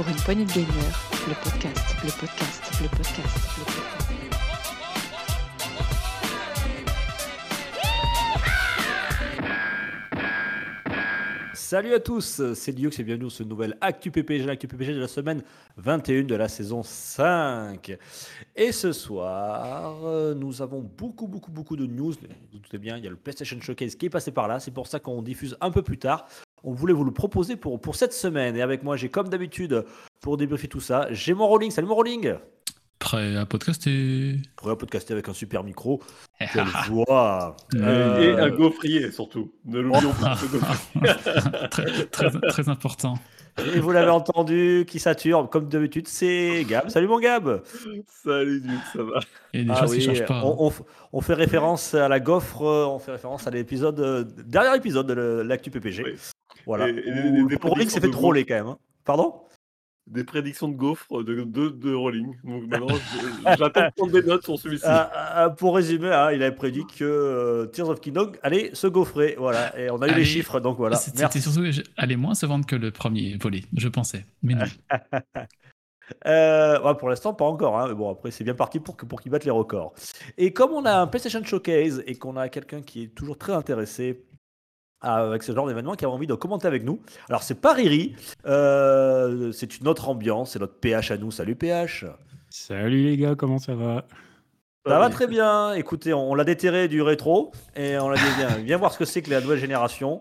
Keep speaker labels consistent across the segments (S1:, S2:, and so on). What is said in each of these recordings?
S1: Pour une poignée de gamers, le podcast, le podcast, le podcast, le podcast.
S2: Salut à tous, c'est Liox et bienvenue dans ce nouvel Actu PPG, l'Actu PPG de la semaine 21 de la saison 5. Et ce soir, nous avons beaucoup, beaucoup, beaucoup de news. Vous doutez bien, il y a le PlayStation Showcase qui est passé par là, c'est pour ça qu'on diffuse un peu plus tard. On voulait vous le proposer pour, pour cette semaine. Et avec moi, j'ai comme d'habitude, pour débriefer tout ça, j'ai mon rolling. Salut mon rolling
S3: Prêt à podcaster
S2: Prêt à podcaster avec un super micro. Quelle voix
S4: Et
S2: Euh,
S4: un gaufrier surtout. Ne l'oublions pas. ce gaufrier.
S3: très, très, très important.
S2: Et vous l'avez entendu, qui sature, comme d'habitude, c'est Gab. Salut mon Gab
S4: Salut ça va
S3: Et des
S2: Ah
S3: choses
S2: oui,
S3: qui changent pas. hein.
S2: On, on f- on fait référence à la gaufre, euh, on fait référence à l'épisode, euh, dernier épisode de l'actu PPG.
S4: Oui.
S2: Voilà.
S4: Et- et
S2: Où
S4: des-
S2: le Rolling s'est fait troller quand même. hein. Pardon?
S4: Des prédictions de gaufres de, de, de Rolling. Donc maintenant, j'attends de prendre des notes sur celui-ci.
S2: Ah, ah, Pour résumer, hein, il avait prédit que euh, Tears of Kingdom allait se gaufrer. Voilà. Et on a eu les chiffres, donc voilà.
S3: C'était surtout, allait moins se vendre que le premier volet, je pensais. Mais non.
S2: Euh, ouais, pour l'instant, pas encore. hein, mais bon, après, c'est bien parti pour, que- pour qu'ils battent les records. Et comme on a un PlayStation Showcase et qu'on a quelqu'un qui est toujours très intéressé avec ce genre d'événement, qui a envie de commenter avec nous. Alors, c'est pas Riri, euh, c'est une autre ambiance, c'est notre PH à nous. Salut PH.
S5: Salut les gars, comment ça va?
S2: Ça va très bien. Écoutez, on, on l'a déterré du rétro et on l'a dit viens, viens voir ce que c'est que la nouvelle génération.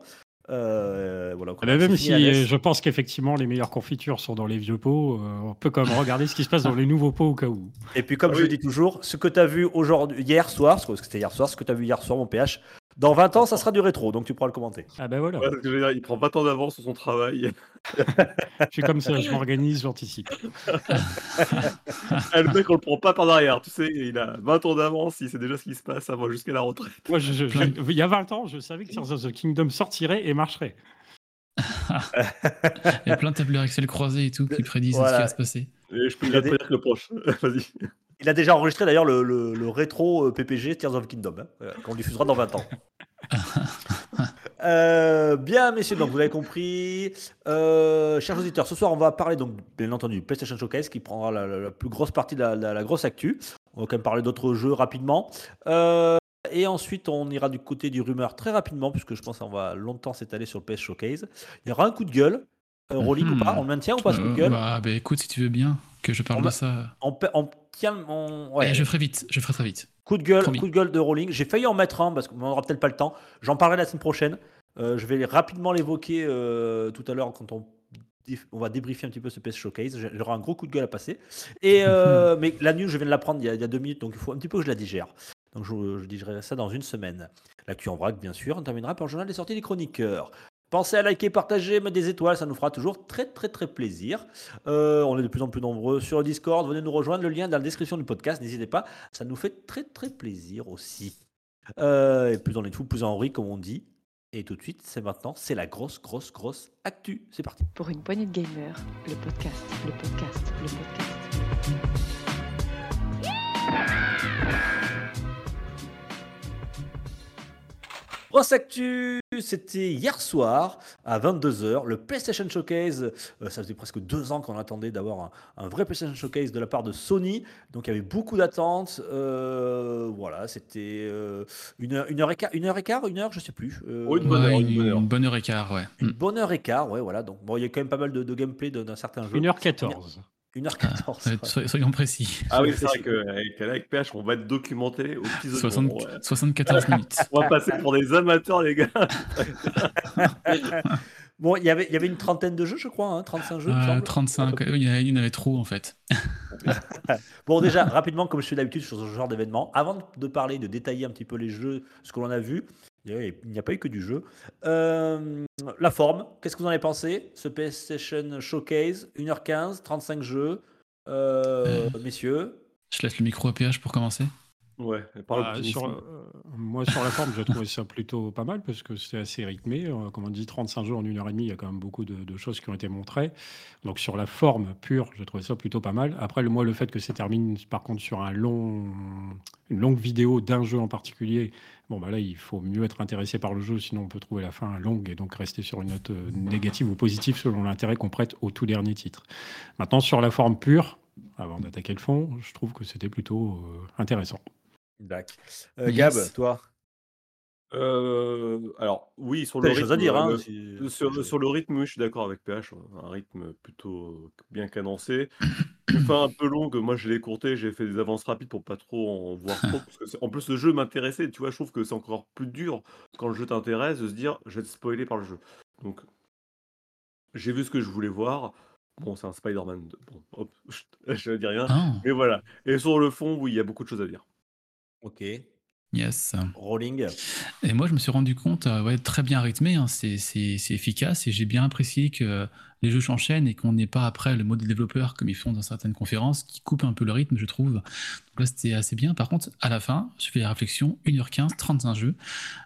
S2: Euh, voilà,
S5: Eh ben, Même si euh, je pense qu'effectivement les meilleures confitures sont dans les vieux pots, euh, on peut quand même regarder ce qui se passe dans les nouveaux pots au cas où.
S2: Et puis, comme
S4: Ah
S2: je
S4: oui.
S2: dis toujours, ce que tu as vu aujourd'hui, hier soir, parce que c'était hier soir, ce que tu as vu hier soir, mon PH, dans 20 ans, ça sera du rétro, donc tu pourras le commenter.
S5: Ah ben voilà,
S4: Ouais, parce que je veux dire, il prend pas tant d'avance sur son travail.
S5: je suis comme ça, je m'organise, j'anticipe.
S4: Ah, le mec, on le prend pas par derrière. Tu sais, il a 20 ans d'avance, il sait déjà ce qui se passe, va jusqu'à la retraite.
S5: Moi, je- je- je- il y a 20 ans, je savais que Tears of the Kingdom sortirait et marcherait.
S3: Il y a plein de tableurs Excel croisés et tout qui prédisent
S2: Voilà.
S3: ce qui va se passer.
S4: Et je peux dire que le proche. Vas-y.
S2: Il a déjà enregistré d'ailleurs le, le- le rétro euh, PPG Tears of Kingdom, hein, qu'on diffusera dans 20 ans. Euh, bien, messieurs, donc vous l'avez compris. Euh, chers auditeurs, ce soir, on va parler, donc, bien entendu, du PlayStation Showcase qui prendra la, la- la plus grosse partie de la, grosse actu. On va quand même parler d'autres jeux rapidement. Euh, et ensuite, on ira du côté du rumeur très rapidement, puisque je pense qu'on va longtemps s'étaler sur le PS Showcase. Il y aura un coup de gueule. Rolling ou
S3: Mhm.
S2: pas On le maintient ou pas ce coup de gueule?
S3: bah, bah, écoute, si tu veux bien que je parle
S2: On
S3: de ça.
S2: ouais.
S3: Eh, je ferai vite, je ferai très vite.
S2: Coup de gueule,
S3: Promis.
S2: coup de gueule de Rolling. J'ai failli en mettre un parce qu'on n'aura peut-être pas le temps. J'en parlerai la semaine prochaine. Euh, je vais rapidement l'évoquer euh, tout à l'heure quand on, on va débriefer un petit peu ce PS Showcase. J'aurai un gros coup de gueule à passer. Et, euh, mais la news, je viens de la prendre il y, a, il y a deux minutes, donc il faut un petit peu que je la digère. Donc je, je digérerai ça dans une semaine. L'actu en vrac, bien sûr. On terminera par le journal des sorties des chroniqueurs. Pensez à liker, partager, mettre des étoiles, ça nous fera toujours très très très plaisir. Euh, on est de plus en plus nombreux sur Discord, venez nous rejoindre, le lien est dans la description du podcast, n'hésitez pas, ça nous fait très très plaisir aussi. Euh, et plus on est de fous, plus on rit, comme on dit. Et tout de suite, c'est maintenant, c'est la grosse grosse grosse actu. C'est parti.
S1: Pour une poignée de gamers, le podcast, le podcast, le podcast.
S2: Grosse actu, c'était hier soir à 22h, le PlayStation Showcase. Euh, ça faisait presque deux ans qu'on attendait d'avoir un, un vrai PlayStation Showcase de la part de Sony. Donc il y avait beaucoup d'attentes. Euh, voilà, c'était euh, une, heure, une, heure et quart, une heure et quart, une heure, je sais plus. Euh,
S4: Oui, une bonne heure,
S3: Ouais,
S4: une bonne heure.
S3: une bonne heure et quart, ouais.
S2: une bonne heure et quart, ouais, voilà. Donc bon, il y a quand même pas mal de, de gameplay d'un certain jeu.
S5: 1h14.
S2: 1h14.
S3: Ouais, soy- Soyons précis.
S4: Ah oui, c'est vrai qu'avec avec PH, on va être documenté au petit
S3: 60
S4: ouais.
S3: 74 minutes.
S4: On va passer pour des amateurs, les gars.
S2: Bon, il y avait- il y avait une trentaine de jeux, je crois, hein, 35 jeux. il me
S3: Euh,
S2: semble.
S3: 35, il y en avait- il y en avait trop en fait.
S2: Bon, déjà, rapidement, comme je fais d'habitude sur ce genre d'événement, avant de parler, de détailler un petit peu les jeux, ce que l'on a vu, il n'y a pas eu que du jeu. Euh, la forme, qu'est-ce que vous en avez pensé? Ce PlayStation Showcase, 1h15, 35 jeux. Euh, Messieurs,
S3: Je laisse le micro à PH pour commencer.
S4: Ouais, par
S5: Bah, sur, euh, moi, sur la forme, j'ai trouvé ça plutôt pas mal parce que c'est assez rythmé. Euh, Comme on dit, 35 jours en une heure et demie, il y a quand même beaucoup de, de choses qui ont été montrées. Donc, sur la forme pure, j'ai trouvé ça plutôt pas mal. Après, le, moi, le fait que ça termine par contre sur un long, une longue vidéo d'un jeu en particulier, bon, bah là, il faut mieux être intéressé par le jeu, sinon on peut trouver la fin longue et donc rester sur une note euh, négative ou positive selon l'intérêt qu'on prête au tout dernier titre. Maintenant, sur la forme pure, avant d'attaquer le fond, je trouve que c'était plutôt euh, intéressant.
S2: D'accord. Euh, Gab,
S3: Yes.
S2: toi?
S4: Euh, alors, oui, sur
S2: T'as
S4: le
S2: des choses à
S4: rythme,
S2: dire, hein
S4: euh,
S2: si-
S4: le- sur, sur le rythme, oui, je suis d'accord avec PH. Un rythme plutôt bien cadencé. Une fin un peu longue, moi je l'ai écourté, j'ai fait des avances rapides pour pas trop en voir trop. Parce que c'est- en plus, le jeu m'intéressait, tu vois, je trouve que c'est encore plus dur quand le jeu t'intéresse de se dire je vais être spoilé par le jeu. Donc, j'ai vu ce que je voulais voir. Bon, c'est un Spider-Man. de- Bon, hop, je ne dis rien.
S3: Ah,
S4: Mais voilà. Et sur le fond, oui, il y a beaucoup de choses à dire.
S2: Ok.
S3: Yes.
S2: Rolling.
S3: Et moi, je me suis rendu compte, euh, ouais, très bien rythmé, hein, c'est efficace et j'ai bien apprécié que les jeux s'enchaînent et qu'on n'ait pas après le mode développeur comme ils font dans certaines conférences qui coupe un peu le rythme, je trouve. Donc là, c'était assez bien. Par contre, à la fin, je fais la réflexion 1h15, 35 jeux.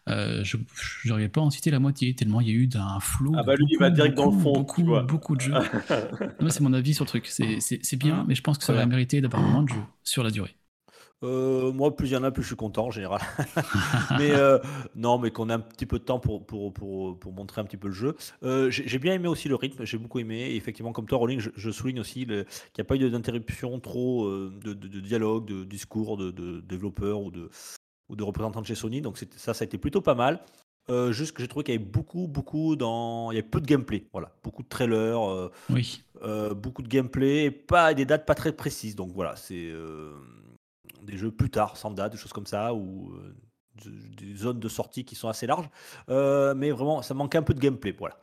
S3: Euh, je n'aurais pas en cité la moitié, tellement il y a eu d'un flot.
S4: Ah bah lui, il va
S3: beaucoup,
S4: direct dans le
S3: beaucoup,
S4: fond,
S3: Beaucoup, beaucoup de jeux. Moi, c'est mon avis sur le truc. C'est bien, mais je pense que ça aurait mérité d'avoir moins de jeux sur la durée.
S2: Euh, moi, plus il y en a, plus je suis content en général. mais euh, non, mais qu'on ait un petit peu de temps pour, pour, pour, pour montrer un petit peu le jeu. Euh, j'ai j'ai bien aimé aussi le rythme, j'ai beaucoup aimé. Et effectivement, comme toi, Rolling, je, je souligne aussi le- qu'il n'y a pas eu d'interruption trop euh, de, de- de dialogue, de discours de, de développeurs ou de, ou de représentants de chez Sony. Donc c'était- ça, ça a été plutôt pas mal. Euh, juste que j'ai trouvé qu'il y avait beaucoup, beaucoup dans. Il y avait peu de gameplay. Voilà, beaucoup de trailers. euh,
S3: Oui.
S2: euh, beaucoup de gameplay et pas des dates pas très précises. Donc voilà, c'est euh, des jeux plus tard, sans date, des choses comme ça, ou euh, de- des zones de sortie qui sont assez larges. Euh, mais vraiment, ça manque un peu de gameplay. Voilà.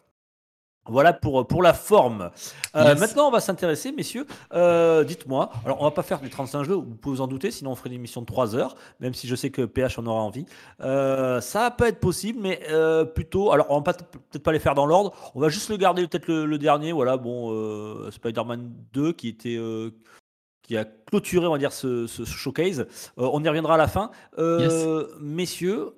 S2: Voilà pour, pour la forme. Euh,
S3: Yes.
S2: Maintenant, on va s'intéresser, messieurs. Euh, Dites-moi, alors on va pas faire les 35 jeux, vous pouvez vous en douter, sinon on ferait une émission de 3 heures, même si je sais que PH en aura envie. Euh, ça peut être possible, mais plutôt. Alors, on va peut-être pas les faire dans l'ordre. On va juste le garder, peut-être le, le dernier. Voilà, bon, Spider-Man 2 qui était. Qui a clôturé, on va dire, ce, ce showcase. Euh, on y reviendra à la fin. Euh, Messieurs,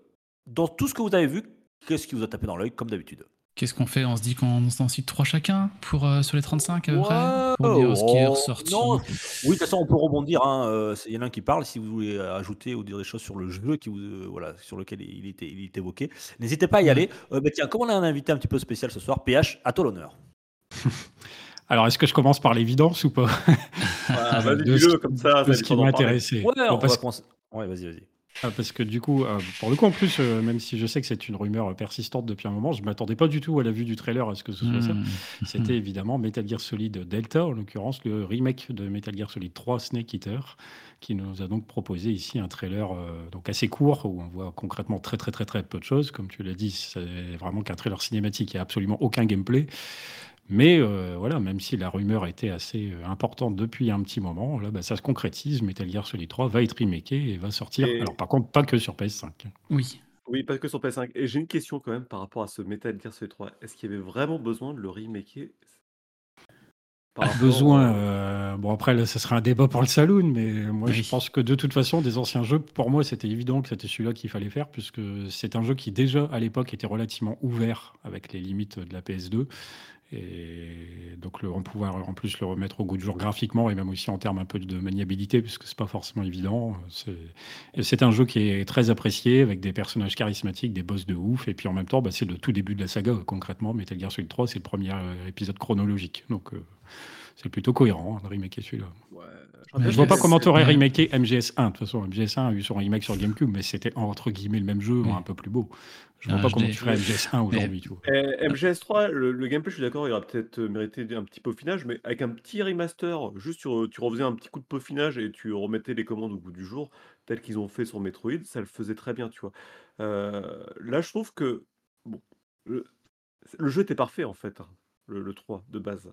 S2: dans tout ce que vous avez vu, qu'est-ce qui vous a tapé dans l'œil, comme d'habitude?
S3: Qu'est-ce qu'on fait? On se dit qu'on s'en cite trois chacun pour, euh, sur les 35 à peu près? Pour dire ce qui est
S2: oh,
S3: ressorti.
S2: non. Oui, de toute façon, on peut rebondir. hein, euh, Il y en a un qui parle. Si vous voulez ajouter ou dire des choses sur le jeu qui vous, euh, voilà, sur lequel il était, il évoqué, n'hésitez pas à y
S3: Ouais.
S2: aller. Euh, bah, tiens, comme on a un invité un petit peu spécial ce soir, PH, à toi l'honneur.
S5: Alors, est-ce que je commence par l'évidence ou pas
S4: Ah, Vas-y, dis-le, comme ça,
S5: de ce qui m'a intéressé.
S2: Ouais,
S5: Bon,
S2: on
S5: parce
S2: va commencer. Ouais, vas-y, vas-y.
S5: Ah, parce que du coup, euh, pour le coup, en plus, euh, même si je sais que c'est une rumeur persistante depuis un moment, je m'attendais pas du tout à la vue du trailer à ce que ce soit ça.
S3: Hmm.
S5: C'était évidemment Metal Gear Solid Delta, en l'occurrence le remake de Metal Gear Solid 3 Snake Eater, qui nous a donc proposé ici un trailer euh, donc assez court où on voit concrètement très très très très peu de choses. Comme tu l'as dit, c'est vraiment qu'un trailer cinématique, il n'y a absolument aucun gameplay. Mais euh, voilà, même si la rumeur était assez euh, importante depuis un petit moment, là, bah, ça se concrétise. Metal Gear Solid 3 va être remaké et va sortir.
S4: Et-
S5: Alors par contre, pas que sur PS5.
S3: Oui.
S4: Oui, pas que sur PS5. Et j'ai une question quand même par rapport à ce Metal Gear Solid 3. Est-ce qu'il y avait vraiment besoin de le remaker Par
S5: Besoin.
S4: euh,
S5: euh, bon, après, là, ça serait un débat pour le saloon, mais moi,
S3: Oui.
S5: je pense que de toute façon, des anciens jeux, pour moi, c'était évident que c'était celui-là qu'il fallait faire, puisque c'est un jeu qui, déjà, à l'époque, était relativement ouvert avec les limites de la PS2. Et donc, le, on pouvait en plus le remettre au goût du jour graphiquement et même aussi en termes un peu de maniabilité, puisque c'est pas forcément évident. C'est un jeu qui est très apprécié avec des personnages charismatiques, des boss de ouf. Et puis en même temps, bah, c'est le tout début de la saga, concrètement. Metal Gear Solid 3, c'est le premier euh, épisode chronologique. Donc, euh, c'est plutôt cohérent hein, de remaker celui-là.
S4: ouais,
S5: Je vois pas comment tu aurais remaké MGS1. De toute façon, MGS1 a eu son remake sur GameCube, mais c'était entre guillemets le même jeu,
S3: Oui.
S5: un peu plus beau. Je vois
S3: Ah,
S5: pas comment tu ferais MGS1 aujourd'hui. tu vois.
S4: Eh, MGS3, le, le gameplay, je suis d'accord, il aurait peut-être euh, mérité un petit peaufinage, mais avec un petit remaster, juste tu, tu refaisais un petit coup de peaufinage et tu remettais les commandes au goût du jour, tel qu'ils ont fait sur Metroid, ça le faisait très bien, tu vois. Euh, là, je trouve que bon, le, le jeu était parfait en fait, hein, le, le 3 de base.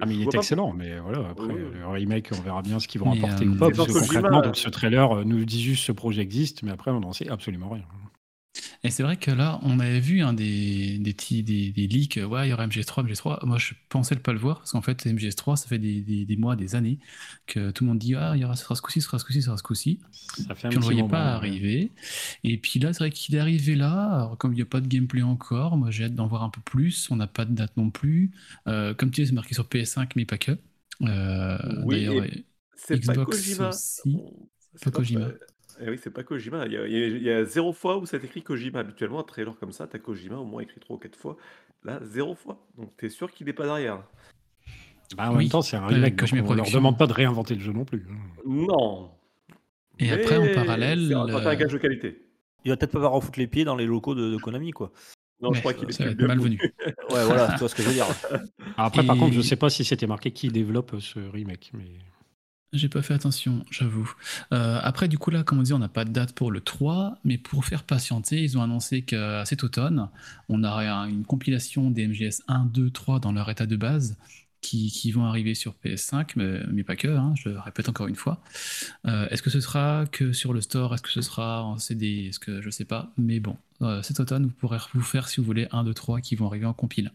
S5: Ah, mais il est
S4: pas-
S5: excellent, mais voilà, après,
S4: Oui.
S5: le remake, on verra bien ce qu'ils vont
S3: Mais,
S5: apporter
S3: euh,
S5: ou pas, parce que concrètement, donc, ce trailer euh, nous dit juste ce projet existe, mais après, on n'en sait absolument rien.
S3: Et c'est vrai que là, on avait vu hein, des, des, petits, des, des leaks, ouais, il y aura MGS3, MGS3. Moi, je pensais ne pas le voir, parce qu'en fait, MGS3, ça fait des, des, des mois, des années, que tout le monde dit, ah, il y aura, ce sera ce coup-ci, ce sera ce coup-ci, ce sera ce coup-ci.
S5: Ça fait un
S3: Puis on ne voyait
S5: moment,
S3: pas
S5: ouais.
S3: arriver. Et puis là, c'est vrai qu'il est arrivé là. Alors, comme il n'y a pas de gameplay encore, moi j'ai hâte d'en voir un peu plus. On n'a pas de date non plus. Euh, comme tu dis, c'est marqué sur PS5, mais pas que. Euh,
S4: Oui,
S3: D'ailleurs,
S4: C'est pas
S3: Xbox
S4: Kojima.
S3: aussi. Pas Kojima.
S4: Eh oui, c'est pas Kojima. Il y, a, il y a- il y a zéro fois où c'est écrit Kojima. Habituellement, un trailer comme ça, t'as Kojima au moins écrit trois ou quatre fois. Là, zéro fois. Donc t'es sûr qu'il est pas derrière.
S5: Bah, en
S3: Oui.
S5: même temps, c'est un
S3: Ouais,
S5: remake,
S3: que je mets
S5: donc on leur demande pas de réinventer le jeu non plus. hein.
S4: Non.
S3: Et après, en
S4: Mais
S3: parallèle,
S4: C'est un, c'est un
S3: euh,
S4: gage de qualité.
S2: Il va peut-être pas avoir foutre les pieds dans les locaux de, de Konami, quoi.
S4: Non,
S3: mais
S4: je crois qu'il est
S3: ça va
S4: plus
S3: être malvenu.
S2: Ouais, voilà, tu vois ce que je veux dire.
S5: Après, par
S3: Et-
S5: contre, je sais pas si c'était marqué qui développe euh, ce remake. Mais...
S3: J'ai pas fait attention, j'avoue. Euh, après, du coup, là, comme on dit, on n'a pas de date pour le 3, mais pour faire patienter, ils ont annoncé qu'à cet automne, on aurait un- une compilation des MGS 1, 2, 3 dans leur état de base qui, qui vont arriver sur PS5, mais, mais pas que, hein, je le répète encore une fois. Euh, est-ce que ce sera que sur le store? Est-ce que ce sera en CD Est-ce que je sais pas Mais bon, euh, cet automne, vous pourrez vous faire, si vous voulez, 1, 2, 3 qui vont arriver en compile.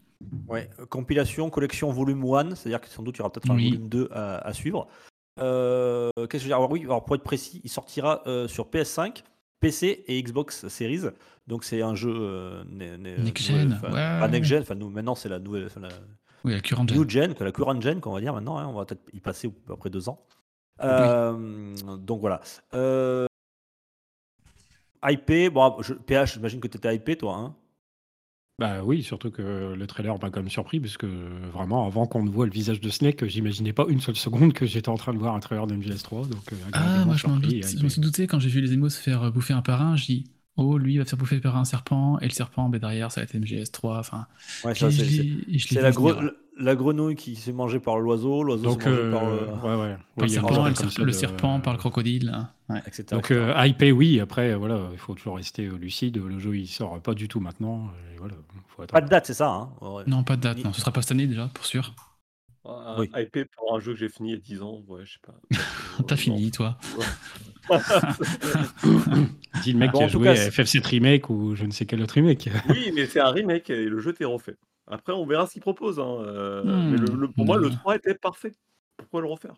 S2: Ouais, euh, compilation, collection volume 1, c'est-à-dire que sans doute il y aura peut-être un
S3: Oui.
S2: volume 2 à, à suivre. Euh, Qu'est-ce que je veux dire? Alors oui, alors pour être précis, il sortira euh, sur PS5, PC et Xbox Series. Donc c'est un jeu euh, né- né-
S3: Next
S2: nouvelle-
S3: gen,
S2: enfin,
S3: ouais.
S2: pas next gen, enfin nous maintenant c'est la nouvelle, la
S3: Oui, la current gen.
S2: new gen, que la current gen qu'on va dire maintenant. hein, on va peut-être y passer après deux ans. Euh, Donc voilà. Euh, IP, bon, je- PH, j'imagine que tu étais hypé toi. Hein?
S5: Bah oui, surtout que le trailer m'a quand même surpris, parce que vraiment, avant qu'on ne voit le visage de Snake, j'imaginais pas une seule seconde que j'étais en train de voir un trailer de MGS3. Donc, euh,
S3: Ah, moi je m'en suis douté quand j'ai vu les émos se faire bouffer un par un. Je dis, oh, lui il va se faire bouffer par un serpent, et le serpent, ben, derrière, ça va être MGS3. Enfin,
S2: Ouais,
S3: je
S2: ça,
S3: l'ai-
S2: c'est- la,
S3: venir.
S2: gre- la grenouille qui s'est mangée par l'oiseau, l'oiseau
S5: euh,
S2: par le.
S5: ouais, ouais.
S3: Par
S5: Oui,
S3: le serpent, le, serpent par le crocodile. hein. Ouais.
S2: etc.
S5: Donc, euh, hypé, oui. Après, voilà, il faut toujours rester euh, lucide. Le jeu, il sort pas du tout maintenant. Et voilà, faut.
S2: Pas de date, c'est ça. Hein Ouais.
S3: Non, pas de date, non. Ce sera pas cette année déjà, pour sûr.
S4: Un
S2: Oui.
S4: hypé pour un jeu que j'ai fini il y a 10 ans, ouais, je sais pas.
S3: T'as
S4: Non.
S3: fini, toi.
S5: Dis le mec
S2: Bon,
S5: qui a joué
S2: cas,
S5: à
S2: c'est-
S5: FF7 Remake ou je ne sais quel autre remake.
S4: Oui, mais c'est un remake et le jeu t'est refait. Après, on verra ce qu'il propose. hein, euh,
S3: Hmm.
S4: Mais le- le- pour moi, le
S3: Hmm.
S4: 3 était parfait. Pourquoi le refaire?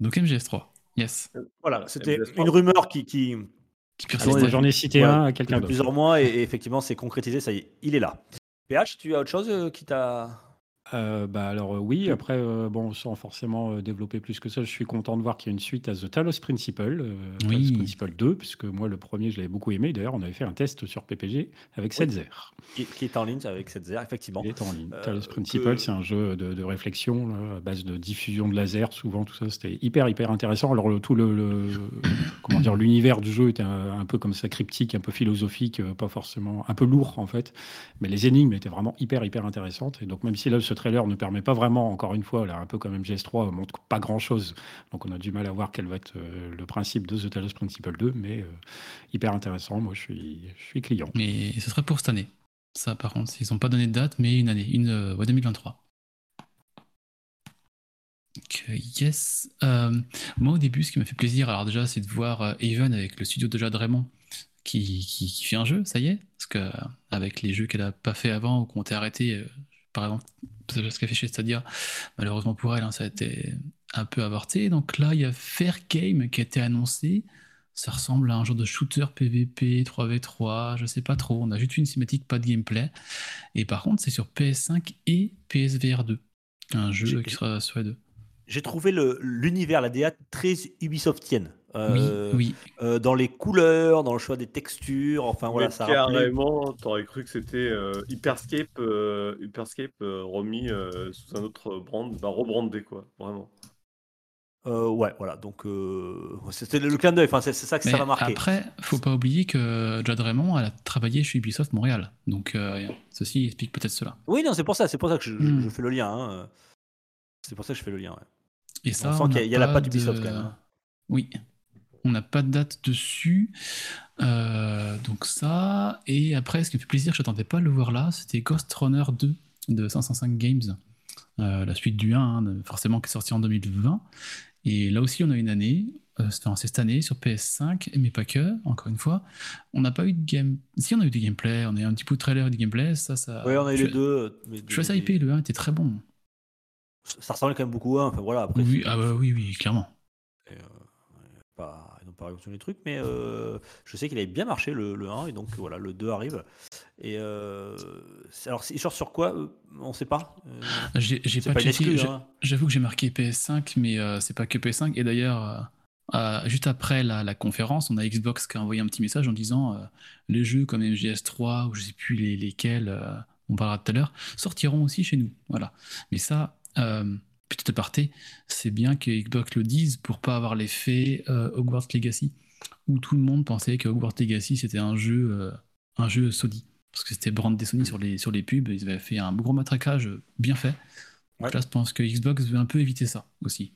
S3: Donc MGS3. Yes.
S2: Voilà, c'était
S4: MGS3.
S2: une rumeur qui, qui
S3: Qui
S2: Ah,
S5: J'en ai cité
S2: Ouais,
S5: un à quelqu'un
S2: plusieurs mois et, et effectivement c'est concrétisé, ça y est, il est là. PH, tu as autre chose euh, qui t'a.
S5: Euh, bah alors euh, oui, après, euh, bon, sans forcément développer plus que ça, je suis content de voir qu'il y a une suite à The Talos Principle,
S3: Oui.
S5: Talos Principle 2, puisque moi le premier je l'avais beaucoup aimé, d'ailleurs on avait fait un test sur PPG avec Setzer.
S2: Qui, qui est en ligne avec cette zère, effectivement.
S5: Il est en ligne. Talos Principle,
S2: que-
S5: c'est un jeu de, de réflexion là, à base de diffusion de laser, souvent tout ça, c'était hyper hyper intéressant. Alors le, tout le, le- comment dire l'univers du jeu était un, un peu comme ça cryptique, un peu philosophique, pas forcément un peu lourd en fait, mais les énigmes étaient vraiment hyper hyper intéressantes. Et donc même si là ce trailer ne permet pas vraiment, encore une fois, là un peu comme MGS3 montre pas grand chose, donc on a du mal à voir quel va être euh, le principe de The Talos Principle 2, mais euh, hyper intéressant. Moi je suis je suis client.
S3: Mais ce serait pour cette année. Ça, par contre, ils n'ont pas donné de date, mais une année, une euh, ouais, 2023. Donc, euh, yes. Moi, au début, ce qui m'a fait plaisir, alors déjà, c'est de voir Even avec le studio de Jade Raymond qui, qui, fait un jeu, ça y est. Parce que avec les jeux qu'elle a pas fait avant ou qu'on été arrêté, euh, par exemple, ce qu'elle fait chez Stadia, malheureusement pour elle, hein, ça a été un peu avorté. Donc là, il y a Fair Game qui a été annoncé. Ça ressemble à un genre de shooter PVP 3v3, je sais pas trop. On a juste une cinématique, pas de gameplay. Et par contre, c'est sur PS5 et PSVR 2. Un jeu qui sera sur les deux.
S2: J'ai trouvé l'univers, la DA très Ubisoftienne. Euh,
S3: oui, oui.
S2: euh, dans les couleurs, dans le choix des textures, enfin voilà,
S4: Mais
S2: ça rappelait.
S4: carrément, t'aurais cru que c'était euh, Hyperscape, euh, Hyperscape euh, remis euh, sous un autre brand, bah, rebrandé quoi, vraiment.
S2: Euh, ouais, voilà, donc euh, c'était le, clin d'œil, enfin, c'est ça que
S3: Mais
S2: ça va marquer.
S3: après, faut pas oublier que Jade Raymond, elle a travaillé chez Ubisoft Montréal. Donc, euh, ceci explique peut-être cela.
S2: Oui, non, c'est pour ça, c'est pour ça que je,
S3: Hmm.
S2: je fais le lien. hein. C'est pour ça que je fais le lien. ouais.
S3: Et ça, on
S2: qu'il y a-
S3: n'a
S2: il y a la patte d'Ubisoft,
S3: de-
S2: quand même, hein.
S3: Oui. On n'a pas de date dessus. Euh, donc ça. Et après, ce qui me fait plaisir, je n'attendais pas à le voir là, c'était Ghost Runner 2 de 505 Games. Euh, la suite du 1, hein, forcément, qui est sorti en 2020. Et là aussi, on a une année. euh, enfin, c'est cette année sur PS5, mais pas que, encore une fois. On n'a pas eu de game. Si, on a eu du gameplay, on a eu un petit peu de trailer et du gameplay, ça, ça.
S2: Ouais, on a eu
S3: je-
S2: les deux. mais
S3: Je suis assez hypé, le 1 était très bon.
S2: Ça ressemblait quand même beaucoup à un. Enfin voilà, après.
S3: Oui, ah bah oui, oui, clairement.
S2: Et, euh, pas, ils n'ont pas révolutionné le truc, mais euh, je sais qu'il avait bien marché le, le 1, et donc voilà, le 2 arrive. Et euh, alors, il sort sur quoi euh, On sait pas. Euh,
S3: J'ai pas
S2: pas hein.
S3: J'avoue que j'ai marqué PS5, mais c'est pas que PS5. Et d'ailleurs, juste après la, la conférence, on a Xbox qui a envoyé un petit message en disant les jeux comme MGS3 ou je sais plus les, lesquels, on parlera tout à l'heure, sortiront aussi chez nous. Voilà. Mais ça, petit aparté, c'est bien que Xbox le dise pour pas avoir l'effet euh, Hogwarts Legacy, où tout le monde pensait que Hogwarts Legacy c'était un jeu, euh, un jeu Sony. Parce que c'était brandé Sony sur les, sur les pubs, ils avaient fait un gros matraquage bien fait. Donc là, je pense que Xbox veut un peu éviter ça aussi.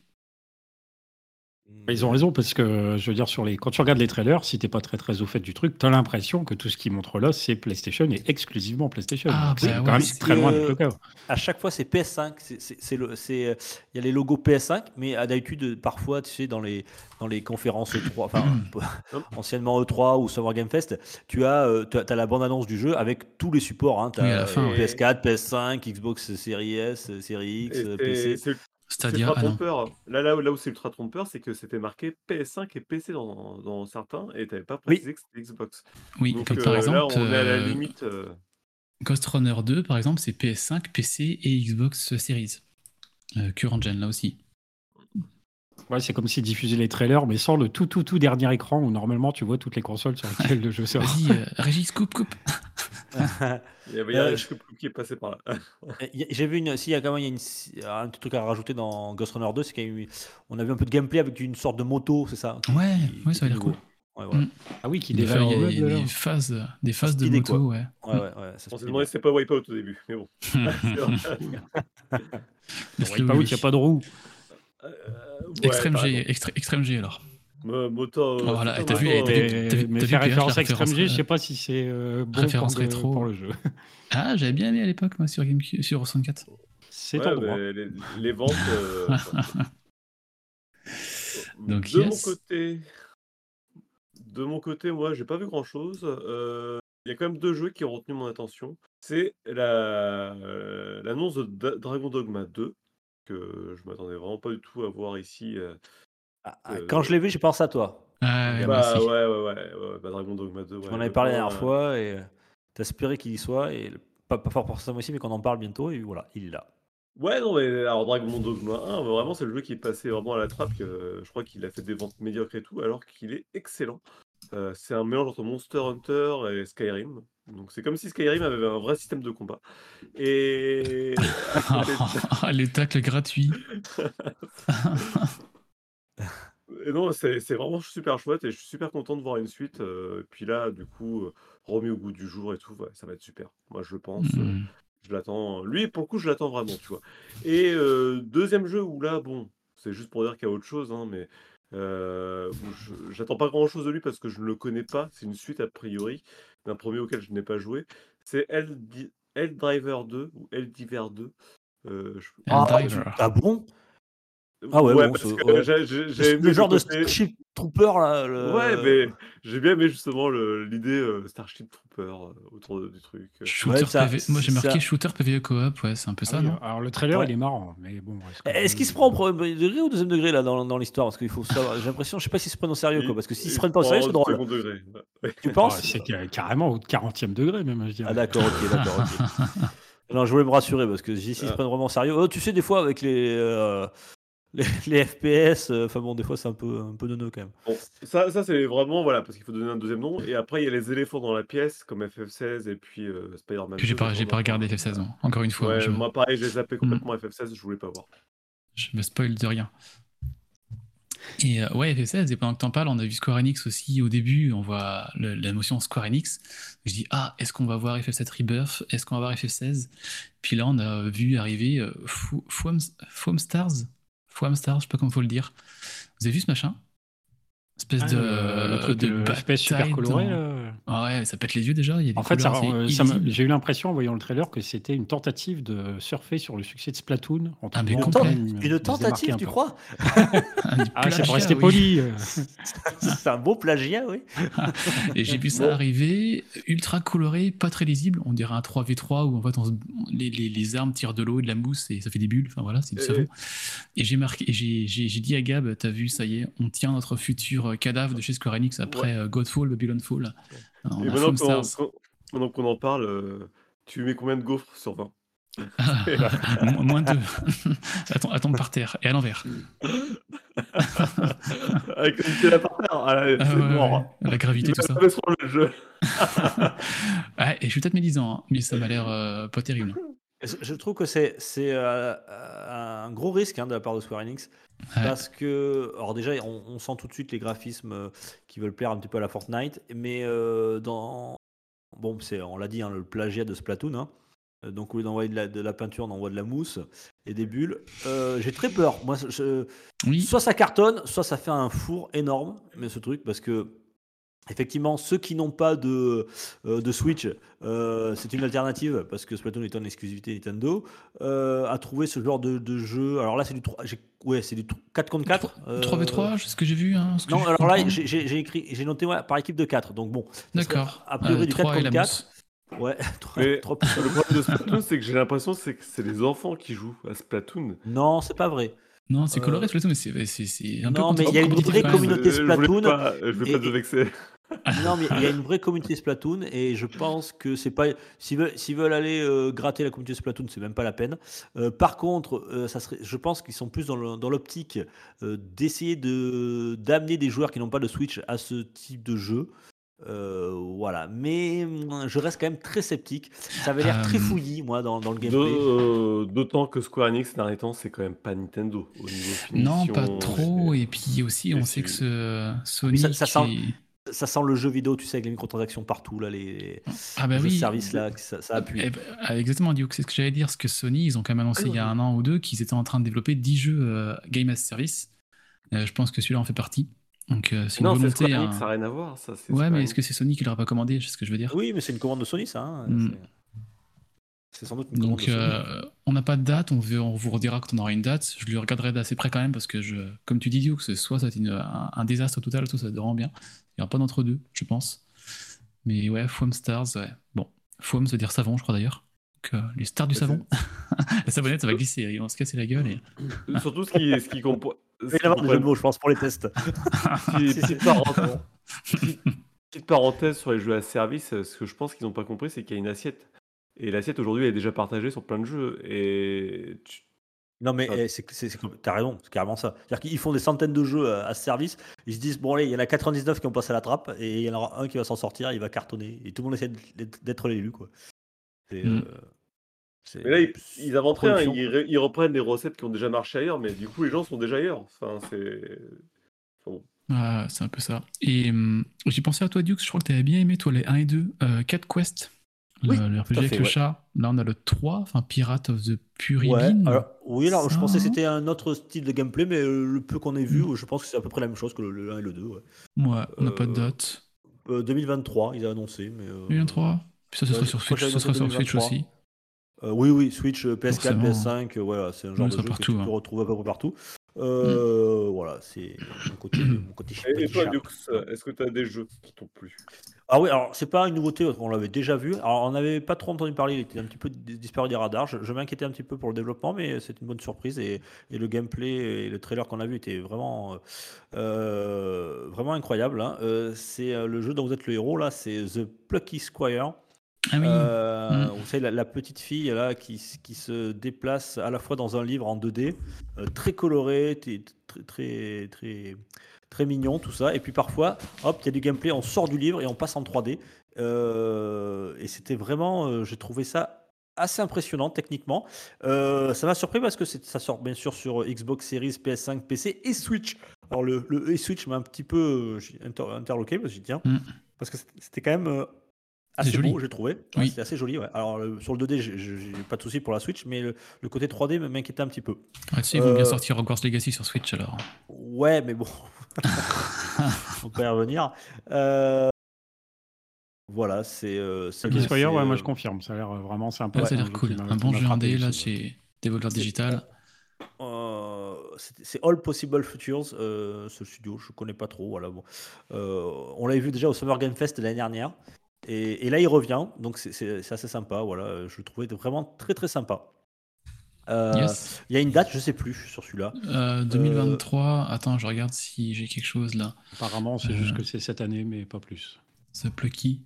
S5: Mais Ils ont raison parce que je veux dire sur les quand tu regardes les trailers, si t'es pas très très au fait du truc, t'as l'impression que tout ce qu'ils montrent là c'est PlayStation et exclusivement PlayStation.
S3: Ah,
S5: c'est
S3: bah
S5: quand
S3: ouais.
S5: même très loin
S2: euh,
S5: le cas.
S2: À chaque fois, c'est PS5. c'est- euh, Il y a les logos PS5, mais à d'habitude, euh, parfois, tu sais, dans les, dans les conférences E3, enfin, anciennement E3 ou Summer Game Fest, tu as, euh, tu as, t'as la bande-annonce du jeu avec tous les supports. Tu
S3: Oui, à
S2: as
S3: la fin,
S4: ouais.
S2: PS4, PS5, Xbox Series S, Series X,
S4: Et
S2: PC.
S3: C'est-à-dire,
S4: ultra
S3: ah
S4: trompeur. Là, là, où- là où c'est ultra trompeur, c'est que c'était marqué PS5 et PC dans, dans certains, et t'avais pas
S2: Oui.
S4: précisé que c'était Xbox.
S3: Oui,
S4: Donc
S3: comme
S4: euh,
S3: par
S4: là,
S3: exemple,
S4: on est à la
S3: euh,
S4: limite. euh,
S3: Ghost Runner 2, par exemple, c'est PS5, PC et Xbox Series. Euh, Current Gen, là aussi.
S5: Ouais, c'est comme s'ils diffusaient les trailers mais sans le tout tout tout dernier écran où normalement tu vois toutes les consoles sur lesquelles le jeu sort.
S3: Vas-y, euh, Régis, coupe, coupe.
S4: Il y avait il y a
S2: Euh,
S4: un
S2: je-
S4: Scoop qui est passé par là.
S2: Et y a- J'ai vu une. S'il y a quand même il y a une- un petit truc à rajouter dans Ghost Runner 2, c'est qu'on a vu un peu de gameplay avec une sorte de moto, c'est ça?
S3: Ouais,
S2: qui-
S3: ouais,
S2: qui
S3: ça a
S2: est
S3: l'air cool.
S2: Ouais, voilà.
S3: Mm.
S5: Ah oui, qui
S3: il y a- a des phases, des phases de moto,
S2: quoi.
S3: ouais.
S2: Ouais, ouais, ouais, ça,
S4: On
S2: c'est
S4: s'est demandé si c'était pas Wipeout au début, mais bon.
S5: Wipeout, il n'y a pas de roue.
S4: Euh, ouais,
S3: Extrême G, extré- Extrême G alors.
S4: Mo- Moto.
S3: Oh, voilà, et t'as vu- t'as vu-
S4: euh,
S3: t'as vu-
S5: mais
S3: t'as
S5: faire
S3: vu, Pierre,
S5: référence à Extreme G,
S3: euh,
S5: je sais pas si c'est euh, bon
S3: référence
S5: pour, le-
S3: rétro.
S5: pour le jeu.
S3: Ah, j'avais bien aimé à l'époque, moi, sur GameCube, sur 64.
S5: C'est
S4: ouais,
S5: droit.
S4: les, les ventes. euh,
S3: Donc,
S4: de
S3: yes.
S4: mon côté, de mon côté, moi, j'ai pas vu grand chose. Il y a quand même deux jeux qui ont retenu mon attention. C'est la euh, l'annonce de Dragon Dogma 2 que je m'attendais vraiment pas du tout à voir ici. Euh.
S2: Ah, ah,
S4: Euh,
S2: Quand je l'ai vu, j'ai pensé à toi.
S3: Ah,
S4: bah, ouais, ouais, ouais, ouais, bah, Dragon Dogma 2. Ouais,
S2: On en avait parlé la dernière
S4: euh,
S2: fois et euh, t'espérais qu'il y soit. Et pas, pas fort pour ça moi aussi, mais qu'on en parle bientôt. Et voilà, il est là.
S4: Ouais, non, mais alors Dragon Dogma 1, vraiment, c'est le jeu qui est passé vraiment à la trappe. Que, euh, je crois qu'il a fait des ventes médiocres et tout, alors qu'il est excellent. Euh, c'est un mélange entre Monster Hunter et Skyrim. Donc c'est comme si Skyrim avait un vrai système de combat. Et
S3: Les tacles gratuits.
S4: Et non, c'est c'est vraiment super chouette et je suis super content de voir une suite. euh, puis là, du coup, euh, remis au goût du jour et tout, ouais, ça va être super. Moi, je pense. euh,
S3: Mm.
S4: je l'attends. Lui, pour le coup, je l'attends vraiment, tu vois. Et euh, deuxième jeu où là, bon, c'est juste pour dire qu'il y a autre chose, hein, mais où je- j'attends pas grand chose de lui parce que je ne le connais pas. C'est une suite a priori d'un premier auquel je n'ai pas joué. C'est Driver 2 ou Diver 2. Euh, je-
S3: Ah,
S2: ah bon? Ah ouais, bon,
S4: parce
S2: c'est-
S4: que
S2: ouais.
S4: j'ai-
S2: C'est Le genre de Starship Trooper là. le-
S4: Ouais, mais j'ai bien aimé justement le- l'idée euh, Starship Trooper euh, autour de- du truc.
S3: Shooter
S2: ça-
S3: PV Moi, j'ai
S2: c'est
S3: marqué
S2: ça.
S3: shooter PVE coop, ouais, c'est un peu ça,
S5: Ah oui,
S3: non
S5: alors le trailer,
S2: Ouais.
S5: il est marrant, mais bon.
S2: Est-ce qu'il se prend au premier degré ou au deuxième degré là dans, dans l'histoire? Parce qu'il faut savoir. J'ai l'impression, je sais pas s'ils se prennent au sérieux quoi. Parce que s'ils
S4: Il-
S2: se prennent pas au sérieux, c'est drôle.
S4: second degré. Ouais.
S2: Tu
S5: Ah,
S2: penses
S5: C'est ca- carrément au 40e degré, même, je dirais.
S2: Ah d'accord, ok, d'accord, ok. Non, je voulais me rassurer parce que si s'ils se
S4: Ah.
S2: prennent vraiment au sérieux, oh, tu sais des fois avec les euh, les, les FPS, euh, enfin bon des fois c'est un peu un peu neuneux quand même.
S4: Bon, ça, ça c'est vraiment voilà parce qu'il faut donner un deuxième nom. Et après il y a les éléphants dans la pièce comme FF16 et puis euh, Spider-Man.
S3: Que j'ai
S4: 2,
S3: pas, j'ai pas regardé FF16, moi. encore une fois.
S4: Ouais,
S3: je,
S4: moi pareil, j'ai zappé complètement FF16, je voulais pas voir.
S3: je me spoil de rien. Et euh, ouais, FF16, et pendant que t'en parles, on a vu Square Enix aussi au début, on voit le- la notion Square Enix. Je dis, ah, est-ce qu'on va voir FF7 Rebirth? Est-ce qu'on va voir FF16 Puis là, on a vu arriver euh, Fo- Foam, Foam Stars Foam Stars, je sais pas comment faut le dire. Vous avez vu ce machin? Espèce
S5: Ah,
S3: de,
S5: le, truc
S3: de
S5: de FPS super coloré.
S3: Ah ouais, ça pète les yeux déjà. Il y a des
S5: En fait, euh, j'ai eu l'impression en voyant le trailer que c'était une tentative de surfer sur le succès de Splatoon. En
S3: Ah, mais complètement.
S5: une-
S2: tentative,
S5: un
S2: tu crois
S3: Ah,
S5: Ah, c'est
S3: plagiat,
S5: pour rester
S3: oui.
S5: poli. euh.
S2: C'est un beau plagiat, oui.
S3: Et j'ai vu ça
S2: Bon.
S3: arriver, ultra coloré, pas très lisible. On dirait un 3v3 où en fait on les, les- les armes tirent de l'eau et de la mousse et ça fait des bulles. Enfin voilà, c'est du savon. Et j'ai marqué, et j'ai- j'ai dit à Gab, t'as vu, ça y est, on tient notre futur euh, cadavre de chez Square Enix après euh, Godfall, Babylon Fall. On
S4: Et maintenant qu'on maintenant qu'on en parle, euh, tu mets combien de gaufres sur 20
S3: Mo- moins deux. attends, attends par terre et à l'envers.
S4: Avec une télé par terre, ah,
S3: Ah ouais,
S4: mort.
S3: ouais, La gravité, tout ça.
S4: le jeu.
S3: Ouais, et je suis peut-être médisant, hein, mais ça m'a l'air euh, pas terrible.
S2: Je je trouve que c'est euh, euh, un gros risque hein, de la part de Square Enix.
S3: Ouais.
S2: Parce que, alors déjà, on, on sent tout de suite les graphismes euh, qui veulent plaire un petit peu à la Fortnite, mais euh, dans. Bon, on l'a dit, hein, le plagiat de Splatoon. hein. Donc, au lieu d'envoyer de la, de la peinture, on envoie de la mousse et des bulles. Euh, j'ai très peur. Moi, je-
S3: Oui,
S2: soit ça cartonne, soit ça fait un four énorme, mais ce truc, parce que. Effectivement, ceux qui n'ont pas de, euh, de Switch, euh, c'est une alternative parce que Splatoon est en exclusivité Nintendo. euh, à trouver ce genre de, de jeu. Alors là, c'est du 3, j'ai- ouais, c'est du 4 contre 4.
S3: 3v3, c'est ce que j'ai vu. Hein, ce que
S2: Non, alors là, j'ai écrit, j'ai noté ouais, par équipe de 4. Donc bon,
S3: D'accord.
S2: A priori
S3: Euh,
S2: du 4
S3: trois et la
S2: contre
S3: mousse.
S2: 4. Ouais,
S4: le problème de Splatoon, c'est que j'ai l'impression c'est que c'est les enfants qui jouent à Splatoon.
S2: Non, c'est pas vrai.
S3: Non, c'est
S2: Euh,
S3: coloré Splatoon, mais c'est c'est- c'est un peu
S2: non, mais il y a une vraie communauté
S4: Euh, Je voulais
S2: Splatoon
S4: pas, je voulais pas
S2: et-
S4: te vexer.
S2: Non, mais il y a une vraie communauté Splatoon et je pense que c'est pas. S'ils veulent, s'ils veulent aller euh, gratter la communauté Splatoon, c'est même pas la peine. Euh, par contre, euh, ça serait, je pense qu'ils sont plus dans le- dans l'optique euh, d'essayer de d'amener des joueurs qui n'ont pas de Switch à ce type de jeu. Euh, voilà, mais mm, je reste quand même très sceptique. Ça avait l'air très
S3: Euh,
S2: fouillis, moi, dans, dans le
S4: De-
S2: gameplay.
S4: euh, D'autant que Square Enix, ces derniers temps, c'est quand même pas Nintendo au niveau finition.
S3: Non, pas trop.
S4: et-
S3: puis aussi, on sait que ce Sony.
S2: ça- ça
S3: qui-
S2: sent- Ça sent le jeu vidéo, tu sais, avec les microtransactions partout, là, les,
S3: Ah bah
S2: les
S3: oui.
S2: services là, que ça, ça appuie.
S3: Eh ben, ah, exactement, c'est ce que j'allais dire. Parce que Sony, ils ont quand même annoncé il y a un an ou deux qu'ils étaient en train de développer 10 jeux euh, Game as Service. Euh, je pense que celui-là en fait partie. Donc euh, c'est une
S4: Non, c'est
S3: volonté.
S4: Enix,
S3: hein.
S4: ça n'a rien à voir. Ça,
S3: Ouais,
S4: Square
S3: mais est-ce que c'est Sony qui l'aura pas commandé C'est ce que je veux dire.
S2: Oui, mais c'est une commande de Sony, ça. hein.
S3: Mm.
S2: C'est- sans doute une commande
S3: Donc,
S2: de Sony.
S3: euh, on n'a pas de date, on, veut- on vous redira quand on aura une date. Je le regarderai d'assez près quand même parce que, je, comme tu dis, Duke, c'est soit ça va être une- un, un désastre total, soit ça va être vraiment bien. Il n'y aura pas d'entre-deux, je pense. Mais ouais, Foam Stars, ouais. Bon, Foam, ça veut dire savon, je crois d'ailleurs. Euh, les stars du savon. la savonnette, ça va glisser, ils vont se casser la gueule. Et...
S4: Surtout ce qui, ce qui compo-
S2: Il
S4: ce
S2: va y
S4: qui
S2: avoir des jeux de
S4: comprennent-
S2: mots, je pense, pour les tests.
S4: Petite- petite parenthèse- petite- petite parenthèse sur les jeux à service, ce que je pense qu'ils n'ont pas compris, c'est qu'il y a une assiette. Et l'assiette aujourd'hui elle est déjà partagée sur plein de jeux. Et tu-
S2: Non, mais eh, c'est, c'est, c'est- t'as raison, c'est carrément ça. C'est-à-dire qu'ils font des centaines de jeux à, à ce service. Ils se disent, bon, allez, il y en a 99 qui ont passé la trappe et il y en aura un qui va s'en sortir, il va cartonner. Et tout le monde essaie d'être, d'être l'élu, quoi. C'est,
S3: Mm.
S2: euh, c'est-
S4: Mais là, ils, ils inventent rien, ils, re- ils reprennent des recettes qui ont déjà marché ailleurs, mais du coup, les gens sont déjà ailleurs. Enfin, c'est. enfin, bon.
S3: Ah, c'est un peu ça. Et hum, j'ai pensé à toi, Duke, je crois que tu avais bien aimé, toi, les 1 et 2. Euh, Cat Quest, le,
S2: Oui,
S3: le RPG
S2: à
S3: avec
S2: fait,
S3: le
S2: ouais.
S3: chat. Là, on a le 3, enfin Pirate of the
S2: Ouais,
S3: Puribine.
S2: alors, oui, alors je
S3: Ça,
S2: pensais que
S3: hein.
S2: c'était un autre style de gameplay, mais euh, le peu qu'on ait vu,
S3: Mm.
S2: je pense que c'est à peu près la même chose que le, le 1 et le 2. ouais.
S3: Ouais, on n'a pas de
S2: Euh,
S3: date.
S2: Euh, 2023, ils ont annoncé. Mais, euh,
S3: 2023 Puis ça, ce
S2: ouais,
S3: sera sur Switch,
S2: j'avais
S3: ce sera
S2: noté
S3: sur Switch
S2: 2023.
S3: aussi.
S2: Euh, oui, oui, Switch, euh, PS4,
S3: Forcément.
S2: PS5, euh, voilà, c'est un genre de
S3: ça
S2: jeu
S3: partout,
S2: que tu
S3: hein.
S2: peux retrouver à peu près partout. Euh, Voilà, c'est mon côté, mon côté
S4: Et, et toi. Dux, est-ce que tu as des jeux qui t'ont plu?
S2: Ah oui, alors c'est pas une nouveauté, on l'avait déjà vu. Alors on n'avait pas trop entendu parler, il était un petit peu dis- disparu des radars. Je, je m'inquiétais un petit peu pour le développement, mais c'est une bonne surprise et, et le gameplay et le trailer qu'on a vu était vraiment, euh, euh, vraiment incroyable. hein. Euh, c'est le jeu dont vous êtes le héros là, c'est The Plucky Squire.
S3: Ah oui,
S2: Euh,
S3: Mm.
S2: Vous savez, la, la petite fille là qui, qui se déplace à la fois dans un livre en 2D, euh, très coloré, très, très, très, très mignon, tout ça. Et puis parfois, hop, il y a du gameplay, on sort du livre et on passe en 3D. Euh, et c'était vraiment, j'ai trouvé ça assez impressionnant techniquement. Ça m'a surpris parce que ça sort bien sûr sur Xbox Series, PS5, PC et Switch. Alors le, le et Switch m'a un petit peu inter- interloqué parce que dit, tiens,
S3: Mm.
S2: parce que c'était- quand même assez
S3: joli.
S2: beau, j'ai trouvé. Ouais,
S3: Oui.
S2: C'était assez joli. Ouais. Alors, le- sur le 2D, j'ai- pas de souci pour la Switch, mais le, le côté 3D me- m'inquiétait un petit peu.
S3: Ah, tu sais, ils vont bien
S2: Euh,
S3: sortir Hogwarts Legacy sur Switch alors.
S2: Ouais, mais bon. Faut pas y revenir. Euh, Voilà, c'est. euh, c'est c'est,
S5: ouais, moi
S2: euh,
S5: je confirme. Ça a l'air euh, vraiment sympa.
S3: Ouais, ça a
S5: C'est un
S3: l'air cool. Un bon jeu indé là chez Devolver
S2: C'est-
S3: Digital.
S2: Euh, c'est c'est All Possible Futures, euh, ce studio, je connais pas trop. Voilà, bon. Euh, on l'avait vu déjà au Summer Game Fest l'année dernière. Et, et là, il revient, donc c'est- assez sympa. Voilà, je le trouvais vraiment très très sympa. Euh,
S3: Yes.
S2: Il y a une date, je sais plus sur celui-là.
S3: Euh, 2023. Attends, je regarde si j'ai quelque chose là.
S5: Apparemment, c'est
S3: Euh.
S5: juste que c'est cette année, mais pas plus.
S3: The Plucky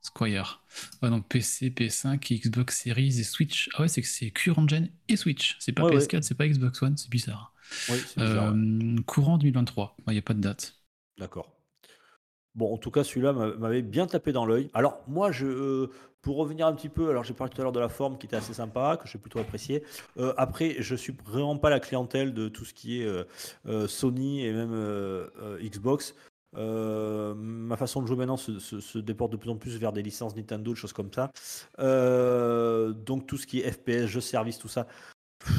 S3: Squire. Ouais, donc PC, PS5, Xbox Series et Switch. Ah ouais, c'est que c'est current gen et Switch. C'est pas
S2: Ouais,
S3: PS4, c'est pas Xbox One, c'est bizarre.
S2: Bizarre. ouais.
S3: Euh, courant 2023. Il n'y a pas de date.
S2: D'accord. Bon, en tout cas, celui-là m'a- m'avait bien tapé dans l'œil. Alors, moi, je, euh, pour revenir un petit peu, alors j'ai parlé tout à l'heure de la forme qui était assez sympa, que j'ai plutôt apprécié. Euh, après, je suis vraiment pas la clientèle de tout ce qui est euh, Sony et même Xbox. Ma façon de jouer maintenant se, déporte de plus en plus vers des licences Nintendo, des choses comme ça. Donc, tout ce qui est FPS, jeux service, tout ça,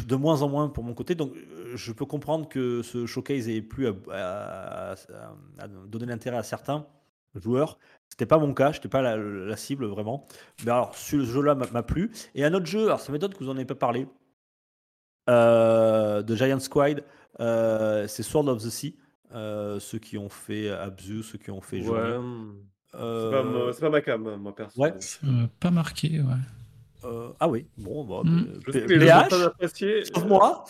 S2: de moins en moins pour mon côté. Donc, euh, je peux comprendre que ce showcase ait plus à, à- à- à donner l'intérêt à certains joueurs. C'était pas mon cas, j'étais pas la, la cible vraiment. Mais alors, ce jeu-là m'a plu. Et un autre jeu, alors ça m'étonne que vous en ayez pas parlé, euh, de Giant Squid, euh, c'est Sword of the Sea. Euh, ceux qui ont fait Abzu, ceux qui ont fait
S4: Ouais. C'est pas, pas ma cam, moi perso.
S2: Ouais.
S3: Euh, pas marqué, ouais.
S2: Euh, ah oui, bon, bah,
S3: Mm.
S2: euh, sauf moi.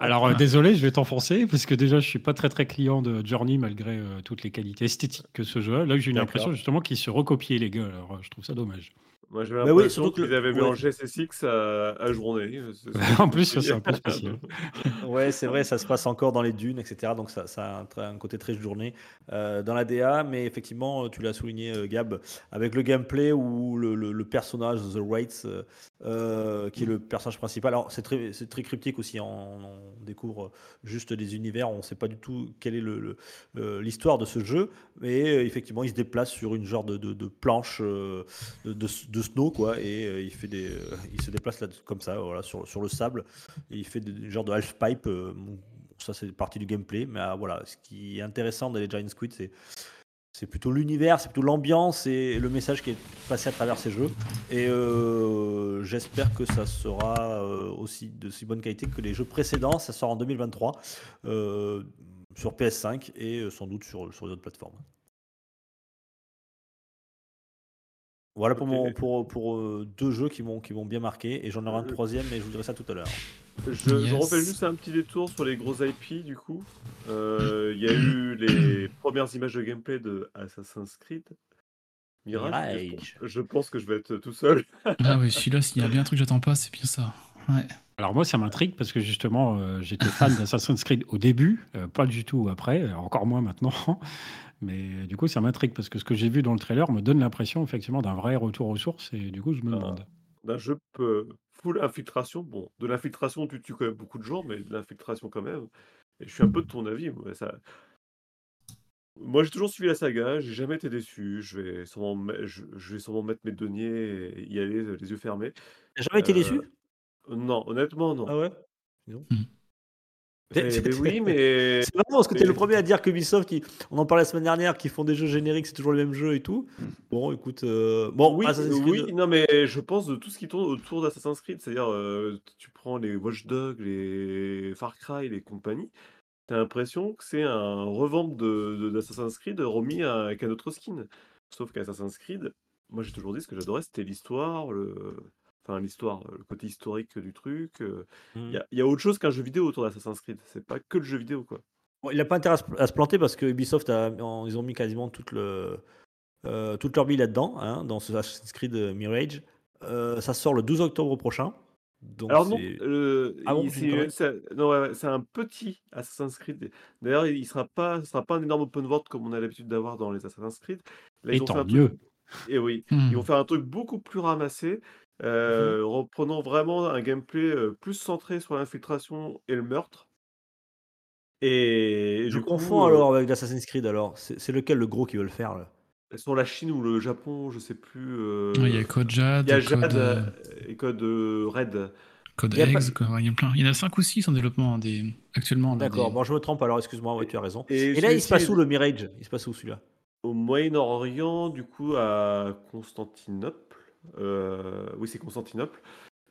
S5: Alors euh, désolé, je vais t'enfoncer parce que déjà je suis pas très très client de Journey malgré euh, toutes les qualités esthétiques que ce jeu a. Là j'ai une
S2: D'accord.
S5: impression justement qu'ils se recopiaient les gars. Alors je trouve ça dommage.
S4: Moi j'avais
S2: Bah oui, que
S4: qu'ils
S2: le-
S4: avaient
S2: ouais.
S4: mélangé SSX à, à journée. Que
S5: en plus c'est un peu spécial.
S2: Ouais, c'est vrai, ça se passe encore dans les dunes, etc. Donc ça, ça a un, côté très journée euh, dans la DA, mais effectivement, tu l'as souligné, euh, Gab, avec le gameplay où le, le- le personnage The Wraiths, euh, qui est le personnage principal, alors c'est très, c'est très cryptique aussi, on, on découvre juste des univers, on ne sait pas du tout quelle est le- le- l'histoire de ce jeu, mais effectivement, il se déplace sur une genre de, de- de planche de, de- de snow, quoi, et euh, il, fait des, euh, il se déplace là, comme ça, voilà, sur, sur le sable, et il fait des genres de half pipe. euh, ça, c'est partie du gameplay. Mais ah, voilà, ce qui est intéressant dans les Giant Squid, c'est c'est plutôt l'univers, c'est plutôt l'ambiance et le message qui est passé à travers ces jeux. Et j'espère que ça sera aussi de si bonne qualité que les jeux précédents. Ça sort en 2023 euh, sur PS5 et sans doute sur, sur d'autres plateformes. Voilà pour, mon, pour, pour euh, deux jeux qui m'ont qui m'ont bien marqué. Et j'en aurai un
S4: Euh,
S2: troisième, mais je vous dirai ça tout à l'heure.
S4: Je, je
S3: Yes.
S4: refais juste un petit détour sur les gros IP du coup. Euh, Il y a eu les premières images de gameplay de Assassin's Creed. Mirage. je
S2: Mirage.
S4: pense- Je pense que je vais être tout seul.
S3: Ah oui, celui-là, s'il y a bien un truc que j'attends pas, c'est bien ça. Ouais.
S5: Alors moi ça m'intrigue parce que justement euh, j'étais fan d'Assassin's Creed au début, euh, pas du tout après, euh, encore moins maintenant. Mais du coup ça m'intrigue parce que ce que j'ai vu dans le trailer me donne l'impression effectivement d'un vrai retour aux sources et du coup je me
S4: Ah.
S5: demande.
S4: D'un jeu peu- full infiltration. Bon, de l'infiltration, tu tues quand même beaucoup de gens, mais de l'infiltration quand même. Et je suis un peu de ton avis. Moi, ça... moi j'ai toujours suivi la saga, j'ai jamais été déçu. Je vais sûrement, me- je, je vais sûrement mettre mes deniers et y aller euh, les yeux fermés.
S2: T'as jamais été
S4: Euh,
S2: déçu?
S4: Non, honnêtement, non.
S2: Ah ouais?
S4: Eh ben oui, mais
S2: C'est marrant parce que tu es le premier à dire que Ubisoft, on en parlait la semaine dernière, qu'ils font des jeux génériques, c'est toujours le même jeu et tout. Bon, écoute, euh, bon,
S4: oui,
S2: Assassin's Creed,
S4: oui, non, mais je pense de tout ce qui tourne autour d'Assassin's Creed, c'est-à-dire euh, tu prends les Watch Dogs, les Far Cry, les compagnies, t'as l'impression que c'est un revamp de, de- d'Assassin's Creed remis à- avec un autre skin. Sauf qu'Assassin's Creed, moi j'ai toujours dit ce que j'adorais, c'était l'histoire, le... enfin l'histoire, le côté historique du truc. euh, Il y, a, il y a autre chose qu'un jeu vidéo autour d'Assassin's Creed, c'est pas que le jeu vidéo quoi.
S2: Bon, il n'a pas intérêt à se, à se planter parce que Ubisoft, a- en- ils ont mis quasiment toute, le, euh, toute leur bille là-dedans, hein, dans ce Assassin's Creed Mirage. Euh, ça sort le 12 octobre prochain. Donc
S4: Alors non,
S2: c'est-
S4: euh,
S2: Ah bon, c'est
S4: un petit Assassin's Creed. D'ailleurs, il sera pas, ce sera pas un énorme open world comme on a l'habitude d'avoir dans les Assassin's Creed. Là,
S5: Et
S4: ils ont fait truc-
S5: mieux.
S4: Et oui, ils vont faire un truc beaucoup plus ramassé, euh, reprenant vraiment un gameplay euh, plus centré sur l'infiltration et le meurtre. Et,
S2: je confonds alors avec l'Assassin's Creed alors. C'est lequel le gros qui veut le faire là?
S4: Sur la Chine ou le Japon, je sais plus. euh,
S3: Ouais, Il y a Code Jade,
S4: il y a
S3: Code,
S4: Jade
S3: euh,
S4: et Code Red.
S3: Code
S2: Il y pas-
S3: il en a plein. Il y en a 5 ou 6 en développement des... actuellement. là,
S2: D'accord,
S3: des-
S2: bon, je me trompe alors, excuse-moi, ouais, tu as raison.
S4: Et
S2: Et là, il se passe où le Mirage? Il se passe où celui-là?
S4: Au Moyen-Orient, du coup, à Constantinople. Euh, oui, c'est Constantinople.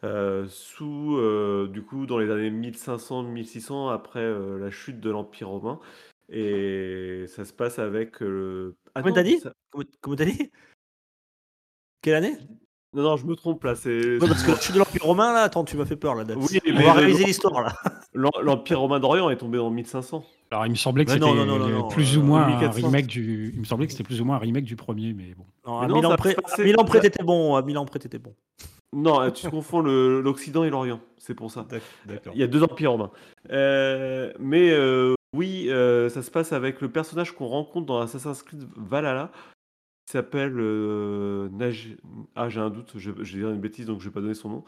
S4: Euh, sous, euh, du coup, dans les années 1500-1600, après la chute de l'Empire romain. Et ça se passe avec. euh, ah
S2: Comment t'as dit
S4: ça-
S2: Comment comment t'as dit Quelle année
S4: Non, non, je me trompe là. C'est
S2: Ouais, parce que je suis de l'Empire romain là, attends, tu m'as fait peur là.
S4: Oui,
S2: On va
S4: le-
S2: réviser l'histoire là.
S4: l'Em- l'Empire romain d'Orient est tombé en 1500.
S5: Alors, il me semblait que c'était
S2: non, non, non, non, non,
S5: plus
S2: euh,
S5: ou moins un
S4: 1400.
S5: remake du. Il me semblait que c'était plus ou moins un remake du premier, mais bon.
S2: Non, à
S4: non,
S2: 1000
S4: ça
S2: ans
S4: va
S2: près,
S4: se passer-
S2: à 1000 ans près,
S4: ça-
S2: t'étais bon. À 1000 ans près, t'étais bon.
S4: Non, euh, tu confonds le- l'Occident et l'Orient. C'est pour ça.
S2: D'accord.
S4: Il y a deux empires romains. Euh, mais euh, oui, euh, ça se passe avec le personnage qu'on rencontre dans Assassin's Creed Valhalla. qui s'appelle euh, Naj- Ah, j'ai un doute, je, je vais dire une bêtise, donc je vais pas donner son nom.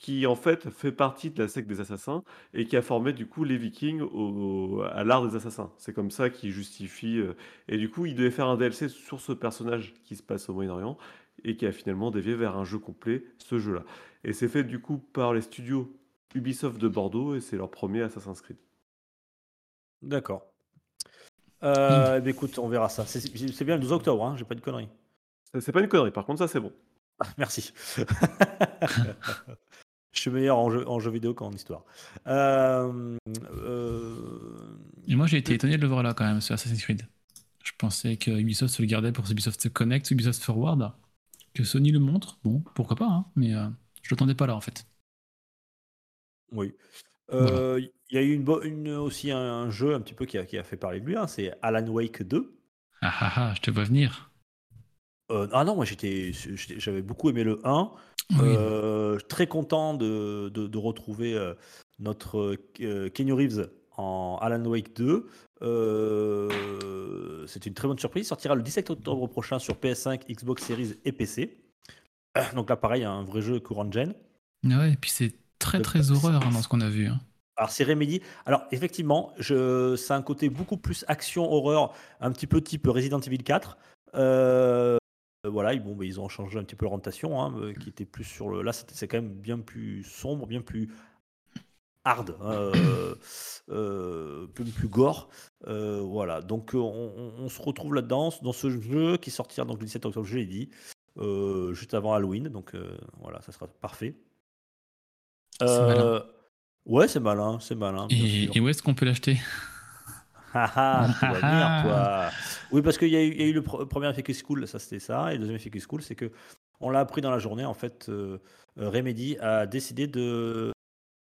S4: Qui en fait fait partie de la secte des assassins et qui a formé du coup les Vikings au- à l'art des assassins. C'est comme ça qu'il justifie. euh, et du coup, il devait faire un DLC sur ce personnage qui se passe au Moyen-Orient et qui a finalement dévié vers un jeu complet, ce jeu-là. Et c'est fait du coup par les studios Ubisoft de Bordeaux et c'est leur premier Assassin's Creed.
S2: D'accord. Euh, eh bien, écoute, on verra ça. C'est c'est bien le 12 octobre, hein, j'ai pas de conneries.
S4: C'est pas une connerie, par contre, ça c'est bon.
S2: Ah, Merci. Je suis meilleur en jeu, en jeu vidéo qu'en histoire. Euh, euh,
S3: Et moi, j'ai été étonné de le voir là quand même, sur Assassin's Creed. Je pensais que Ubisoft se le gardait pour Ubisoft Connect, Ubisoft Forward. Que Sony le montre, bon, pourquoi pas, hein, mais euh, je l'attendais pas là en fait.
S2: oui. Euh, Il y a eu une, bo- une- aussi un, un jeu un petit peu qui a, qui a fait parler de lui, hein, c'est Alan Wake 2.
S3: Ah ah ah, je te vois venir.
S2: Euh, ah non, moi j'étais, j'avais beaucoup aimé le 1.
S3: Oui.
S2: Euh, très content de, de- de retrouver euh, notre Keanu Reeves en Alan Wake 2. Euh, c'est une très bonne surprise. Il sortira le 17 octobre prochain sur PS5, Xbox Series et PC. Donc là, pareil, un vrai jeu courant gen.
S3: Ouais, et puis c'est très très horreur hein, dans ce qu'on a vu. hein.
S2: Alors c'est Remedy. Alors effectivement, je, c'est un côté beaucoup plus action horreur, un petit peu type Resident Evil 4. Euh, voilà, ils, bon, bah, ils ont changé un petit peu l'orientation, hein, euh, qui était plus sur le. Là, c'était- c'est quand même bien plus sombre, bien plus hard, euh, euh, plus, plus gore. Euh, voilà, donc euh, on, on- on se retrouve là-dedans dans ce jeu qui sortira donc le 17 octobre, je l'ai dit, euh, juste avant Halloween. Donc euh, voilà, ça sera parfait. Euh, Ouais, c'est malin, c'est malin.
S3: et où est-ce qu'on peut l'acheter?
S2: Ah ah, tu vas venir,
S3: Ah.
S2: toi. Oui, parce qu'il y, a eu- il y a eu le pr- premier effet qui est cool, ça c'était ça, et le deuxième effet qui est cool, c'est que on l'a appris dans la journée. En fait, euh, euh, Remedy a décidé de,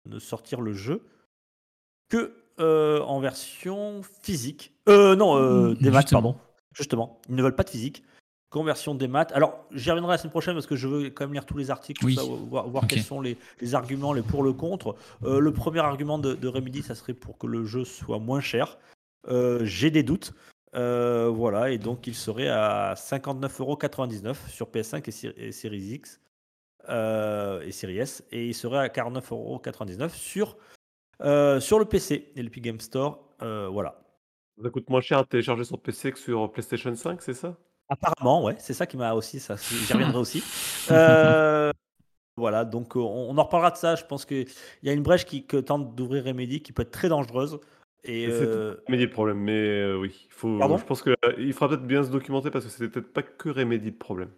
S2: de sortir le jeu que euh, en version physique. Euh, non, euh, des maths,
S3: Justement.
S2: pardon. Justement, ils ne veulent pas de physique. Qu'en version des maths. Alors, j'y reviendrai la semaine prochaine parce que je veux quand même lire tous les articles,
S3: Oui.
S2: ça, voir, quels sont les, les arguments, les pour, le contre. Le premier argument de, de Remedy, ça serait pour que le jeu soit moins cher. Euh, J'ai des doutes. Euh, voilà, et donc il serait à 59,99€ sur PS5 et, Series X euh, et Series S, et il serait à 49,99€ sur, sur le PC et l'Epic Game Store. voilà.
S4: Ça coûte moins cher à télécharger sur PC que sur PlayStation 5, c'est ça?
S2: Apparemment, ouais, c'est ça qui m'a aussi, ça, j'y reviendrai aussi. Euh, voilà, donc on, on en reparlera de ça. Je pense qu'il y a une brèche qui que tente d'ouvrir Remedy qui peut être très dangereuse. Et
S4: Et c'est
S2: euh,
S4: Remedy le problème, mais euh, oui, il faut.
S2: Pardon
S4: je pense que euh, il faudra peut-être bien se documenter parce que c'était peut-être pas que Remedy le problème.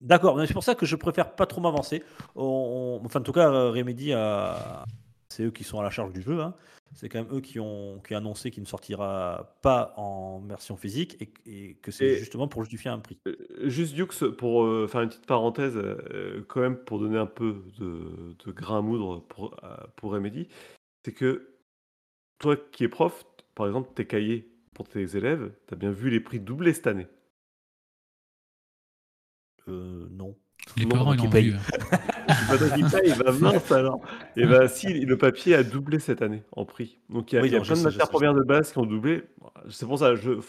S2: D'accord, mais c'est pour ça que je préfère pas trop m'avancer. On- Enfin, en tout cas, Remedy, a... c'est eux qui sont à la charge du jeu. hein. C'est quand même eux qui ont, qui annoncé qu'il ne sortira pas en version physique et, et que c'est justement pour justifier un prix.
S4: Juste Dux, pour euh, faire une petite parenthèse, euh, quand même pour donner un peu de, de grain à moudre pour, euh, pour Remedy, c'est que toi qui es prof, par exemple, tes cahiers pour tes élèves, tu as bien vu les prix doubler cette année?
S2: Euh, non.
S3: Les
S4: Non,
S3: parents, ils
S2: qui
S3: ont
S2: paye.
S3: vu.
S4: Bah, donc, il paye, bah, mince alors. Et bah si, le papier a doublé cette année en prix. Donc il y a,
S2: Oui,
S4: il y a
S2: non, je
S4: plein de
S2: je
S4: matières
S2: sais,
S4: premières de base qui ont doublé. C'est pour ça, il va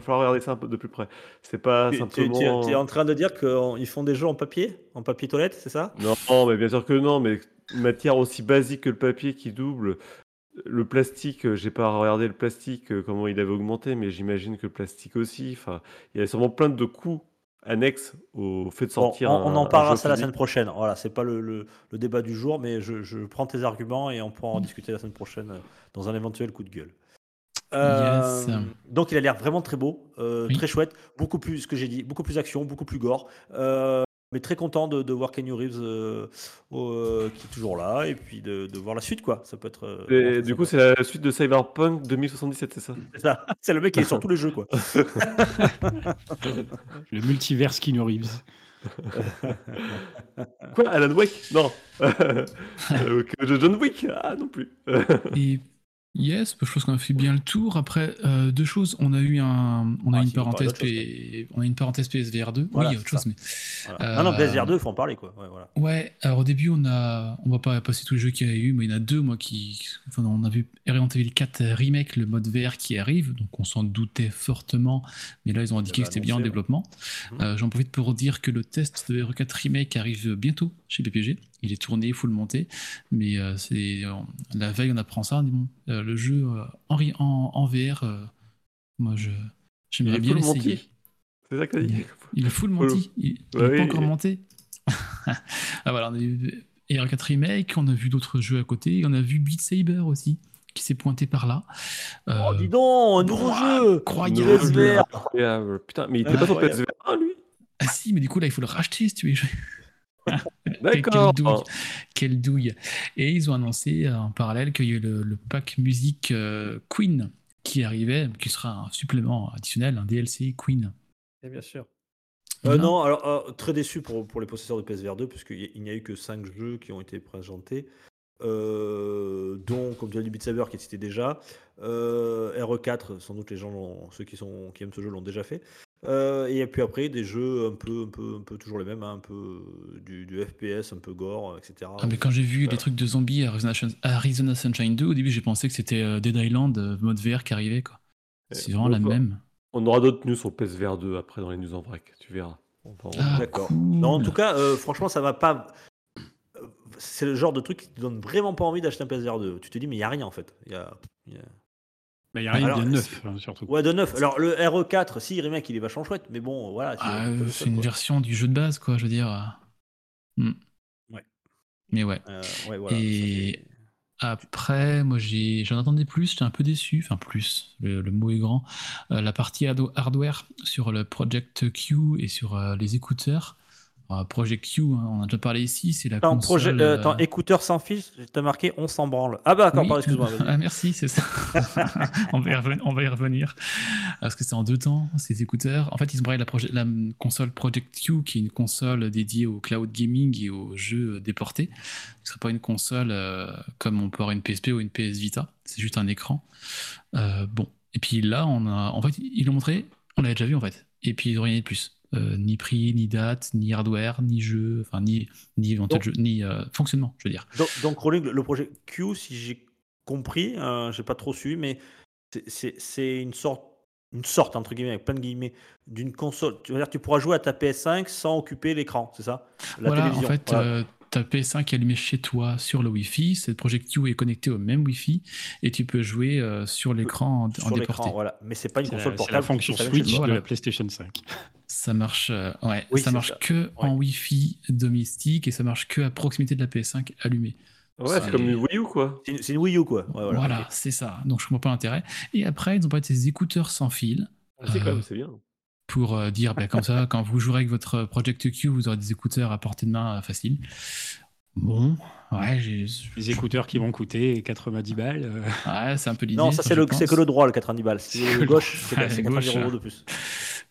S4: falloir regarder ça un peu de plus près. C'est pas
S2: Tu- tu-
S4: simplement.
S2: Tu es en train de dire qu'ils font des jeux en papier En papier toilette, c'est ça?
S4: Non, mais bien sûr que non, mais une matière aussi basique que le papier qui double. Le plastique, euh, j'ai pas regardé le plastique, euh, comment il avait augmenté, mais j'imagine que le plastique aussi. Enfin, il y a sûrement plein de coûts annexe au fait de
S2: Bon,
S4: sortir
S2: on, on
S4: un,
S2: en parlera ça la semaine prochaine. Voilà, c'est pas le, le- le débat du jour, mais je, je prends tes arguments et on pourra en discuter la semaine prochaine euh, dans un éventuel coup de gueule. Euh,
S3: Yes.
S2: donc il a l'air vraiment très beau, euh,
S3: Oui.
S2: très chouette, beaucoup plus, ce que j'ai dit, beaucoup plus action, beaucoup plus gore. Mais très content de, de voir Kenny Reeves euh, euh, qui est toujours là et puis de, de voir la suite quoi. Ça peut être. euh,
S4: Et du coup, c'est la suite de Cyberpunk 2077, c'est ça?
S2: C'est ça. C'est le mec qui est sur tous les jeux quoi.
S5: Le multiverse Keanu Reeves.
S4: Quoi Alan Wake? Non. Euh, John Wick? Ah non plus.
S3: Et yes, je pense qu'on a fait bien le tour. Après, euh, deux choses. On a eu un, on a
S2: Ah,
S3: une
S2: si,
S3: parenthèse, P- on a une parenthèse PSVR 2.
S2: Voilà,
S3: oui, autre chose, mais
S2: Voilà. Non non
S3: Euh,
S2: PSVR 2, il faut en parler quoi. Ouais, voilà.
S3: Ouais, alors au début, on a, on va pas passer tous les jeux qu'il y a eu, mais il y en a deux, moi, qui, enfin, on a vu Resident Evil 4 Remake, le mode VR qui arrive, donc on s'en doutait fortement, mais là, ils ont indiqué que c'était bien en
S2: ouais.
S3: développement.
S2: Mhm.
S3: Euh, J'en profite pour dire que le test de RE4 Remake arrive bientôt chez PPG. Il est tourné, full monté, mais euh, c'est la veille, on apprend ça. on dit, bon, euh, le jeu euh, en, en, en VR, euh, moi, je
S4: Il
S3: j'aimerais bien l'essayer.
S4: C'est ça que t'as dit
S3: Il est full monty. Il n'est
S4: Ouais,
S3: pas encore monté. ah, voilà, on a eu R4 Remake, on a vu d'autres jeux à côté, on a vu Beat Saber aussi, qui s'est pointé par là. Euh,
S2: Oh dis donc, un nouveau
S3: ouah,
S2: jeu.
S3: incroyable.
S4: Putain, mais il était pas sur
S2: Incroyable.
S4: PSVR 1, lui
S3: Ah si, mais du coup, là, il faut le racheter si tu veux.
S4: D'accord.
S3: Quelle douille. Quelle douille. Et ils ont annoncé en parallèle qu'il y a eu le, le pack musique euh, Queen qui arrivait, qui sera un supplément additionnel, un DLC Queen.
S2: Et bien sûr.
S3: Voilà.
S2: Euh, non, alors euh, très déçu pour, pour les possesseurs de PSVR 2, puisqu'il n'y a eu que 5 jeux qui ont été présentés, euh, dont, comme tu as dit, Beat Saber qui est cité déjà, euh, RE4, sans doute les gens, ceux qui, sont, qui aiment ce jeu l'ont déjà fait, Euh, et puis après des jeux un peu, un peu, un peu toujours les mêmes, hein, un peu euh, du, du FPS, un peu gore, etc.
S3: Ah, mais quand j'ai vu
S2: Voilà.
S3: les trucs de zombies à Arizona, Arizona Sunshine 2, au début j'ai pensé que c'était euh, Dead Island mode VR qui arrivait. quoi. C'est
S4: Euh,
S3: vraiment la même.
S4: On aura d'autres news sur PSVR 2 après dans les news en vrac, tu verras. En-
S3: Ah,
S2: D'accord.
S3: cool.
S2: Non, en tout cas, euh, franchement, ça va pas. C'est le genre de truc qui te donne vraiment pas envie d'acheter un PSVR 2. Tu te dis, mais il n'y a rien en fait. Il y a- y a-
S5: il n'y a rien
S2: Alors,
S5: de neuf, hein, surtout.
S2: Ouais, de neuf. Alors le RE4, si, remake, il est vachement chouette, mais bon, voilà.
S3: Ah, c'est
S2: seul,
S3: une
S2: quoi.
S3: version du jeu de base, quoi, je veux dire. Hmm.
S2: Ouais.
S3: Mais ouais.
S2: Euh, ouais, voilà,
S3: Et- Après, moi, j'ai, j'en attendais plus, j'étais un peu déçu, enfin plus, le, le mot est grand. Euh, la partie hard- hardware sur le Project Q et sur euh, les écouteurs. Euh, Project Q, hein, on en a déjà parlé ici, c'est la console.
S2: projet, euh,
S3: euh,
S2: attends, écouteur sans fil, t'as marqué on s'en branle. Ah bah d'accord,
S3: oui.
S2: pardon, excuse-moi.
S3: Ah, merci, c'est ça. on, va y revenir, on va y revenir. Parce que c'est en deux temps, ces écouteurs. En fait, ils ont parlé de la, console Project Q, qui est une console dédiée au cloud gaming et aux jeux déportés. Ce ne serait pas une console euh, comme on peut avoir une PSP ou une PS Vita. C'est juste un écran. Euh, bon. Et puis là, on a, en fait, ils l'ont montré, on l'avait déjà vu en fait. Et puis ils n'ont rien dit de plus. Euh, ni prix, ni date, ni hardware, ni jeu, enfin ni ni éventuel
S2: Donc-
S3: jeu, ni euh, fonctionnement, je veux dire.
S2: Donc, donc Rolling, le projet Q, si j'ai compris, euh, j'ai pas trop su, mais c'est- une sorte, une sorte entre guillemets, avec plein de guillemets, d'une console. Tu veux dire, tu pourras jouer à ta PS5 sans occuper l'écran, c'est ça? La
S3: voilà,
S2: télévision.
S3: en fait,
S2: voilà.
S3: Ta PS5 est allumée chez toi sur le Wi-Fi. Cette Project Q est connectée au même Wi-Fi et tu peux jouer euh, sur l'écran en, en
S2: sur l'écran,
S3: déporté.
S2: voilà. Mais c'est pas une
S5: C'est
S2: console
S5: c'est
S2: portable.
S5: la fonction Switch de
S3: Voilà.
S5: la PlayStation 5.
S3: Ça marche, euh, ouais,
S2: Oui,
S3: ça
S2: c'est
S3: marche
S2: ça.
S3: que en Wi-Fi domestique et ça marche que à proximité de la PS5 allumée.
S4: Ouais, c'est comme une Wii U, quoi.
S2: C'est une, c'est une Wii U, quoi. Ouais,
S3: Voilà, c'est ça. Donc je comprends pas l'intérêt. Et après, ils ont parlé de ces écouteurs sans fil
S4: Ah, c'est quand
S3: Euh,
S4: même, c'est bien.
S3: Pour euh, dire, bah, comme ça, quand vous jouerez avec votre Project Q, vous aurez des écouteurs à portée de main euh, facile. Bon, ouais, j'ai-
S5: Les écouteurs qui vont coûter 90 balles. euh,
S3: ouais, c'est un peu l'idée.
S2: Non, ça c'est le, c'est que le droit, le 90 balles. Si
S3: C'est
S2: le
S3: le
S2: gauche, c'est
S3: Ouais,
S2: c'est
S3: gauche,
S2: 90 euros de plus.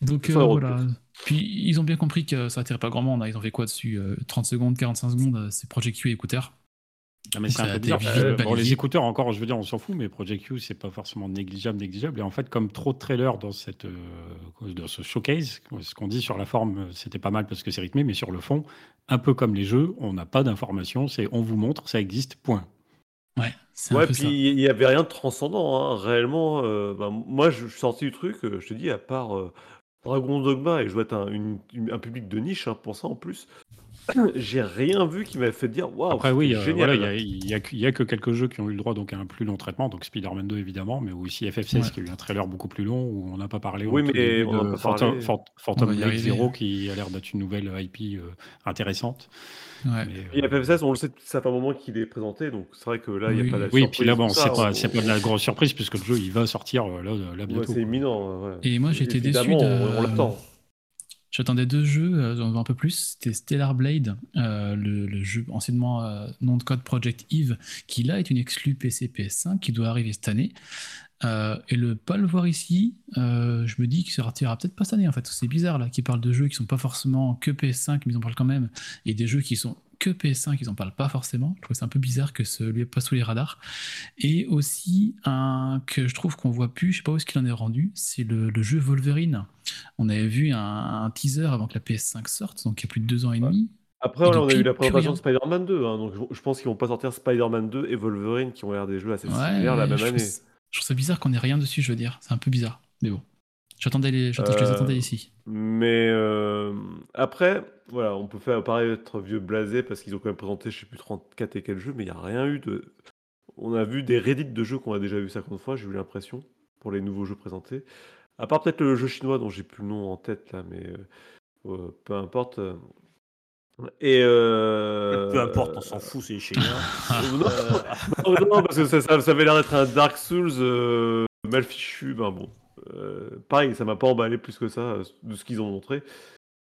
S3: Donc
S4: 100
S3: euh, voilà. Puis ils ont bien compris que ça attirait pas grand monde. hein. Ils ont fait quoi dessus euh, 30 secondes, 45 secondes, euh, c'est Project Q et écouteurs.
S5: Non, mais
S3: Donc,
S5: c'est
S3: ça
S5: un
S3: a
S5: peu bizarre.
S3: été
S5: parce
S3: vite
S5: que, bon,
S3: balayé.
S5: les écouteurs, encore, je veux dire, on s'en fout, mais Project Q, c'est pas forcément négligeable, négligeable. Et en fait, comme trop de trailers dans, cette, euh, dans ce showcase, ce qu'on dit sur la forme, euh, c'était pas mal parce que c'est rythmé, mais sur le fond, un peu comme les jeux, on n'a pas d'informations, c'est on vous montre, ça existe, point.
S3: Ouais, c'est
S4: Ouais,
S3: un peu
S4: puis il n'y avait rien de transcendant, hein. réellement. euh, bah, moi, je suis sorti du truc, euh, je te dis, à part euh, Dragon Dogma, et je dois être un, une- une- un public de niche hein, pour ça en plus. j'ai rien vu qui m'a fait dire waouh.
S5: Après, oui, euh,
S4: génial.
S5: voilà, il y a, il que- il y a que quelques jeux qui ont eu le droit donc à un plus long traitement, donc Spider-Man 2 évidemment, mais aussi FF16
S3: Ouais.
S5: qui a eu un trailer beaucoup plus long où on n'a pas parlé
S4: Oui, mais on
S5: de
S4: pas
S5: Phantom, Blade. Zero qui a l'air d'être une nouvelle IP euh, intéressante.
S3: Ouais.
S5: Mais,
S4: Et
S5: euh,
S4: FF16, on le sait, ça fait un moment qu'il est présenté, donc c'est vrai que là, il n'y
S3: Oui.
S4: a pas la
S5: oui,
S4: surprise.
S5: puis là, bon, c'est pas,
S4: on-
S5: c'est pas de la grosse surprise puisque le jeu il va sortir euh, là, là
S4: Ouais,
S5: bientôt.
S4: c'est
S5: quoi.
S4: imminent. ouais.
S3: Et moi, j'étais déçu
S4: Évidemment,
S3: de-
S4: on, on l'attend.
S3: J'attendais deux jeux, euh, j'en veux un peu plus. C'était Stellar Blade, euh, le, jeu anciennement euh, nom de code Project Eve, qui là est une exclue PC PS5 qui doit arriver cette année. Euh, et le pas le voir ici, euh, je me dis qu'il sortira peut-être pas cette année en fait. C'est bizarre là, qui parlent de jeux qui sont pas forcément que PS5, mais ils en parlent quand même, et des jeux qui sont que PS5, ils en parlent pas forcément. Je trouve c'est un peu bizarre que ce lui passe sous les radars. Et aussi un que je trouve qu'on voit plus, je sais pas où est-ce qu'il en est rendu, c'est le jeu Wolverine. On avait vu un, un teaser avant que la PS5 sorte, donc il y a plus de deux ans et demi.
S4: Après,
S3: Et
S4: on a eu la présentation de Spider-Man 2, hein, donc je, je pense qu'ils vont pas sortir Spider-Man 2 et Wolverine qui ont l'air des jeux assez
S3: Ouais,
S4: similaires la même année.
S3: Je trouve ça bizarre qu'on ait rien dessus, je veux dire. C'est un peu bizarre, mais bon. J'attendais les, je les
S4: Euh,
S3: attendais ici.
S4: Mais euh, après, voilà, on peut faire paraître vieux blasé parce qu'ils ont quand même présenté, je sais plus 34 et quel jeu, mais il n'y a rien eu de. On a vu des Reddit de jeux qu'on a déjà vu 50 fois, j'ai eu l'impression, pour les nouveaux jeux présentés. À part peut-être le jeu chinois dont j'ai plus le nom en tête là, mais euh, euh, peu importe. euh. Et euh,
S2: Peu importe, on s'en fout, c'est chez
S4: euh, non, non, non, parce que ça, ça- ça avait l'air d'être un Dark Souls euh, mal fichu. Ben bon, euh, pareil, ça m'a pas emballé plus que ça euh, de ce qu'ils ont montré.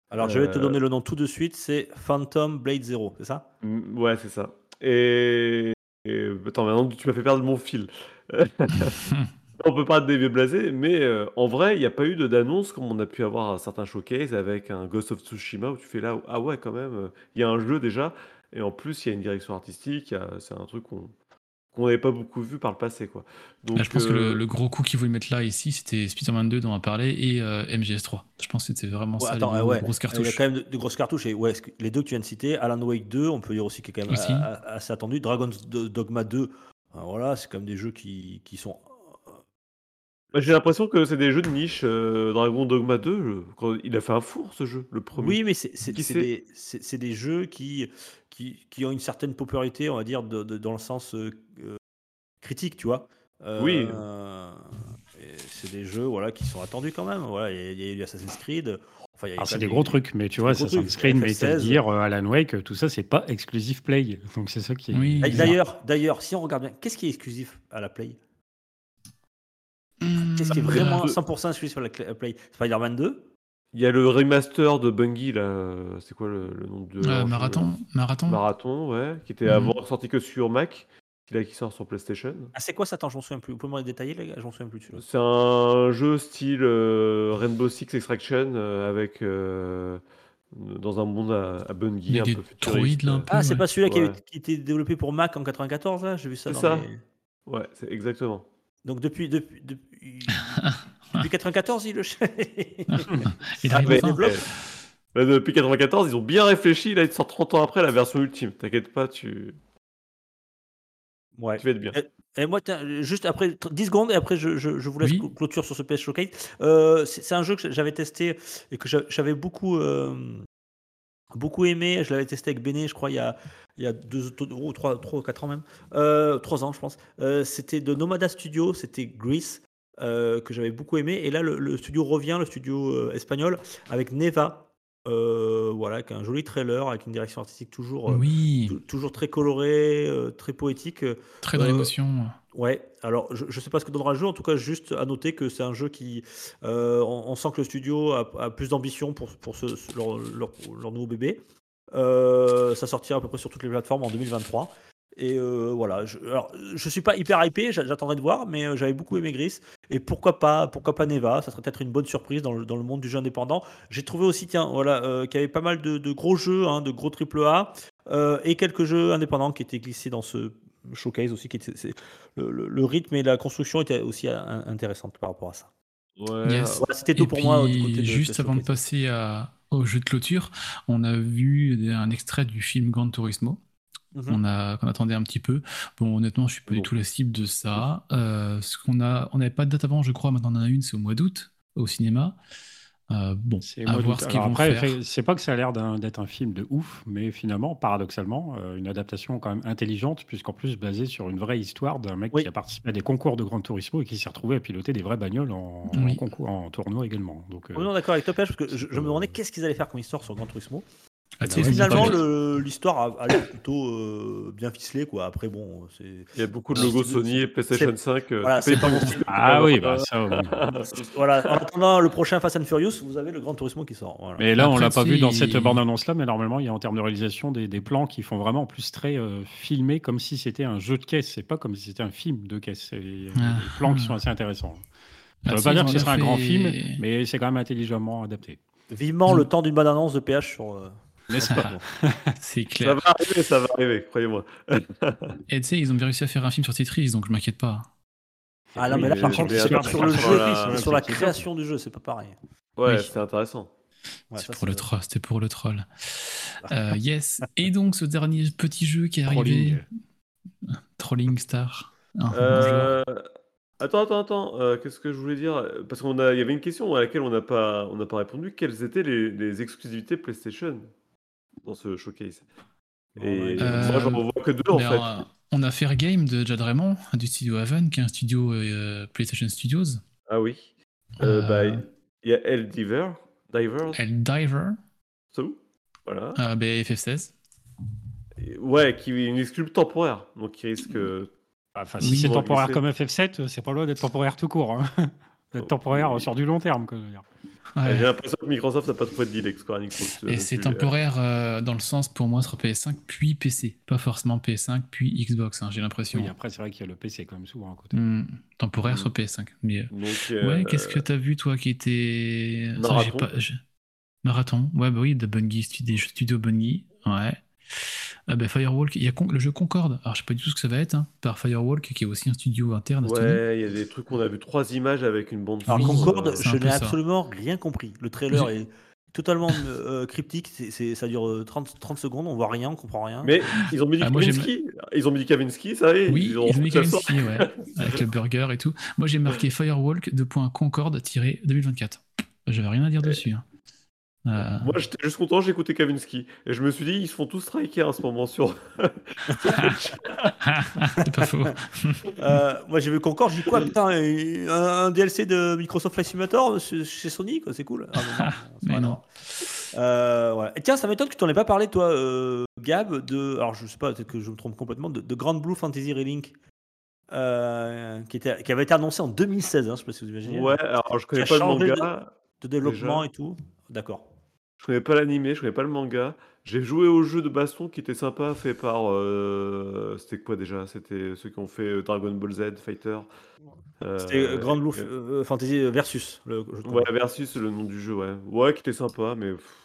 S2: Alors, je vais te
S4: Euh,
S2: donner le nom tout de suite, c'est Phantom Blade Zero, c'est ça?
S4: Mm, Ouais, c'est ça. Et... et- Attends, maintenant tu m'as fait perdre mon fil. on peut pas des vieux blasés, mais euh, en vrai, il n'y a pas eu de- d'annonce comme on a pu avoir à certains showcases avec un Ghost of Tsushima où tu fais là, ah ouais, quand même, euh, il y a un jeu déjà, et en plus, il y a une direction artistique, c'est un truc qu'on qu'on n'avait pas beaucoup vu par le passé, quoi. Donc,
S3: Ah, je pense que
S4: euh,
S3: le, le gros coup qu'ils voulaient mettre là ici, c'était Spider-Man 2 dont on a parlé et euh, MGS3. Je pense que c'était vraiment
S2: Ouais,
S3: ça,
S2: attends,
S3: les
S2: euh,
S3: deux
S2: ouais.
S3: grosses
S2: Il y a
S3: cartouches.
S2: quand même de, de grosses cartouches. Et ouais, les deux que tu viens de citer, Alan Wake 2, on peut dire aussi qu'il est quand même
S3: Aussi.
S2: a- a- assez attendu. Dragon's Do- Dogma 2, alors voilà, c'est quand même des jeux qui, qui sont.
S4: Bah, j'ai l'impression que c'est des jeux de niche. euh, Dragon Dogma 2, je- quand- il a fait un four ce jeu, le premier.
S2: Oui, mais c'est c'est-
S4: Qui
S2: c'est
S4: c'est
S2: des, c'est- c'est des jeux qui, qui, qui ont une certaine popularité, on va dire, de- de- dans le sens euh, euh, critique, tu vois.
S4: Oui.
S2: Euh, et c'est des jeux voilà, qui sont attendus quand même. Voilà, il y a- il y, a eu Assassin's Creed. Enfin, il y a
S5: Alors,
S2: quand
S5: c'est
S2: même
S5: des gros trucs, mais tu vois,
S2: gros
S5: Assassin's
S2: trucs.
S5: Creed, Metal
S2: FF16.
S5: Gear, euh, Alan Wake, tout ça, c'est pas exclusif Play. Donc c'est ça qui est.
S3: Oui.
S2: D'ailleurs, si on regarde bien, qu'est-ce qui est exclusif à la Play? Qu'est-ce qui est vraiment
S4: euh,
S2: 100% exclusif à la cl- Play Spider-Man 2
S4: Il y a le remaster de Bungie, là. euh, C'est quoi le, le nom de.
S3: euh, Marathon, Marathon.
S4: Marathon, ouais. Qui était
S3: Mhm.
S4: avant sorti que sur Mac. Qui, là, qui sort sur PlayStation.
S2: Ah, c'est quoi ça Attends, je m'en souviens plus. Vous pouvez me détailler, les gars? Je m'en souviens plus dessus.
S4: C'est un jeu style euh, Rainbow Six Extraction euh, avec. euh, dans un monde à, à Bungie,
S3: Il y a
S4: un
S3: des
S4: peu futuriste.
S3: là, un peu.
S2: Ah, c'est
S3: ouais.
S2: pas celui-là qui,
S4: Ouais.
S2: qui était développé pour Mac en 94, là? J'ai vu ça
S4: C'est ça.
S2: les-
S4: Ouais, c'est exactement.
S2: Donc depuis, depuis, depuis, depuis 94, il le
S3: Il
S2: Ah,
S3: arrive.
S4: Là, depuis 94, ils ont bien réfléchi. Là, ils sortent 30 ans après la version ultime. T'inquiète pas, tu,
S2: Ouais.
S4: tu vas être bien.
S2: Et moi, juste après tr- 10 secondes, et après je, je- je vous laisse
S3: Oui.
S2: clôture sur ce PS Showcase. Euh, c'est un jeu que j'avais testé et que j'a- j'avais beaucoup, euh, beaucoup aimé. Je l'avais testé avec Béné, je crois, il y a, il y a deux, ou trois, trois ou quatre ans même. Euh, trois ans, je pense. Euh, c'était de Nomada Studio, c'était Greece, euh, que j'avais beaucoup aimé. Et là, le, le studio revient, le studio euh, espagnol, avec Neva. euh, voilà, avec un joli trailer, avec une direction artistique toujours,
S3: Oui,
S2: tou- toujours très colorée, très poétique.
S3: très dans l'émotion.
S2: Ouais, alors je ne sais pas ce que donnera le jeu, en tout cas juste à noter que c'est un jeu qui... on, on sent que le studio a, a plus d'ambition pour, pour ce, leur, leur- leur nouveau bébé. Ça sortira à peu près sur toutes les plateformes en 2023. Et euh, voilà, je, alors, je suis pas hyper hypé, j'a- j'attendrai de voir, mais euh, j'avais beaucoup aimé Gris. Et pourquoi pas, pourquoi pas Neva Ça serait peut-être une bonne surprise dans le, dans le monde du jeu indépendant. J'ai trouvé aussi, tiens, voilà, euh, qu'il y avait pas mal de, de gros jeux, hein, de gros triple A, euh, et quelques jeux indépendants qui étaient glissés dans ce showcase aussi. Qui était, c'est- le, le- le rythme et la construction étaient aussi intéressantes par rapport à ça.
S4: Ouais.
S3: Yes.
S2: Voilà, c'était tout
S3: Et
S2: pour
S3: puis,
S2: moi du côté de
S3: juste avant de passer à- au jeu de clôture, on a vu un extrait du film Gran Turismo.
S2: Mhm.
S3: On a qu'on attendait un petit peu. Bon, honnêtement, je suis pas du tout la cible de ça. Euh, ce qu'on a, on n'avait pas de date avant, je crois. Maintenant, on en a une, c'est au mois d'août au cinéma. Euh, bon,
S5: C'est
S3: à voir ce qu'ils vont
S5: après,
S3: faire.
S5: c'est pas que ça a l'air d'être un film de ouf, mais finalement, paradoxalement, euh, une adaptation quand même intelligente, puisqu'en plus basée sur une vraie histoire d'un mec
S2: Oui.
S5: qui a participé à des concours de Gran Turismo et qui s'est retrouvé à piloter des vraies bagnoles en, concours, en tournoi également. Donc, euh,
S2: Oui, non, d'accord avec toi, parce que je, je me demandais qu'est-ce qu'ils allaient faire comme histoire sur Gran Turismo.
S3: Ah, ont
S2: finalement, l'histoire a, a l'air plutôt euh, bien ficelée, quoi. Après, bon, c'est.
S4: Il y a beaucoup de logos Sony et PlayStation
S2: c'est-
S4: 5. euh,
S2: voilà,
S4: pas mon style.
S5: Ah oui, bah
S4: Euh,
S5: ça. oui.
S2: Voilà, en attendant le prochain Fast and Furious, vous avez le Gran Turismo qui sort. Voilà.
S5: Mais là, on
S3: Après,
S5: l'a pas vu dans cette bande-annonce-là, mais normalement, il y a en termes de réalisation des, des plans qui font vraiment en plus très euh, filmés, comme si c'était un jeu de caisse. C'est pas comme si c'était un film de caisse. C'est- Il y a des
S3: Ah.
S5: plans qui sont assez intéressants. Ça
S3: Ah,
S5: veut pas dire que ce sera un grand
S3: fait-
S5: film, mais c'est quand même intelligemment adapté.
S2: Vivement le temps d'une bonne annonce de PH sur.
S5: N'est-ce pas
S3: C'est
S4: Ça
S3: clair.
S4: va arriver, ça va arriver, croyez-moi.
S3: Et tu sais, ils ont bien réussi à faire un film sur Tetris, donc je m'inquiète pas.
S2: Ah non, mais là,
S4: mais
S2: par contre, c'est pas sur le jeu,
S4: la-
S2: c'est sur la création du jeu, c'est pas pareil.
S4: Ouais,
S3: Oui.
S4: c'est intéressant.
S2: Ouais,
S3: C'est
S2: ça,
S3: pour le troll, c'était pour le troll. Euh, yes. Et donc ce dernier petit jeu qui est arrivé,
S5: Trolling.
S3: Trolling Star. Ah, bonjour.
S4: Euh, Attends, attends, attends. euh, Qu'est-ce que je voulais dire? Parce qu'on a, il y avait une question à laquelle on n'a pas, on n'a pas répondu. Quelles étaient les, les exclusivités PlayStation? Dans ce showcase Et
S3: Euh,
S4: moi, j'en vois que deux en fait.
S3: euh, on a Fair Game de Jad Raymond du studio Haven, qui est un studio euh, PlayStation Studios.
S4: Ah oui. Euh,
S3: Euh,
S4: bah, il y a El Diver, Divers,
S3: Diver,
S4: ça où? Voilà.
S3: euh, ben, FF16.
S4: Et- Ouais, qui est une exclu temporaire, donc qui risque. euh,
S3: Oui,
S5: si c'est temporaire
S4: glisser.
S5: comme FF7, c'est pas loin d'être temporaire tout court. Hein. Temporaire sur du long terme. quoi, je veux dire.
S3: Ouais.
S4: J'ai l'impression que Microsoft n'a pas trouvé de deal avec Square Enix.
S3: Et c'est temporaire euh, dans le sens pour moi sur PS5 puis PC, pas forcément PS5 puis Xbox, hein, j'ai l'impression.
S5: Oui, après, c'est vrai qu'il y a le PC quand même souvent à côté.
S3: Hmm, temporaire sur PS5. Mais euh,
S4: Donc,
S3: ouais,
S4: euh,
S3: qu'est-ce que t'as vu toi qui était Ça,
S4: Marathon.
S3: j'ai pas- je- Marathon, ouais bah oui, de Bungie, stu- des studios Bungie, ouais. Ah bah, Firewalk, il y a Con- le jeu Concorde. Alors je sais pas du tout ce que ça va être, hein, par Firewalk qui est aussi un studio interne.
S4: Ouais, il y a des trucs, on a vu trois images avec une bande
S2: Alors, Concorde,
S3: un
S2: je n'ai absolument rien compris. Le trailer est totalement euh, cryptique, c'est- c'est- ça dure euh, 30, 30 secondes, on voit rien, on comprend rien.
S4: Mais ils ont mis du
S3: Ah,
S4: Kavinsky. Ils ont mis du Kavinsky, ça y est.
S3: Oui, ils ont mis
S4: refait ça.
S3: Kavinsky, ouais, avec le burger et tout. Moi j'ai marqué Firewalk de Concorde-2024. J'avais rien à dire dessus. hein. Euh,
S4: Moi, j'étais juste content, j'ai écouté Kavinsky. Et je me suis dit, ils se font tous striker en ce moment sur.
S3: c'est pas faux.
S2: Euh, moi j'ai vu Concorde, j'ai dit quoi Putain, un, un DLC de Microsoft Flight Simulator chez Sony, quoi, c'est cool. Ah, non. Euh, voilà. Et tiens, ça m'étonne que tu n'en aies pas parlé, toi, euh, Gab, de. Alors je sais pas, peut-être que je me trompe complètement, de, de Grand Blue Fantasy Relink. euh, qui, était, qui avait été annoncé en 2016, hein, je sais pas si vous imaginez.
S4: Ouais, alors je connais pas le
S2: de-
S4: manga.
S2: De développement
S4: Déjà.
S2: et tout. D'accord.
S4: Je connais pas l'animé, je connais pas le manga. J'ai joué au jeu de baston qui était sympa, fait par. euh, C'était quoi déjà? C'était ceux qui ont fait euh, Dragon Ball Z Fighter. Euh,
S2: C'était euh, Grand Blue
S4: euh,
S2: Fantasy Versus. Le, je trouve.
S4: Ouais, versus le nom du jeu, ouais. Ouais, qui était sympa, mais. pff.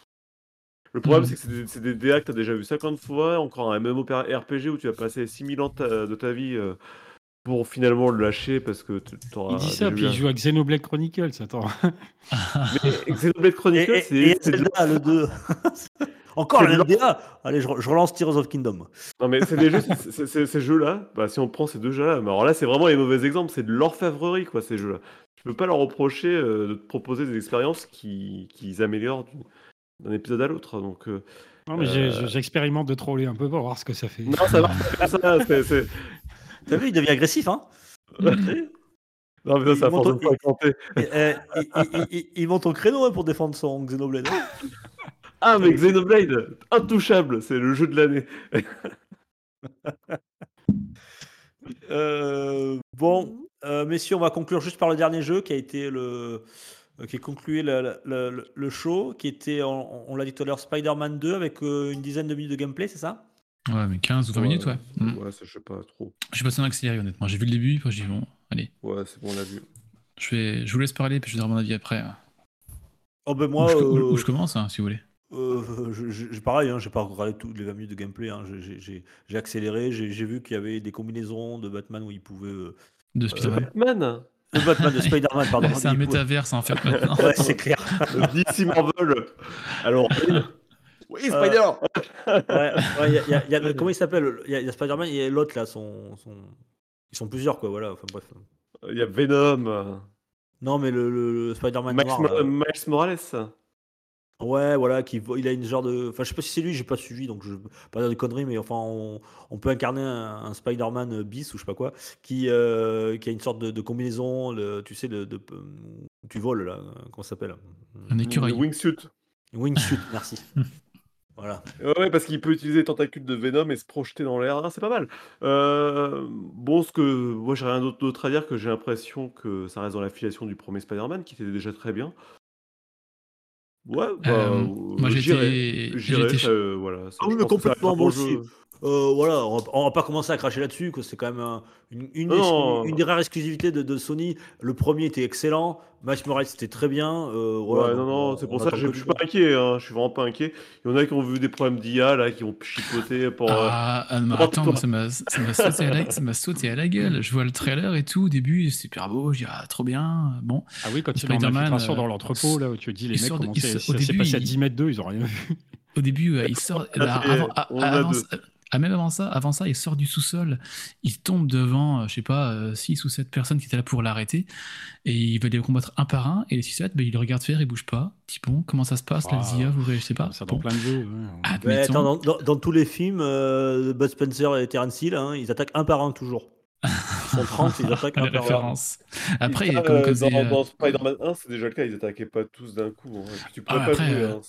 S4: Le problème,
S3: Mhm.
S4: c'est que c'est des, c'est des DA que tu as déjà vu 50 fois, encore un MMORPG où tu as passé 6000 ans de ta, de ta vie euh, pour finalement le lâcher parce que tu auras.
S5: Il dit ça, puis il joue à Xenoblade Chronicles. Attends.
S4: Mais Xenoblade Chronicles, c'est.
S2: et
S4: c'est de
S2: Zelda, le 2. Encore même DA Allez, je, re- je relance Tears of Kingdom.
S4: Non mais c'est des jeux, ces jeux-là, bah, si on prend ces deux jeux-là, mais alors là c'est vraiment les mauvais exemples, c'est de l'orfèvrerie quoi ces jeux-là. Tu peux pas leur reprocher euh, de te proposer des expériences qui, qui améliorent du- d'un épisode à l'autre. Donc euh,
S5: Non, mais
S4: Euh.
S5: j'expérimente de troller un peu pour voir ce que ça fait.
S4: non ça marche pas comme ça. c'est- c'est-
S2: T'as vu, il devient agressif, hein
S4: Non mais ça, à
S2: Il
S4: force de.
S2: Et, euh, il, monte au créneau hein, pour défendre son Xenoblade. hein.
S4: Ah mais Xenoblade, intouchable, c'est le jeu de l'année.
S2: Euh, bon, euh, messieurs, on va conclure juste par le dernier jeu qui a été le. qui a conclué le, le- le- le show, qui était, on, on l'a dit tout à l'heure, Spider-Man 2 avec euh, une dizaine de minutes de gameplay, c'est ça?
S3: Ouais, mais 15 ou 20 minutes, ouais. Mm.
S4: Ouais, ça je sais pas trop.
S3: Je suis passé en accéléré, honnêtement. J'ai vu le début, puis j'ai dit, bon, allez,
S4: Ouais, c'est bon, on l'a vu.
S3: je, vais, je vous laisse parler, puis je donnerai mon avis après.
S2: Oh ben
S3: Où
S2: moi,
S3: je,
S2: euh,
S3: où- où je commence, hein, si vous voulez.
S2: euh, je- je- j'ai pareil, hein, j'ai pas regardé toutes les 20 minutes de gameplay, hein, j'ai- j'ai- j'ai j'ai accéléré, j'ai j'ai vu qu'il y avait des combinaisons de Batman où il pouvait... euh,
S3: De
S4: Euh,
S3: Spider-Man.
S4: Batman,
S2: de Batman, de Spider-Man, pardon.
S3: c'est un métaverse en fait maintenant.
S2: Ouais, c'est clair.
S4: DC Marvel. Alors, oui,
S2: Euh,
S4: Spider.
S2: Ouais, ouais, y a- y a- y a- comment il s'appelle Il y a, Spider-Man, il y a l'autre là, son, son- ils sont plusieurs quoi, voilà. Enfin bref.
S4: Il y a Venom. euh,
S2: Non, mais le, le- le Spider-Man
S4: Miles,
S2: noir. Là.
S4: Miles Morales.
S2: Ouais, voilà, qui, il a une genre de. Enfin, je sais pas si c'est lui, j'ai pas suivi, donc je pas dire de conneries, mais enfin, on, on peut incarner un, un Spider-Man bis ou je sais pas quoi, qui, euh, qui a une sorte de, de combinaison, le, tu sais, de, de- tu voles là, comment ça s'appelle?
S3: Un écureuil.
S4: Wingsuit.
S2: Wingsuit, merci. voilà.
S4: Ouais, ouais, parce qu'il peut utiliser les tentacules de Venom et se projeter dans l'air. Ah, c'est pas mal. Euh, bon, ce que moi j'ai rien d'autre d'autre à dire que j'ai l'impression que ça reste dans l'affiliation du premier Spider-Man qui était déjà très bien. Ouais, bah,
S3: Euh, moi, j'ai
S4: j'irai.
S3: été-
S4: J'irai,
S3: j'ai été
S4: ça, euh, voilà.
S2: Ah oui, mais complètement,
S4: jeu.
S2: Euh, voilà, on va, on va pas commencer à cracher là-dessus, que c'est quand même un- une, une,
S4: Non.
S2: une des rares exclusivités de, de Sony. Le premier était excellent, Miles Morales c'était très bien. euh, voilà,
S4: Ouais, non, non,
S2: on-
S4: c'est pour ça que je suis pas inquiet, hein, je suis vraiment pas inquiet. Il y en a qui ont vu des problèmes d'IA, là, qui ont chipoté pour. euh,
S3: Ah, ah, mais
S4: Oh,
S3: attends, moi, ça m'a ça m'a sauté, sauté à la gueule. Je vois le trailer et tout, au début, c'est super beau, je dis, ah, trop bien. Bon,
S5: Ah oui, quand il est en
S3: Spider-Man,
S5: infiltration
S3: euh,
S5: dans l'entrepôt, là où tu te dis, les
S3: il
S5: mecs,
S3: au
S5: ça s'est
S3: début,
S5: passé à
S3: il-
S5: 10 mètres d'eux, ils ont rien vu.
S3: au début, euh, il sort.
S4: Ah,
S3: ah,
S4: a
S3: ah, même avant ça, avant ça, il sort du sous-sol, il tombe devant, euh, je sais pas, 6 ou 7 personnes qui étaient là pour l'arrêter, et il va les combattre un par un, et les 6-7, bah, il le regarde faire, il bouge pas. Dit bon, comment ça se passe, la
S5: Ah,
S3: ZIA, vous voyez, je sais pas.
S5: Ça dans
S3: Bon,
S5: plein de jeux. ouais.
S2: Ouais,
S3: admettons.
S2: attends, dans, dans- dans tous les films, euh, Bud Spencer et Terence Hill, hein, ils attaquent un par un toujours. Ils sont 30, ils attaquent
S3: Ah,
S2: un par un.
S3: Après,
S4: Et ça,
S3: comme
S4: euh,
S3: causé,
S4: dans,
S3: euh,
S4: dans Spider-Man 1, c'est déjà le cas, ils attaquaient pas tous d'un coup. hein. Et puis tu pourrais
S3: Ah,
S4: pas
S3: après,
S4: jouer.
S3: euh,
S4: hein,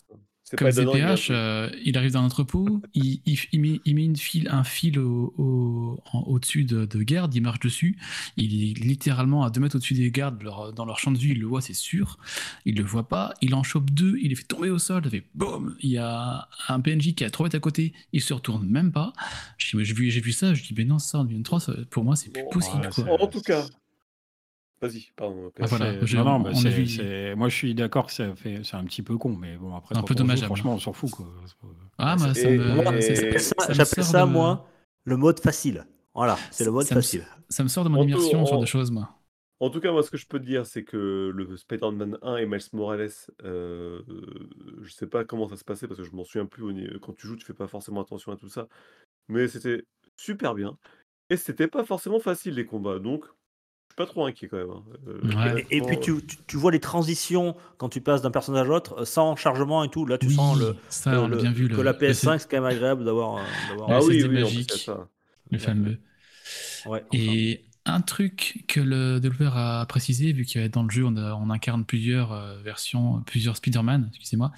S3: Comme
S4: il a-
S3: ZPH, euh, il arrive dans un entrepôt, il, il- il met, il met une file, un fil au- au- au-dessus de, de garde, il marche dessus, il est littéralement à deux mètres au-dessus des gardes, leur- dans leur champ de vue, il le voit, c'est sûr, il le voit pas, il en chope deux, il les fait tomber au sol, ça fait boum, il y a un PNJ qui est à trois mètres à côté, il se retourne même pas, j'ai vu, ça, je dis, mais non, ça en 2023, ça- pour moi, c'est plus possible, quoi.
S4: En tout cas, vas-y, pardon.
S3: Ah, voilà,
S5: non, non,
S3: on
S5: bah,
S3: a
S5: c'est-
S3: vu-
S5: c'est- moi je suis d'accord que ça fait, c'est un petit peu con, mais bon après
S3: Un peu dommageable.
S5: franchement on s'en fout quoi.
S3: Ah, moi, ça me,
S2: J'appelle
S3: ça- de-
S2: moi, le mode facile. Voilà, c'est le mode
S3: ça me-
S2: facile.
S3: ça me sort de mon
S4: En tout-
S3: immersion, ce genre
S4: en-
S3: de choses, moi.
S4: En tout cas, moi, ce que je peux te dire, c'est que le Spider-Man 1 et Miles Morales, euh, je sais pas comment ça se passait parce que je m'en souviens plus. Quand tu joues, tu fais pas forcément attention à tout ça. Mais c'était super bien. Et c'était pas forcément facile les combats. Donc, pas trop inquiet quand même. hein. Euh,
S3: Ouais.
S2: Et, et puis tu, tu- tu vois les transitions quand tu passes d'un personnage à l'autre euh, sans chargement et tout. Là, tu
S3: oui,
S2: sens le,
S3: ça,
S2: le-
S3: on l'a
S2: le-
S3: bien vu.
S2: que
S3: le-
S2: la
S3: le-
S2: PS5, c'est quand même agréable d'avoir. euh,
S4: Ah oui, oui,
S3: magique.
S4: ça.
S3: le fameux.
S2: Ouais.
S3: Et un truc que le développeur a précisé, vu qu'il dans le jeu, on, a- on incarne plusieurs euh, versions, plusieurs Spider-Man, excusez-moi.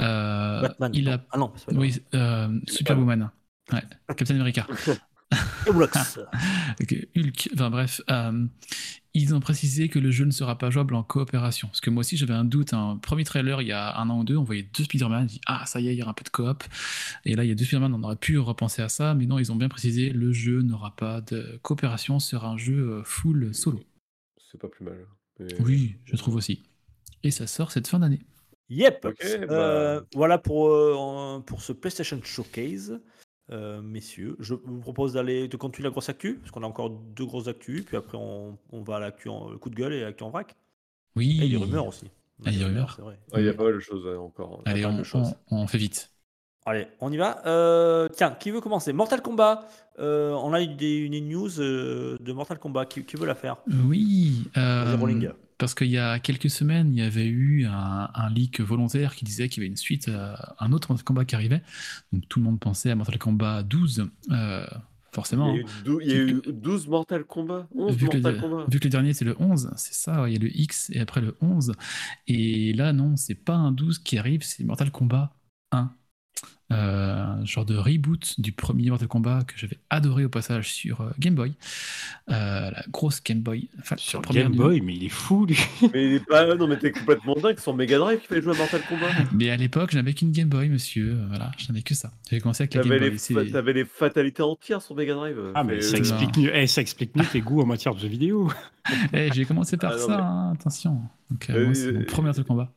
S3: euh,
S2: Batman.
S3: il a.
S2: Ah non,
S3: Oui, euh, Superwoman. Ouais, Captain America.
S2: Roblox.
S3: Hulk, enfin bref, euh, ils ont précisé que le jeu ne sera pas jouable en coopération. Parce que moi aussi j'avais un doute, un premier trailer il y a un an ou deux, on voyait deux Spider-Man, je dis ah ça y est, il y aura un peu de coop. Et là il y a deux Spider-Man, on aurait pu repenser à ça, mais non, ils ont bien précisé, le jeu n'aura pas de coopération, ce sera un jeu euh, full solo.
S4: C'est pas plus mal. Mais-
S3: Oui, je trouve aussi. Et ça sort cette fin d'année.
S2: Yep. Euh,
S4: bah.
S2: voilà pour, euh, pour ce PlayStation Showcase. Euh, messieurs, je vous propose d'aller de continuer la grosse actu, parce qu'on a encore deux grosses actus, puis après on, on va à l'actu en le coup de gueule et l'actu en vrac.
S3: Oui.
S2: Et il y a des rumeurs aussi.
S3: Ah, il y a des rumeurs.
S2: c'est vrai.
S4: Ah, Il y a pas mal de choses ouais, encore.
S3: Allez, on, fait vite.
S2: Allez, on y va. Euh, tiens, qui veut commencer? Mortal Kombat. Euh, on a eu des- une news euh, de Mortal Kombat. Qui, qui veut la faire?
S3: Oui. euh,
S2: Rolling.
S3: Parce qu'il y a quelques semaines, il y avait eu un, un leak volontaire qui disait qu'il y avait une suite à un autre Mortal Kombat qui arrivait. Donc tout le monde pensait à Mortal Kombat 12, euh, forcément.
S4: Il y a eu, dou- il y a eu 12 Mortal Kombat 11
S3: Vu que,
S4: Mortal
S3: le,
S4: Kombat
S3: vu que le dernier c'est le 11, c'est ça, ouais, il y a le X et après le 11. Et là, non, c'est pas un 12 qui arrive, c'est Mortal Kombat 1. Euh, un genre de reboot du premier Mortal Kombat que j'avais adoré au passage sur euh, Game Boy. Euh, la grosse Game Boy. Enfin,
S5: Sur Game
S3: du-
S5: Boy, mais il est fou lui.
S4: Mais il est pas. Non, mais t'es complètement dingue. Son Mega Drive qui fait jouer à Mortal Kombat.
S3: Mais à l'époque, je n'avais qu'une Game Boy, monsieur. Euh, Voilà, je n'avais que ça. J'avais commencé avec la Game Boy.
S4: les, t'avais les fatalités entières sur Mega Drive.
S5: Ah mais ça
S4: euh,
S5: explique, mieux, eh, ça explique mieux tes goûts en matière de jeux vidéo.
S3: Eh, j'ai commencé par
S4: Ah, non,
S3: ça,
S4: mais-
S3: hein, attention. Donc, euh,
S4: Euh,
S3: moi, c'est mon
S4: euh,
S3: premier Mortal Combat.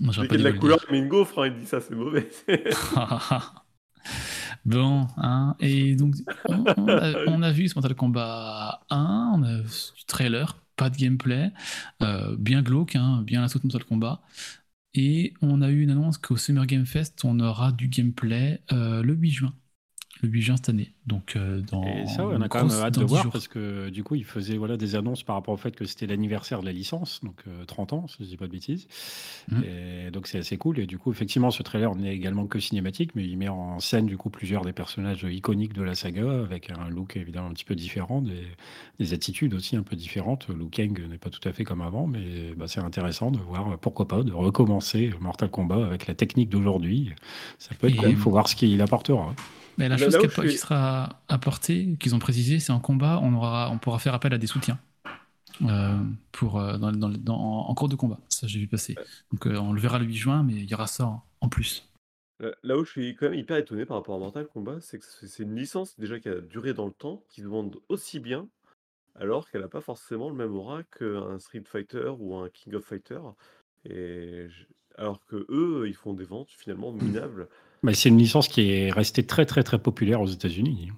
S3: Moi,
S4: y a de la couleur comme une gaufre, hein, il dit ça, c'est mauvais.
S3: bon, hein, et donc, on, on a, on a vu ce Mortal Kombat 1, on a du trailer, pas de gameplay, euh, bien glauque, hein, bien la saute Mortal Kombat. Et on a eu une annonce qu'au Summer Game Fest, on aura du gameplay euh, le 8 juin. Le 8 juin cette année. Donc, euh, dans
S5: Et ça, ouais, on a quand même hâte de
S3: 10
S5: voir
S3: jours.
S5: parce que du coup, ils faisaient voilà, des annonces par rapport au fait que c'était l'anniversaire de la licence, donc euh, 30 ans, si je dis pas de bêtises.
S3: Mhm.
S5: Et donc c'est assez cool. Et du coup, effectivement, ce trailer n'est également que cinématique, mais il met en scène du coup plusieurs des personnages iconiques de la saga avec un look évidemment un petit peu différent, des, des attitudes aussi un peu différentes. Liu Kang n'est pas tout à fait comme avant, mais bah, c'est intéressant de voir pourquoi pas de recommencer Mortal Kombat avec la technique d'aujourd'hui. Ça peut être
S3: Et-
S5: cool. Il faut voir ce qu'il apportera.
S3: Mais la
S4: Là-
S3: chose
S4: là
S3: qui,
S4: suis-
S3: sera apportée, qu'ils ont précisé, c'est en combat, on, aura, on pourra faire appel à des soutiens euh, pour, euh, dans, dans- dans- en cours de combat. Ça, j'ai vu passer. Donc, euh, on le verra le 8 juin, mais il y aura ça en, en plus.
S4: Là où je suis quand même hyper étonné par rapport à Mortal Kombat, c'est que c'est une licence déjà qui a duré dans le temps, qui se vend aussi bien, alors qu'elle n'a pas forcément le même aura qu'un Street Fighter ou un King of Fighter. Et je- alors que eux, ils font des ventes finalement minables.
S5: Mais c'est une licence qui est restée très très très populaire aux États-Unis.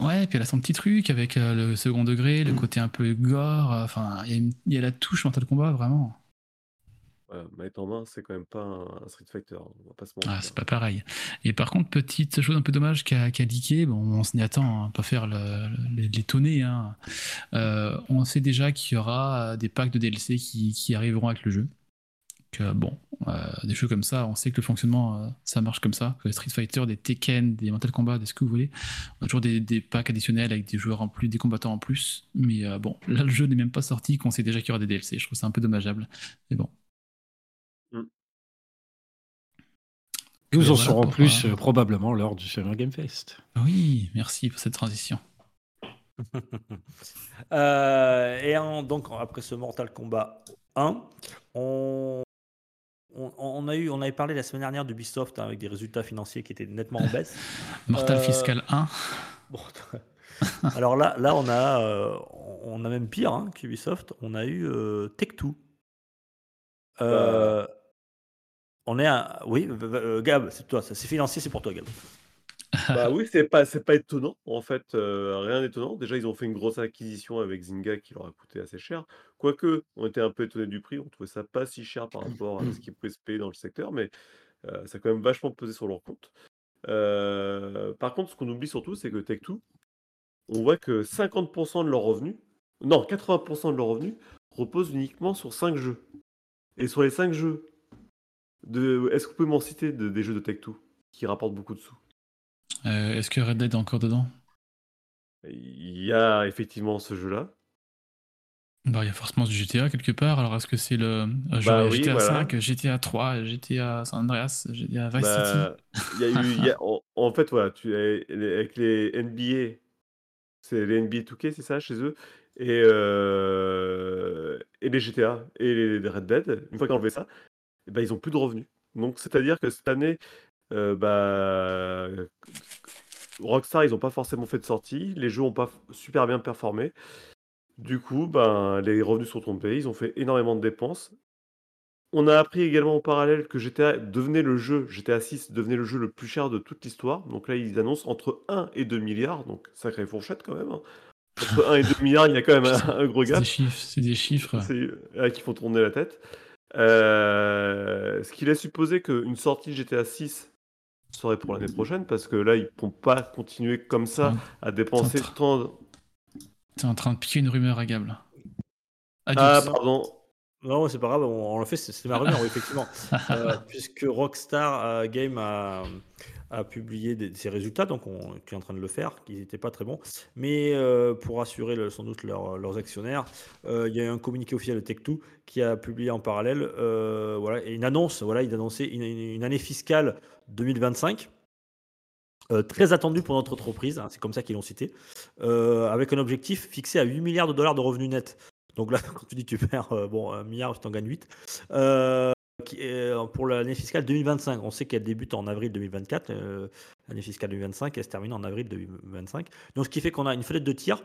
S3: Ouais, puis elle a son petit truc avec euh, le second degré, le côté un peu gore. euh, Enfin, il y, a y la touche Mortal Kombat, vraiment.
S4: Voilà, manette en main, c'est quand même pas un, un Street Fighter, on va pas se
S3: Ah, c'est pas pareil. Et par contre, petite chose un peu dommage qu'a leaké, bon, on s'y attend, hein, pas faire le- le- les, tonner, hein. Euh, on sait déjà qu'il y aura des packs de DLC qui, qui arriveront avec le jeu. Que, bon, euh, des jeux comme ça, on sait que le fonctionnement, euh, ça marche comme ça. Que les Street Fighter, des Tekken, des Mortal Kombat, des ce que vous voulez, on a toujours des, des packs additionnels avec des joueurs en plus, des combattants en plus. Mais euh, bon, là, le jeu n'est même pas sorti, qu'on sait déjà qu'il y aura des DLC. Je trouve ça un peu dommageable. Mais bon.
S5: Nous
S3: Que
S5: en
S3: voilà
S5: saurons plus
S3: euh,
S5: euh, probablement lors du Summer Game Fest.
S3: Oui, merci pour cette transition.
S2: Euh, et en- donc après ce Mortal Kombat 1, on, on, on a eu, on avait parlé la semaine dernière d'Ubisoft hein, avec des résultats financiers qui étaient nettement en baisse.
S3: Mortal
S2: Euh,
S3: Fiscal 1.
S2: Bon, alors là, là on a, euh, on a même pire hein, qu'Ubisoft. On a eu euh, Tech 2. Euh, on est à, oui, euh, Gab, c'est toi, ça c'est financier, c'est pour toi, Gab.
S4: Bah oui, c'est pas, c'est pas étonnant, en fait, euh, rien d'étonnant. Déjà, ils ont fait une grosse acquisition avec Zynga qui leur a coûté assez cher. Quoique, on était un peu étonné du prix, on trouvait ça pas si cher par rapport à ce qui pouvait se payer dans le secteur, mais euh, ça a quand même vachement pesé sur leur compte. Euh, par contre, ce qu'on oublie surtout, c'est que Tech2, on voit que 50% de leurs revenus, non, 80% de leurs revenus reposent uniquement sur 5 jeux. Et sur les 5 jeux, de... est-ce que vous pouvez m'en citer de- des jeux de Tech2 qui rapportent beaucoup de sous?
S3: Euh, Est-ce que Red Dead est encore dedans?
S4: Il y a effectivement ce jeu-là.
S3: Bah, Il y a forcément du GTA quelque part. Alors, est-ce que c'est le euh,
S4: Bah oui,
S3: GTA
S4: voilà.
S3: 5, GTA 3, GTA San Andreas, GTA Vice City?
S4: Bah, il y a eu, y a- en, en fait, voilà, tu, avec les NBA, c'est les NBA 2K, c'est ça, chez eux, et, euh, et les GTA et les Red Dead, une fois qu'ils ont enlevé ça, ben, ils ont plus de revenus. Donc, c'est-à-dire que cette année, euh, bah, Rockstar, ils n'ont pas forcément fait de sortie, les jeux n'ont pas super bien performé. Du coup, ben, les revenus sont tombés, ils ont fait énormément de dépenses. On a appris également en parallèle que GTA devenait le jeu, GTA 6 devenait le jeu le plus cher de toute l'histoire. Donc là, ils annoncent entre 1 et 2 milliards, donc sacrée fourchette quand même. hein. Entre 1 et 2 milliards, il y a quand même un, un gros
S3: C'est
S4: gap.
S3: des chiffres. C'est des chiffres.
S4: C'est là qui font tourner la tête. Euh, ce qui laisse supposer qu'une sortie de GTA 6 serait pour l'année prochaine, parce que là, ils ne pourront pas continuer comme ça à dépenser
S3: Centre.
S4: tant.
S3: T'es en train de piquer une rumeur à Gable.
S4: Ah,
S3: Adios.
S4: pardon.
S2: Non, c'est pas grave, on, on l'a fait, c'est- c'était ma rumeur, oui, effectivement. Euh, puisque Rockstar euh, Game a, a publié ses résultats, donc on est en train de le faire, qui n'étaient pas très bons. Mais euh, pour assurer le- sans doute leur- leurs actionnaires, euh, il y a eu un communiqué officiel de Tech2 qui a publié en parallèle euh, voilà, une annonce. Voilà, il annonçait une, une- année fiscale 2025. euh, très attendue pour notre entreprise, hein, c'est comme ça qu'ils l'ont cité, avec un objectif fixé à 8 milliards de dollars de revenus nets. Donc là, quand tu dis tu perds euh, bon, un milliard, tu en gagnes 8. Euh, euh, pour l'année fiscale 2025, on sait qu'elle débute en avril 2024, euh, l'année fiscale 2025, elle se termine en avril 2025. Donc ce qui fait qu'on a une fenêtre de tir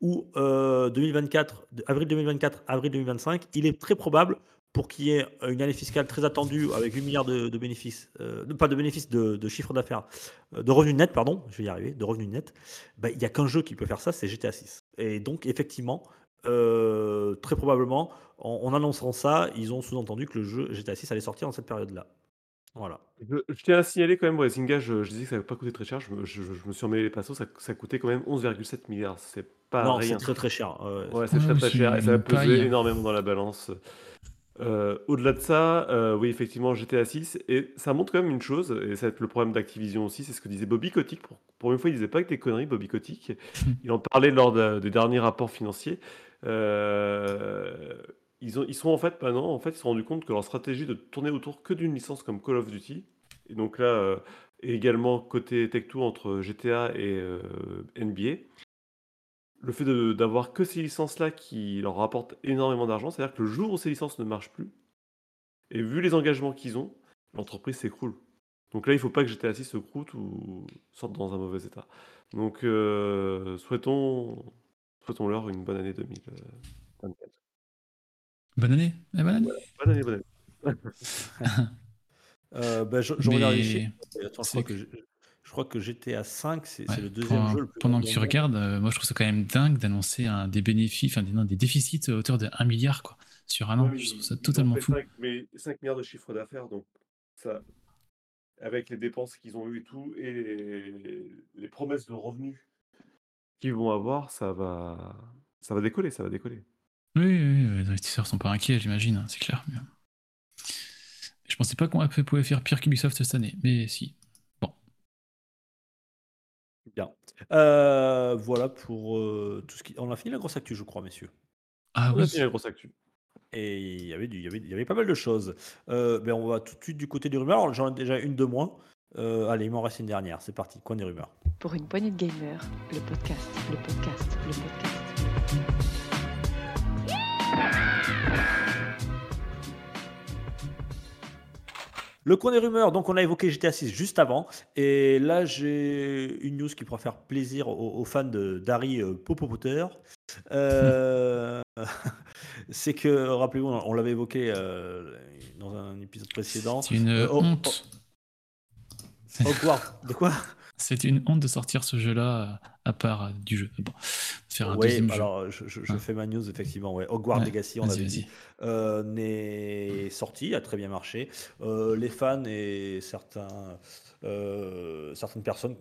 S2: où euh, 2024, de- avril 2024, avril 2025, il est très probable pour qu'il y ait une année fiscale très attendue avec 8 milliards de, bénéfices, euh, pas de bénéfices, de, chiffre d'affaires, euh, de revenus nets, pardon, je vais y arriver, de revenus nets, bah, il n'y a qu'un jeu qui peut faire ça, c'est GTA 6. Et donc effectivement, euh, très probablement, en, en annonçant ça, ils ont sous-entendu que le jeu GTA 6 allait sortir dans cette période-là. Voilà.
S4: Je, je tiens à signaler quand même, Zynga, je, je disais que ça n'avait pas coûté très cher. Je me, je- je me suis emmêlé les pinceaux, ça, ça coûtait quand même 11,7 milliards. C'est pas
S2: non, c'est
S4: rien.
S2: très très cher. Ouais,
S4: Ouais,
S2: c'est-
S4: c'est très très
S3: c'est
S4: cher et ça peser
S3: paille.
S4: énormément dans la balance. Euh, au-delà de ça, euh, oui, effectivement, GTA 6, et ça montre quand même une chose, et ça va être le problème d'Activision aussi, c'est ce que disait Bobby Kotick. Pour, pour une fois, il disait pas que des conneries, Bobby Kotick. Il en parlait lors de- des derniers rapports financiers. Euh, ils, ont, ils sont en fait maintenant, en fait, ils se sont rendus compte que leur stratégie de tourner autour que d'une licence comme Call of Duty, et donc là, euh, également côté Tech2 entre GTA et euh, NBA, le fait d'avoir que ces licences-là qui leur rapportent énormément d'argent, c'est-à-dire que le jour où ces licences ne marchent plus, et vu les engagements qu'ils ont, l'entreprise s'écroule. Donc là, il faut pas que GTA 6 se croûte ou sorte dans un mauvais état. Donc, souhaitons, souhaitons-leur une bonne année 2024.
S3: Bonne année. Eh, bonne année.
S4: Bonne année, bonne année.
S2: Euh, bah, je, je regarde les chiffres. Attends, je,
S3: c'est
S2: crois que, je, je crois que GTA 5, c'est
S3: Ouais,
S2: le deuxième
S3: pendant,
S2: jeu le plus
S3: pendant que tu regardes, euh, moi je trouve ça quand même dingue d'annoncer des bénéfices, enfin des, non, des déficits à hauteur de 1 milliard quoi, sur un an.
S4: Ouais,
S3: je trouve ça totalement fou.
S4: 5, mais 5 milliards de chiffre d'affaires, donc ça, avec les dépenses qu'ils ont eues et tout, et les, les promesses de revenus qu'ils vont avoir, ça va, ça va décoller, ça va décoller.
S3: Oui, oui, oui, les investisseurs sont pas inquiets, j'imagine, hein, c'est clair. mais- Je pensais pas qu'on pouvait faire pire qu'Ubisoft cette année, mais si. Bon,
S2: Bien. Euh, voilà pour euh, tout ce qui. On a fini la grosse actu, je crois, messieurs.
S3: ah
S4: On a
S3: oui,
S4: fini la grosse actu.
S2: Et il y avait, du- il y avait, il y avait pas mal de choses. Euh, ben on va tout de suite du côté des rumeurs. Alors, j'en ai déjà une de moins. Euh, allez, il m'en reste une dernière. C'est parti. Coin des rumeurs.
S1: Pour une poignée de gamers, le podcast, le podcast, le podcast.
S2: Le coin des rumeurs, donc on a évoqué GTA 6 juste avant, et là j'ai une news qui pourra faire plaisir aux, aux fans de d'Harry euh, Popo Potter. Euh, c'est que, rappelez-vous, on, l'avait évoqué euh, dans un épisode précédent.
S3: c'est une
S2: Euh, oh,
S3: honte.
S2: oh, Hogwarts, de quoi?
S3: C'est une honte de sortir ce jeu-là euh, à part euh, du jeu. Bon, faire un deuxième jeu.
S2: alors je, je-
S3: Ouais.
S2: fais ma news effectivement. Ouais. Hogwarts
S3: Ouais,
S2: Legacy, on avait dit, euh, n'est sorti, a très bien marché. Euh, les fans et certains, euh, certaines personnes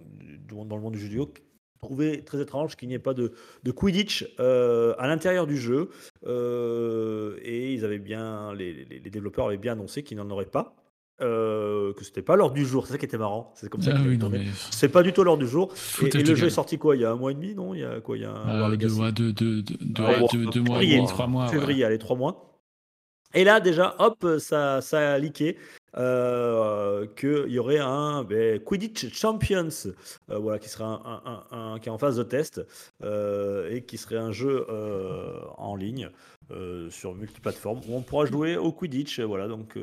S2: dans le monde du jeu vidéo trouvaient très étrange qu'il n'y ait pas de, de Quidditch euh, à l'intérieur du jeu. Euh, et ils avaient bien, les, les- les développeurs avaient bien annoncé qu'ils n'en auraient pas. Euh, que c'était pas l'heure du jour, c'est ça qui était marrant. C'est comme ça
S3: Ah oui, mais
S2: C'est pas du tout l'heure du jour. Et, le jeu est sorti quoi Il y a un mois et demi, non? Il y a quoi Il y a un
S3: Euh,
S2: Hogwarts
S3: deux, ouais, deux, deux, deux, deux, ouais,
S2: bon,
S3: deux- deux mois
S2: février,
S3: trois mois. ouais.
S2: février, allez, trois mois. Et là, déjà, hop, ça, ça a leaké euh, qu'il y aurait un ben, Quidditch Champions, euh, voilà, qui serait un, qui est en phase de test euh, et qui serait un jeu euh, en ligne sur multiplateforme où on pourra jouer au Quidditch. Voilà, donc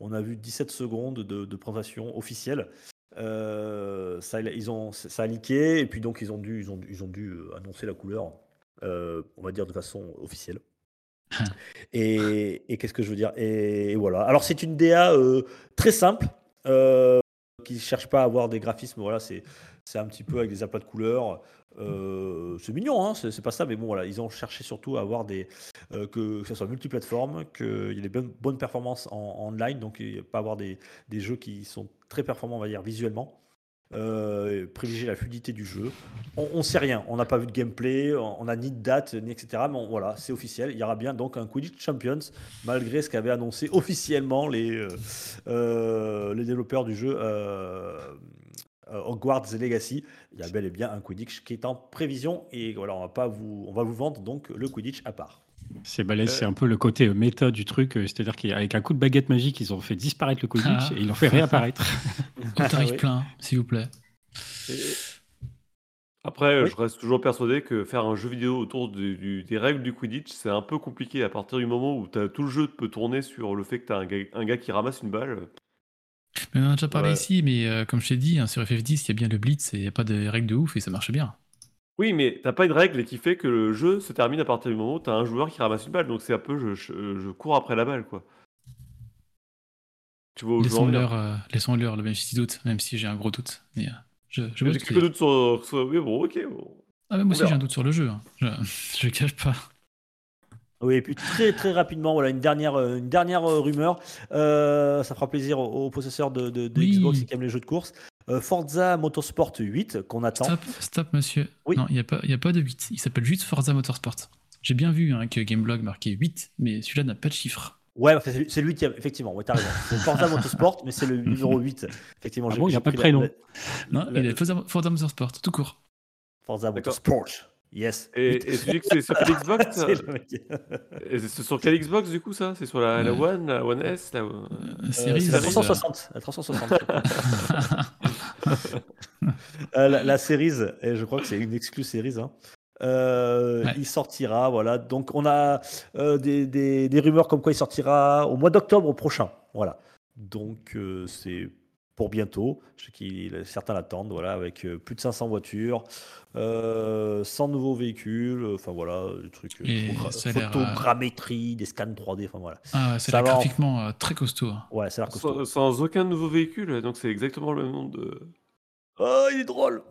S2: on a vu 17 secondes de, de présentation officielle. Ça, ils ont, ça a leaké et puis donc ils ont dû, ils ont, ils ont dû annoncer la couleur, on va dire de façon officielle. Et, qu'est-ce que je veux dire et, voilà. Alors c'est une DA euh, très simple, euh, qui ne cherche pas à avoir des graphismes. Voilà, c'est un petit peu avec des aplats de couleurs. Euh, c'est mignon, hein, c'est pas ça, mais bon voilà, ils ont cherché surtout à avoir des que, que ça soit multiplateforme, qu'il y ait des bonnes, performances en, en online, donc pas avoir des, des jeux qui sont très performants, on va dire visuellement. Euh, la fluidité du jeu. On, on sait rien, on n'a pas vu de gameplay, on n'a ni de date, ni etc. Mais voilà, c'est officiel. Il y aura bien donc un Quidditch Champions, malgré ce qu'avaient annoncé officiellement les, euh, euh, les développeurs du jeu euh, Hogwarts Legacy. Il y a bel et bien un Quidditch qui est en prévision et voilà, on va pas vous vendre donc le Quidditch à part.
S5: C'est balèze,
S4: Euh,
S5: c'est un peu le côté euh, méta du truc, euh, c'est-à-dire qu'avec un coup de baguette magique, ils ont fait disparaître le Quidditch
S3: Ah.
S5: et ils l'ont fait réapparaître.
S3: Tout arrive
S2: Oui.
S3: plein, s'il vous plaît.
S4: Et- Après,
S2: Oui.
S4: je reste toujours persuadé que faire un jeu vidéo autour du- du- des règles du Quidditch, c'est un peu compliqué à partir du moment où t'as- tout le jeu peut tourner sur le fait que tu as un gars, un gars qui ramasse une balle.
S3: Mais on en a déjà parlé
S4: Ouais.
S3: ici, mais euh, comme je t'ai dit, hein, sur FF10, il y a bien le blitz et il n'y a pas de règles de ouf et ça marche bien.
S4: Oui, mais t'as pas une règle qui fait que le jeu se termine à partir du moment où tu as un joueur qui ramasse une balle. Donc c'est un peu je, je- je cours après la balle, quoi. Tu vois où je veux en venir.
S3: Laissons-leur euh, laissons-leur le bénéfice du doute, même si j'ai un gros doute. Mais, euh, je, je vois
S4: J'ai
S3: ce que tu
S4: que
S3: veux
S4: doute
S3: dire.
S4: sur, sur- Oui, bon, ok. bon.
S3: Ah, mais moi
S4: on
S3: aussi, j'ai
S4: verra.
S3: un doute sur le jeu. hein. Je, je cache pas.
S2: Oui, et puis très très rapidement, voilà une dernière, euh, une dernière euh, rumeur. Euh, ça fera plaisir aux, aux possesseurs de, de- de
S3: Oui.
S2: Xbox qui aiment les jeux de course. Euh, Forza Motorsport 8 qu'on attend.
S3: Stop, stop, monsieur.
S2: Oui.
S3: Non, il n'y a, pas- il y a pas de 8. Il s'appelle juste Forza Motorsport. J'ai bien vu hein, que Gameblog marquait 8, mais celui-là n'a pas de chiffre.
S2: Ouais, c'est c'est le huitième, effectivement. Ouais, t'as raison. C'est Forza Motorsport, mais c'est le numéro 8. Effectivement.
S5: Ah
S2: j'ai-
S5: bon, il a pas de
S2: la-
S5: prénom.
S3: Non,
S2: La-
S3: il est Forza, Forza Motorsport, tout court.
S2: Forza. Motorsport. Yes.
S4: Et, et tu dis que c'est sur quelle Xbox ça
S2: C'est.
S4: Et sur quelle Xbox du coup ça? C'est sur la, la
S3: Ouais.
S4: One, la One S la...
S3: Euh,
S2: Euh, c'est la
S3: euh,
S2: 360. La 360. Euh, la, la Series, et je crois que c'est une exclue Series. hein. Euh,
S3: Ouais.
S2: Il sortira, voilà. Donc on a euh, des, des- des rumeurs comme quoi il sortira au mois d'octobre prochain. Voilà. Donc c'est pour bientôt. Je sais qu'il certains l'attendent, voilà, avec euh, plus de 500 voitures, euh, 100 nouveaux véhicules, euh, enfin voilà, des trucs, euh,
S3: ça
S2: photogrammétrie, des scans 3D, enfin voilà.
S3: Ah, ouais, c'est
S2: Ça
S3: là
S2: va en-
S3: graphiquement euh, très costaud. hein.
S2: Ouais, ça a l'air costaud.
S4: sans, sans aucun nouveau véhicule, donc c'est exactement le même nom de.
S2: Oh, il est drôle.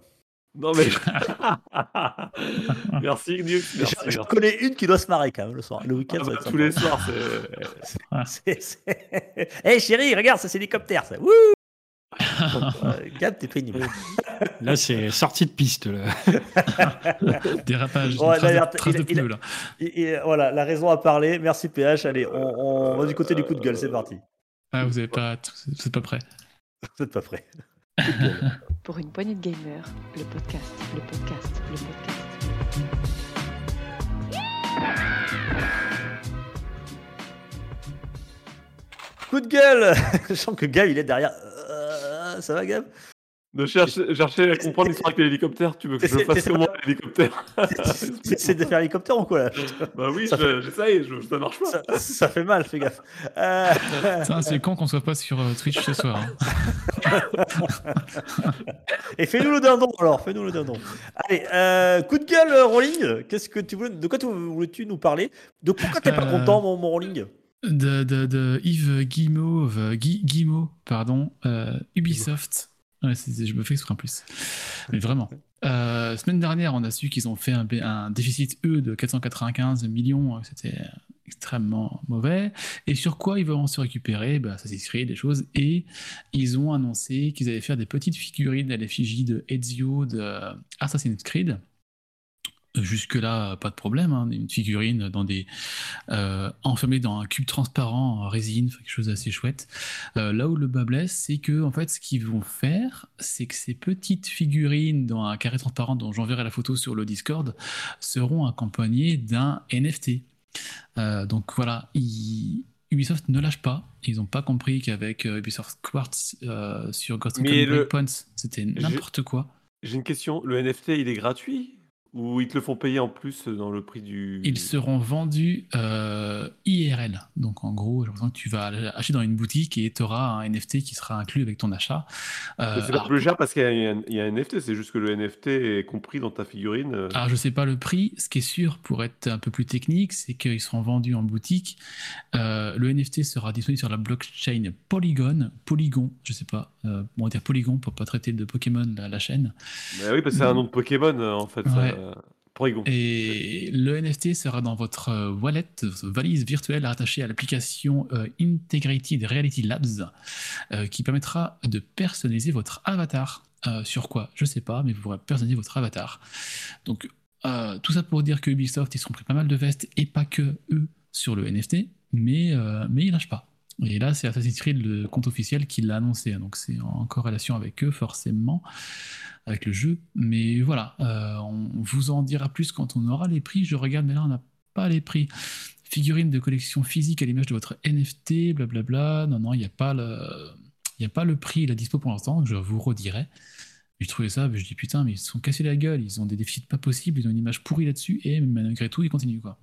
S4: Non mais. merci merci.
S2: je
S4: merci.
S2: connais une qui doit se marrer quand même le soir. Le week-end,
S4: Ah,
S2: ça va
S4: bah, tous les soirs, c'est.
S2: C'est- Hé chérie, regarde, ça c'est hélicoptère ça. Wouh Gab, t'es pénible.
S5: Là, c'est sortie de piste. Là.
S3: Dérapage,
S2: Ouais,
S3: trace, de, trace
S2: il-
S3: de
S2: il-
S3: pneus, là.
S2: Et, et, voilà, la raison a parlé. Merci PH. Allez, on, on va du côté du coup de gueule. C'est parti.
S3: Ah, vous n'êtes pas, vous êtes pas prêt.
S2: Vous êtes pas prêts.
S1: Pour une poignée de gamers, le podcast, le podcast, le podcast.
S2: Coup de gueule Je sens que Gab, il est derrière. Euh, ça va, Gab?
S4: De chercher, chercher à comprendre l'histoire avec l'hélicoptère, tu veux que je fasse comment l'hélicoptère
S2: C'est de faire hélicoptère ou quoi là?
S4: Bah oui, j'essaye, je- ça marche pas.
S2: ça, ça fait mal, fais gaffe. Euh,
S3: Ça, c'est con qu'on soit pas sur euh, Twitch ce soir. hein.
S2: Et fais-nous le dindon alors, fais-nous le dindon. Allez, euh, coup de gueule, Rolling. Qu'est-ce que tu voulais, de quoi tu voulais-tu nous parler? De pourquoi t'es pas
S3: Euh,
S2: content, mon, mon Rolling?
S3: De, de, Yves Guy, Guillemot, pardon, euh, Ubisoft. Je me fais exprès en plus. Mais vraiment. Euh, semaine dernière, on a su qu'ils ont fait un, déficit, eux, de 495 millions. euh, C'était extrêmement mauvais. Et sur quoi ils vont se récupérer? Bah, Ça s'est des choses. Et ils ont annoncé qu'ils allaient faire des petites figurines à l'effigie de Ezio de euh, Assassin's Creed. Jusque-là, pas de problème. hein, Une figurine dans des, euh, enfermée dans un cube transparent en résine, quelque chose d'assez chouette. Euh, là où le bas blesse, c'est que en fait, ce qu'ils vont faire, c'est que ces petites figurines dans un carré transparent, dont j'enverrai la photo sur le Discord, seront accompagnées d'un NFT. Euh, donc voilà, ils- Ubisoft ne lâche pas. Ils n'ont pas compris qu'avavec euh, Ubisoft Quartz sur Ghost Recon
S4: le-
S3: c'était n'importe quoi.
S4: J'ai une question, le NFT il est gratuit? Ou ils te le font payer en plus dans le prix du.
S3: Ils seront vendus euh, IRL. Donc en gros, j'ai l'impression que tu vas acheter dans une boutique et tu auras un NFT qui sera inclus avec ton achat. Euh,
S4: c'est pas
S3: alors,
S4: plus cher parce qu'il y, a un- il y a un NFT, c'est juste que le NFT est compris dans ta figurine. euh.
S3: alors, je sais pas le prix. Ce qui est sûr, pour être un peu plus technique, c'est qu'ils seront vendus en boutique. Euh, le NFT sera disponible sur la blockchain Polygon. Polygon, je sais pas. On va dire Polygon pour pas traiter de Pokémon la, la chaîne.
S4: Bah oui, parce que c'est un nom de Pokémon en fait. ça,
S3: Et le NFT sera dans votre euh, wallet, votre valise virtuelle rattachée à l'application euh, Integrated Reality Labs, euh, qui permettra de personnaliser votre avatar. Sur quoi? Je sais pas, mais vous pourrez personnaliser votre avatar. Donc, tout ça pour dire que Ubisoft, ils sont pris pas mal de vestes, et pas que eux, sur le NFT, mais, mais ils lâchent pas. Et là, c'est Assassin's Creed, le compte officiel, qui l'a annoncé. Donc, c'est en corrélation avec eux, forcément, avec le jeu. Mais voilà, euh, on vous en dira plus quand on aura les prix. Je regarde, mais là, on n'a pas les prix. Figurine de collection physique à l'image de votre NFT, blablabla. Non, non, il n'y a pas le. Il a pas le prix, la dispo pour l'instant, je vous redirai. J'ai trouvé ça, je dis putain, mais ils se sont cassés la gueule, ils ont des déficits pas possibles, ils ont une image pourrie là-dessus, et malgré tout, ils continuent quoi.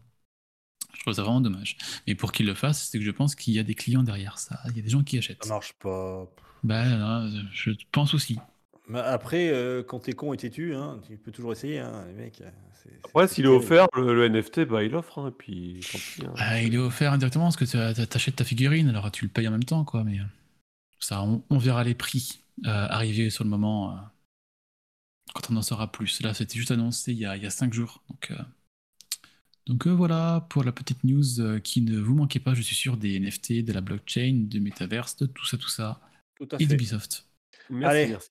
S3: Je trouve ça vraiment dommage. Mais pour qu'ils le fassent, c'est que je pense qu'il y a des clients derrière ça. Il y a des gens qui achètent.
S2: Ça marche pas.
S3: Ben, là, je pense aussi.
S2: Mais après, euh, quand t'es con et têtu, hein, tu peux toujours essayer, hein, les mecs. c'est- c'est-
S4: Après, s'il est offert, le, le NFT, bah, il offre. hein, et puis, tant pis, hein.
S3: Ah, il est offert indirectement parce que tu achètes ta figurine, alors tu le payes en même temps, quoi. Mais euh, ça, on, on verra les prix euh, arriver sur le moment euh, quand on en saura plus. Là, c'était juste annoncé il y a, il y a cinq jours, donc euh, Donc euh, voilà pour la petite news euh, qui ne vous manquait pas, je suis sûr, des NFT, de la blockchain, du metaverse, de tout ça, tout ça,
S2: Tout à
S3: et
S2: fait.
S3: d'Ubisoft.
S4: Merci,
S2: Allez.
S4: merci.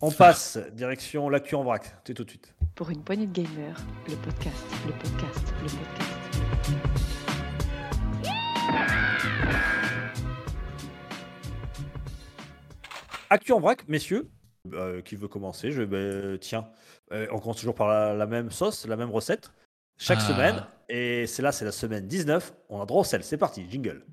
S2: On passe, direction l'actu en vrac. C'est tout de suite.
S1: Pour une poignée de gamers, le podcast, le podcast, le podcast.
S2: Actu en vrac, messieurs. Euh, qui veut commencer? Je, ben, Tiens, euh, on commence toujours par la, la même sauce, la même recette. Chaque
S3: Ah.
S2: semaine. Et c'est là, c'est la semaine 19. On a droit au sel. C'est parti, jingle.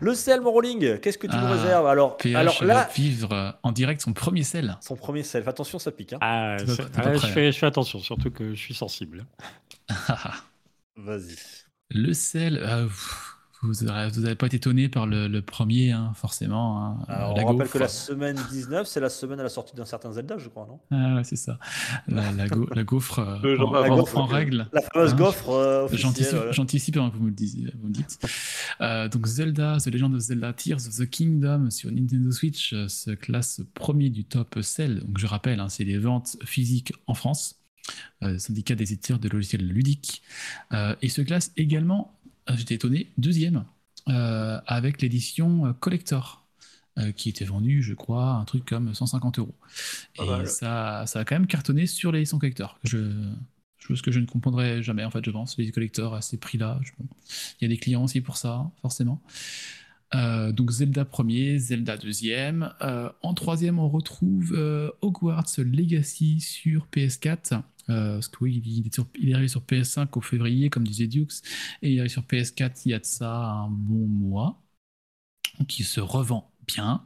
S2: Le sel, mon rolling, qu'est-ce que tu nous
S3: Ah,
S2: réserves Alors,
S3: PH
S2: alors
S3: va
S2: là,
S3: vivre en direct son premier sel.
S2: son premier sel. Fais attention, ça pique. hein.
S5: Ah,
S3: pas-
S5: je, fais, je fais attention, surtout que je suis sensible.
S2: Vas-y.
S3: le sel, euh, pff, vous n'avez pas été étonné par le, le premier, hein, forcément. hein,
S2: Alors,
S3: la
S2: on rappelle que la semaine 19, c'est la semaine à la sortie d'un certain Zelda, je crois, non
S3: Ah ouais, c'est ça. La, la go- la gaufre euh, en,
S2: gaufre,
S3: règle.
S2: La fameuse
S3: Hein,
S2: gaufre euh.
S3: J'anticipe avant que vous me le disiez, vous me dites. Euh, donc Zelda, The Legend of Zelda Tears of the Kingdom sur Nintendo Switch euh, se classe premier du top Cell. Donc je rappelle, hein, c'est les ventes physiques en France, euh, syndicat des éditeurs de logiciels ludiques, euh, et se classe également, j'étais étonné, deuxième euh, avec l'édition euh, collector. euh, qui était vendue, je crois, un truc comme 150 euros. Et ça, ça a quand même cartonné sur les éditions collector. Je, chose que je ne comprendrai jamais en fait je pense les collecteurs à ces prix là il y a des clients aussi pour ça forcément Euh, donc Zelda premier Zelda deuxième Euh, en troisième on retrouve euh, Hogwarts Legacy sur PS4 Euh, parce que oui il est, il arrivé sur PS5 au février comme disait Dukes et il est arrivé sur PS4 il y a de ça un bon mois qui se revend bien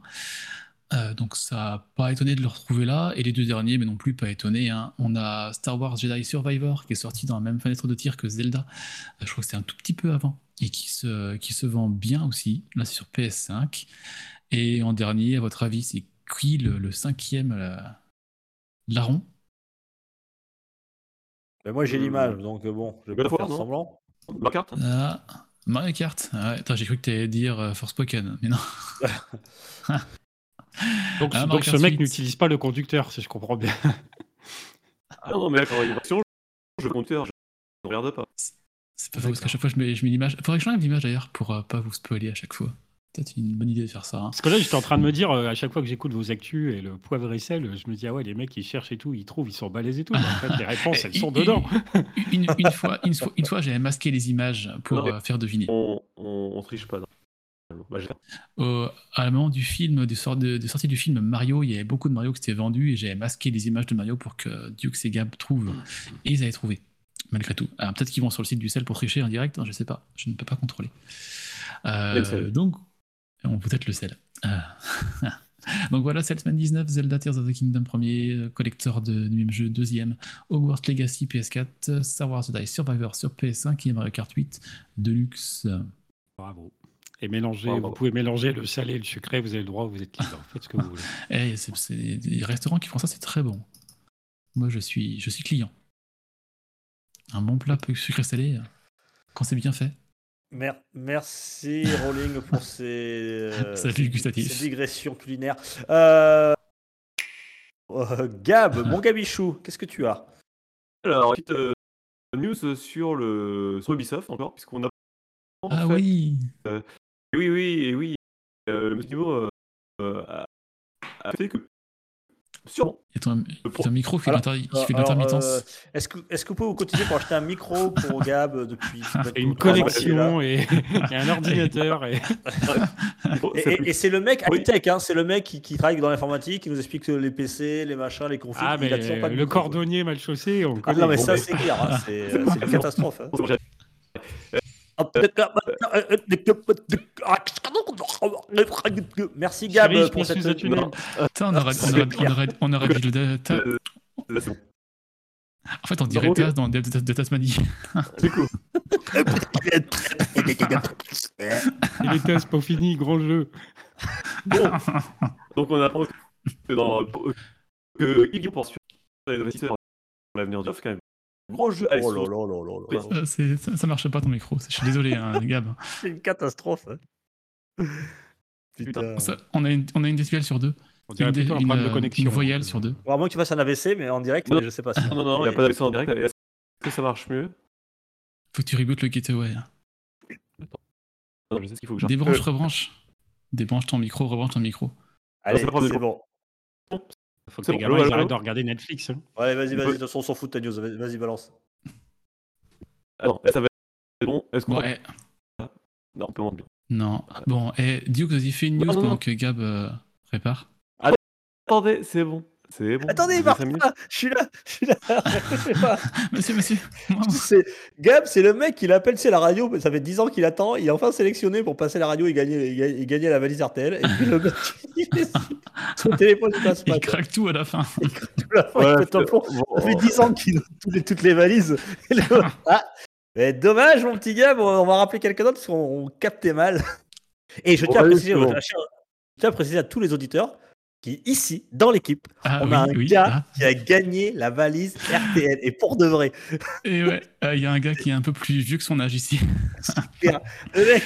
S3: euh, donc ça n'a pas étonné de le retrouver là. Et les deux derniers, mais non plus pas étonné. hein. On a Star Wars Jedi Survivor qui est sorti dans la même fenêtre de tir que Zelda. Euh, je crois que c'est un tout petit peu avant. Et qui se, qui se vend bien aussi. Là, c'est sur PS5. Et en dernier, à votre avis, c'est qui le, le cinquième euh, larron?
S2: Mais moi, j'ai
S4: Euh,
S2: l'image, donc euh, bon, je vais pas faire
S4: non
S2: semblant.
S4: La carte
S3: Ah, Mario Kart. Ah ouais, attends, j'ai cru que tu allais dire euh, Forspoken. Mais non.
S5: Donc,
S3: Ah,
S5: donc
S3: Mario
S5: ce
S3: Kart
S5: mec
S3: 8.
S5: n'utilise pas le conducteur, si je comprends bien.
S4: Ah non, mais d'accord, il y a une je compteur, je ne regarde pas.
S3: C'est pas faux, parce qu'à chaque fois, je mets, je mets l'image. Faudrait que je change l'image d'ailleurs pour euh, pas vous spoiler à chaque fois. Peut-être une bonne idée de faire ça. hein.
S5: Parce que là, j'étais en train de me dire, euh, à chaque fois que j'écoute vos actus et le poivre et sel, je me dis, ah ouais, les mecs, ils cherchent et tout, ils trouvent, ils sont balèzes et tout. Mais en fait, les réponses, elles sont dedans.
S3: Une, une fois, une fois, une fois j'avais masqué les images pour
S4: Non,
S3: euh, faire deviner.
S4: On, on, on triche pas. non. Bah,
S3: à la moment du film, des sorties de, des sorties du film Mario, il y avait beaucoup de Mario qui étaient vendus et j'avais masqué les images de Mario pour que Dukes et Gab trouvent. Et ils avaient trouvé, malgré tout. Alors peut-être qu'ils vont sur le site du sel pour tricher en direct, hein, je sais pas, je ne peux pas contrôler. Euh, donc, on peut-être le sel. Euh, donc voilà, cette semaine 19, Zelda Tears of the Kingdom premier, euh, collector de, du même jeu deuxième, Hogwarts Legacy PS4, Star Wars Jedi Survivor sur PS5 et Mario Kart 8 Deluxe.
S5: Bravo. Et mélanger,
S4: Bravo.
S5: vous pouvez mélanger le salé et le sucré, vous avez le droit, vous êtes libre. Faites ce que vous voulez.
S3: Eh, c'est, c'est- des restaurants qui font ça, c'est très bon. Moi, je suis, je suis client. Un bon plat sucré salé, euh, quand c'est bien fait.
S2: Mer- merci, Rolling, pour ces, euh, ces digressions culinaires. Euh, euh, Gab, mon Gabichou, qu'est-ce que tu as?
S4: Alors, petite euh, news sur, le, sur Ubisoft encore, puisqu'on a. en
S3: Ah
S4: fait-
S3: oui
S4: Oui, oui, oui. euh, le petit mot euh, euh, a, a fait que. Sûrement.
S3: Il y a ton micro qui fait,
S2: Alors,
S3: l'inter- qui
S2: Euh,
S3: fait
S2: alors,
S3: l'intermittence.
S2: euh, Est-ce que, est-ce que vous pouvez vous cotiser pour acheter un micro pour Gab euh, depuis
S5: Et une
S2: est
S5: connexion et, et un ordinateur. Et...
S2: Et,
S4: ça
S2: et-
S4: peut-
S2: et c'est le mec
S4: Oui.
S2: high-tech, hein, c'est le mec qui, qui travaille dans l'informatique, qui nous explique les PC, les machins, les configs.
S5: Ah,
S2: il
S5: mais
S2: a toujours pas de
S5: le
S2: micro, quoi.
S5: cordonnier mal chaussé, on
S2: Ah
S5: connaît.
S2: non, mais
S4: Bon,
S2: ça, c'est clair, hein, c'est euh, c'est une catastrophe. hein. Merci Gab
S5: Chérie, je
S2: pour
S5: pense que
S2: cette
S3: on aurait, on
S2: c'est
S3: aurait-
S2: clair.
S3: on aurait- on aurait dit le
S4: euh, là, c'est bon.
S3: En fait, on dirait dans Death de, de Tasmanie.
S4: Du coup,
S5: Il est test, pas fini, gros jeu.
S4: bon. Donc, on apprend que dans. que les même. Gros jeu. Allez,
S2: Oh là
S4: sur-
S2: là là là là là.
S3: Euh, c'est- ça, ça marche pas ton micro. Je suis désolé, hein, Gab.
S2: C'est une catastrophe. hein. Putain.
S3: Ça, on, a une, on a une sur deux.
S5: On dirait
S3: Une, une,
S5: problème de
S3: euh,
S5: connexion.
S3: une voyelle sur deux.
S2: Moins que tu fasses un AVC, mais en direct,
S4: Non.
S2: je sais pas si.
S4: Non, non, non, il n'y a pas d'accent en direct. Est-ce que ça marche mieux?
S3: Faut que tu rebootes le gateway.
S4: Non, je sais ce qu'il faut que j'arrête.
S3: Débranche, rebranche. Débranche ton micro, rebranche ton micro.
S2: Allez,
S4: c'est
S2: bon.
S5: Faut que
S4: C'est
S5: les gamins arrêtent de regarder Netflix. hein.
S2: Ouais, vas-y, vas-y, de toute façon, on s'en fout de ta news. Vas- Vas-y, balance.
S4: Attends, ça va être bon Est-ce qu'on
S3: eh,
S4: Non, on peut monter.
S3: non. Bon, et Duke, vas-y, fais une news
S4: Non, non,
S3: pendant
S4: non.
S3: que Gab euh, prépare.
S4: Attendez, c'est bon. C'est bon.
S2: Attendez, Marc, je suis là, je suis là. Je sais pas.
S3: Monsieur, monsieur.
S2: C'est- Gab, c'est le mec qui l'appelle, c'est la radio, ça fait 10 ans qu'il attend, il est enfin sélectionné pour passer la radio et gagner, et gagner- la valise RTL. Et puis le gars, il son téléphone il passe pas.
S3: il craque tout à la fin.
S2: Tout la fin, il
S4: Ouais, bon,
S2: Ça fait 10 ans qu'il a toutes les, toutes les valises. Ah, mais dommage, mon petit Gab, on va rappeler quelqu'un d'autre parce qu'on on captait mal. Et je
S4: Bon,
S2: tiens, à
S4: allez,
S2: préciser,
S4: c'est bon.
S2: je tiens à préciser à tous les auditeurs qui, ici, dans l'équipe,
S3: Ah,
S2: on
S3: oui,
S2: a un
S3: oui.
S2: gars
S3: ah.
S2: qui a gagné la valise RTL. Et pour de vrai.
S3: Et ouais, euh, il y a un gars qui est un peu plus vieux que son âge ici.
S2: Le mec,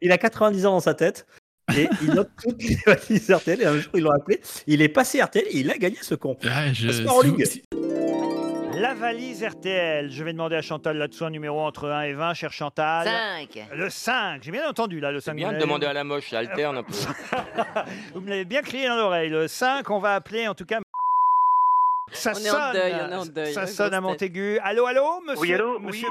S2: il a 90 ans dans sa tête et il note toutes les valises RTL. Et un jour, ils l'ont appelé. Il est passé RTL et il a gagné ce con.
S3: Ah, je,
S6: La valise RTL. Je vais demander à Chantal là-dessous un numéro entre 1 et 20, cher Chantal.
S7: 5.
S6: Le 5, j'ai bien entendu là, le 5.
S7: C'est bien de demander à la moche, ça alterne un peu.
S6: Vous me l'avez bien crié dans l'oreille. Le 5, on va appeler en tout cas. Ça
S8: On est
S6: sonne,
S8: en deuil, on est en deuil,
S6: ça sonne à
S8: grosse tête.
S6: Montaigu. Allô, allô, monsieur
S9: Oui, allô, oui.
S6: monsieur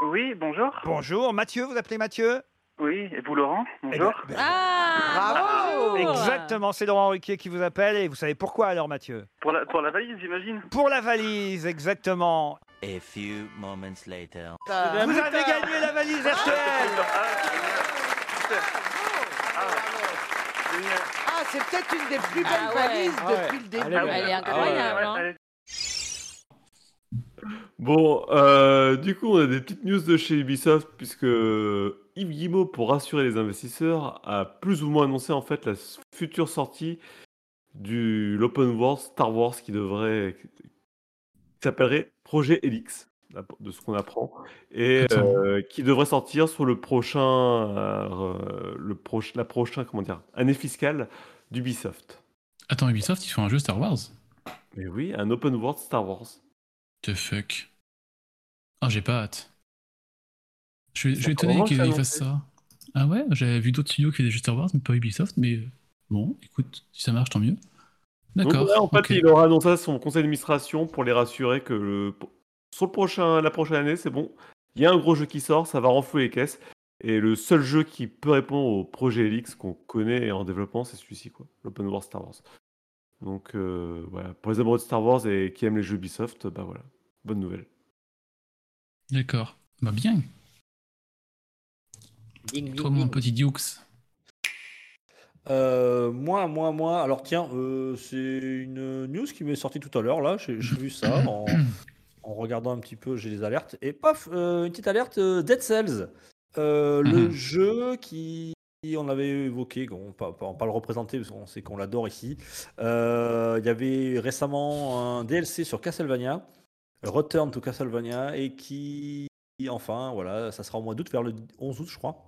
S9: Oui, bonjour.
S6: Bonjour, Mathieu, vous appelez Mathieu?
S9: Oui, et vous Laurent?
S6: Eh
S9: Bonjour.
S6: ben,
S8: Ah Bravo
S6: Exactement, c'est Laurent Ruquier qui vous appelle. Et vous savez pourquoi alors, Mathieu?
S9: Pour la, pour la valise, j'imagine
S6: Pour la valise, exactement.
S10: A few moments later.
S6: Vous avez gagné la valise RTL
S7: Ah, c'est peut-être une des plus belles
S8: Ah ouais.
S7: valises
S5: Ah ouais.
S7: depuis le début.
S8: Elle est
S9: Ah
S8: incroyable. hein.
S4: Bon, euh, du coup, on a des petites news de chez Ubisoft, puisque Yves Guillemot, pour rassurer les investisseurs, a plus ou moins annoncé en fait la future sortie du l'open world Star Wars qui devrait qui s'appellerait Projet Helix, de ce qu'on apprend, et euh, qui devrait sortir sur le prochain, euh, le proche, la comment dire, année fiscale d'Ubisoft.
S3: Attends, Ubisoft, ils font un jeu Star Wars?
S4: Mais oui, un open world Star Wars.
S3: The fuck. Ah, j'ai pas hâte. Je suis, je suis
S4: Ça
S3: étonné qu'ils fassent ça. Ah ouais, j'avais vu d'autres studios qui faisaient des jeux Star Wars, mais pas Ubisoft, mais euh, bon, écoute, si ça marche, tant mieux. D'accord.
S4: en fait,
S3: ok.
S4: il aura annoncé à son conseil d'administration pour les rassurer que le- sur le prochain, la prochaine année, c'est bon. Il y a un gros jeu qui sort, ça va renflouer les caisses. Et le seul jeu qui peut répondre au projet Helix qu'on connaît et en développement, c'est celui-ci, quoi. L'Open World Star Wars. Donc euh, voilà, pour les amoureux de Star Wars et qui aiment les jeux Ubisoft, bah voilà, bonne nouvelle.
S3: D'accord. Bah bien. Toi, mon petit Dukes.
S2: Euh, moi, moi, moi. Alors tiens, euh, c'est une news qui m'est sortie tout à l'heure là. J'ai vu ça en, en regardant un petit peu. J'ai les alertes et paf, euh, une petite alerte euh, Dead Cells, Euh, le
S3: Mhm.
S2: jeu qui on avait évoqué, on va pas, pas le représenter parce qu'on sait qu'on l'adore ici. Euh, Il y avait récemment un DLC sur Castlevania, Return to Castlevania, et qui, enfin, voilà, ça sera au mois d'août, vers le 11 août, je crois.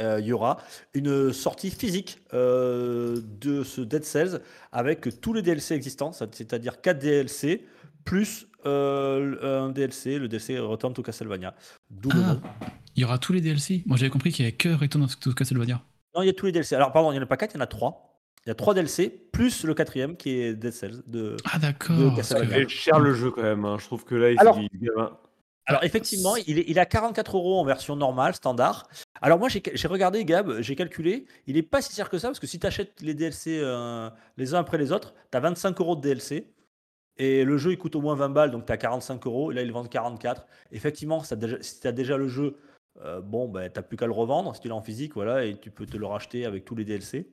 S2: Euh, Il y aura une sortie physique euh, de ce Dead Cells avec tous les DLC existants, ça- c'est-à-dire 4 DLC plus euh, un DLC, le DLC Return to Castlevania. D'où le
S3: Ah,
S2: nom.
S3: il y aura tous les DLC. Moi, j'avais compris qu'il y avait que Return to Castlevania.
S2: Non, il y a tous les DLC. Alors, pardon, il n'y en a pas 4, il y en a 3. Il y a 3 DLC plus le quatrième qui est Dead Cells. De...
S3: Ah, d'accord.
S2: Castlevania.
S3: que-
S4: Et cher le jeu quand même, hein. je trouve que là, il
S2: Alors-
S4: il- il-
S2: Alors effectivement, il est, il est à 44 euros en version normale, standard. Alors moi j'ai regardé Gab, j'ai calculé, il est pas si cher que ça parce que si tu achètes les DLC euh, les uns après les autres, tu as 25 euros de DLC et le jeu il coûte au moins 20 balles donc tu as 45 euros et là ils le vendent 44. Effectivement, ça, si tu as déjà le jeu, euh, bon ben t'as plus qu'à le revendre si tu l'as en physique voilà et tu peux te le racheter avec tous les DLC.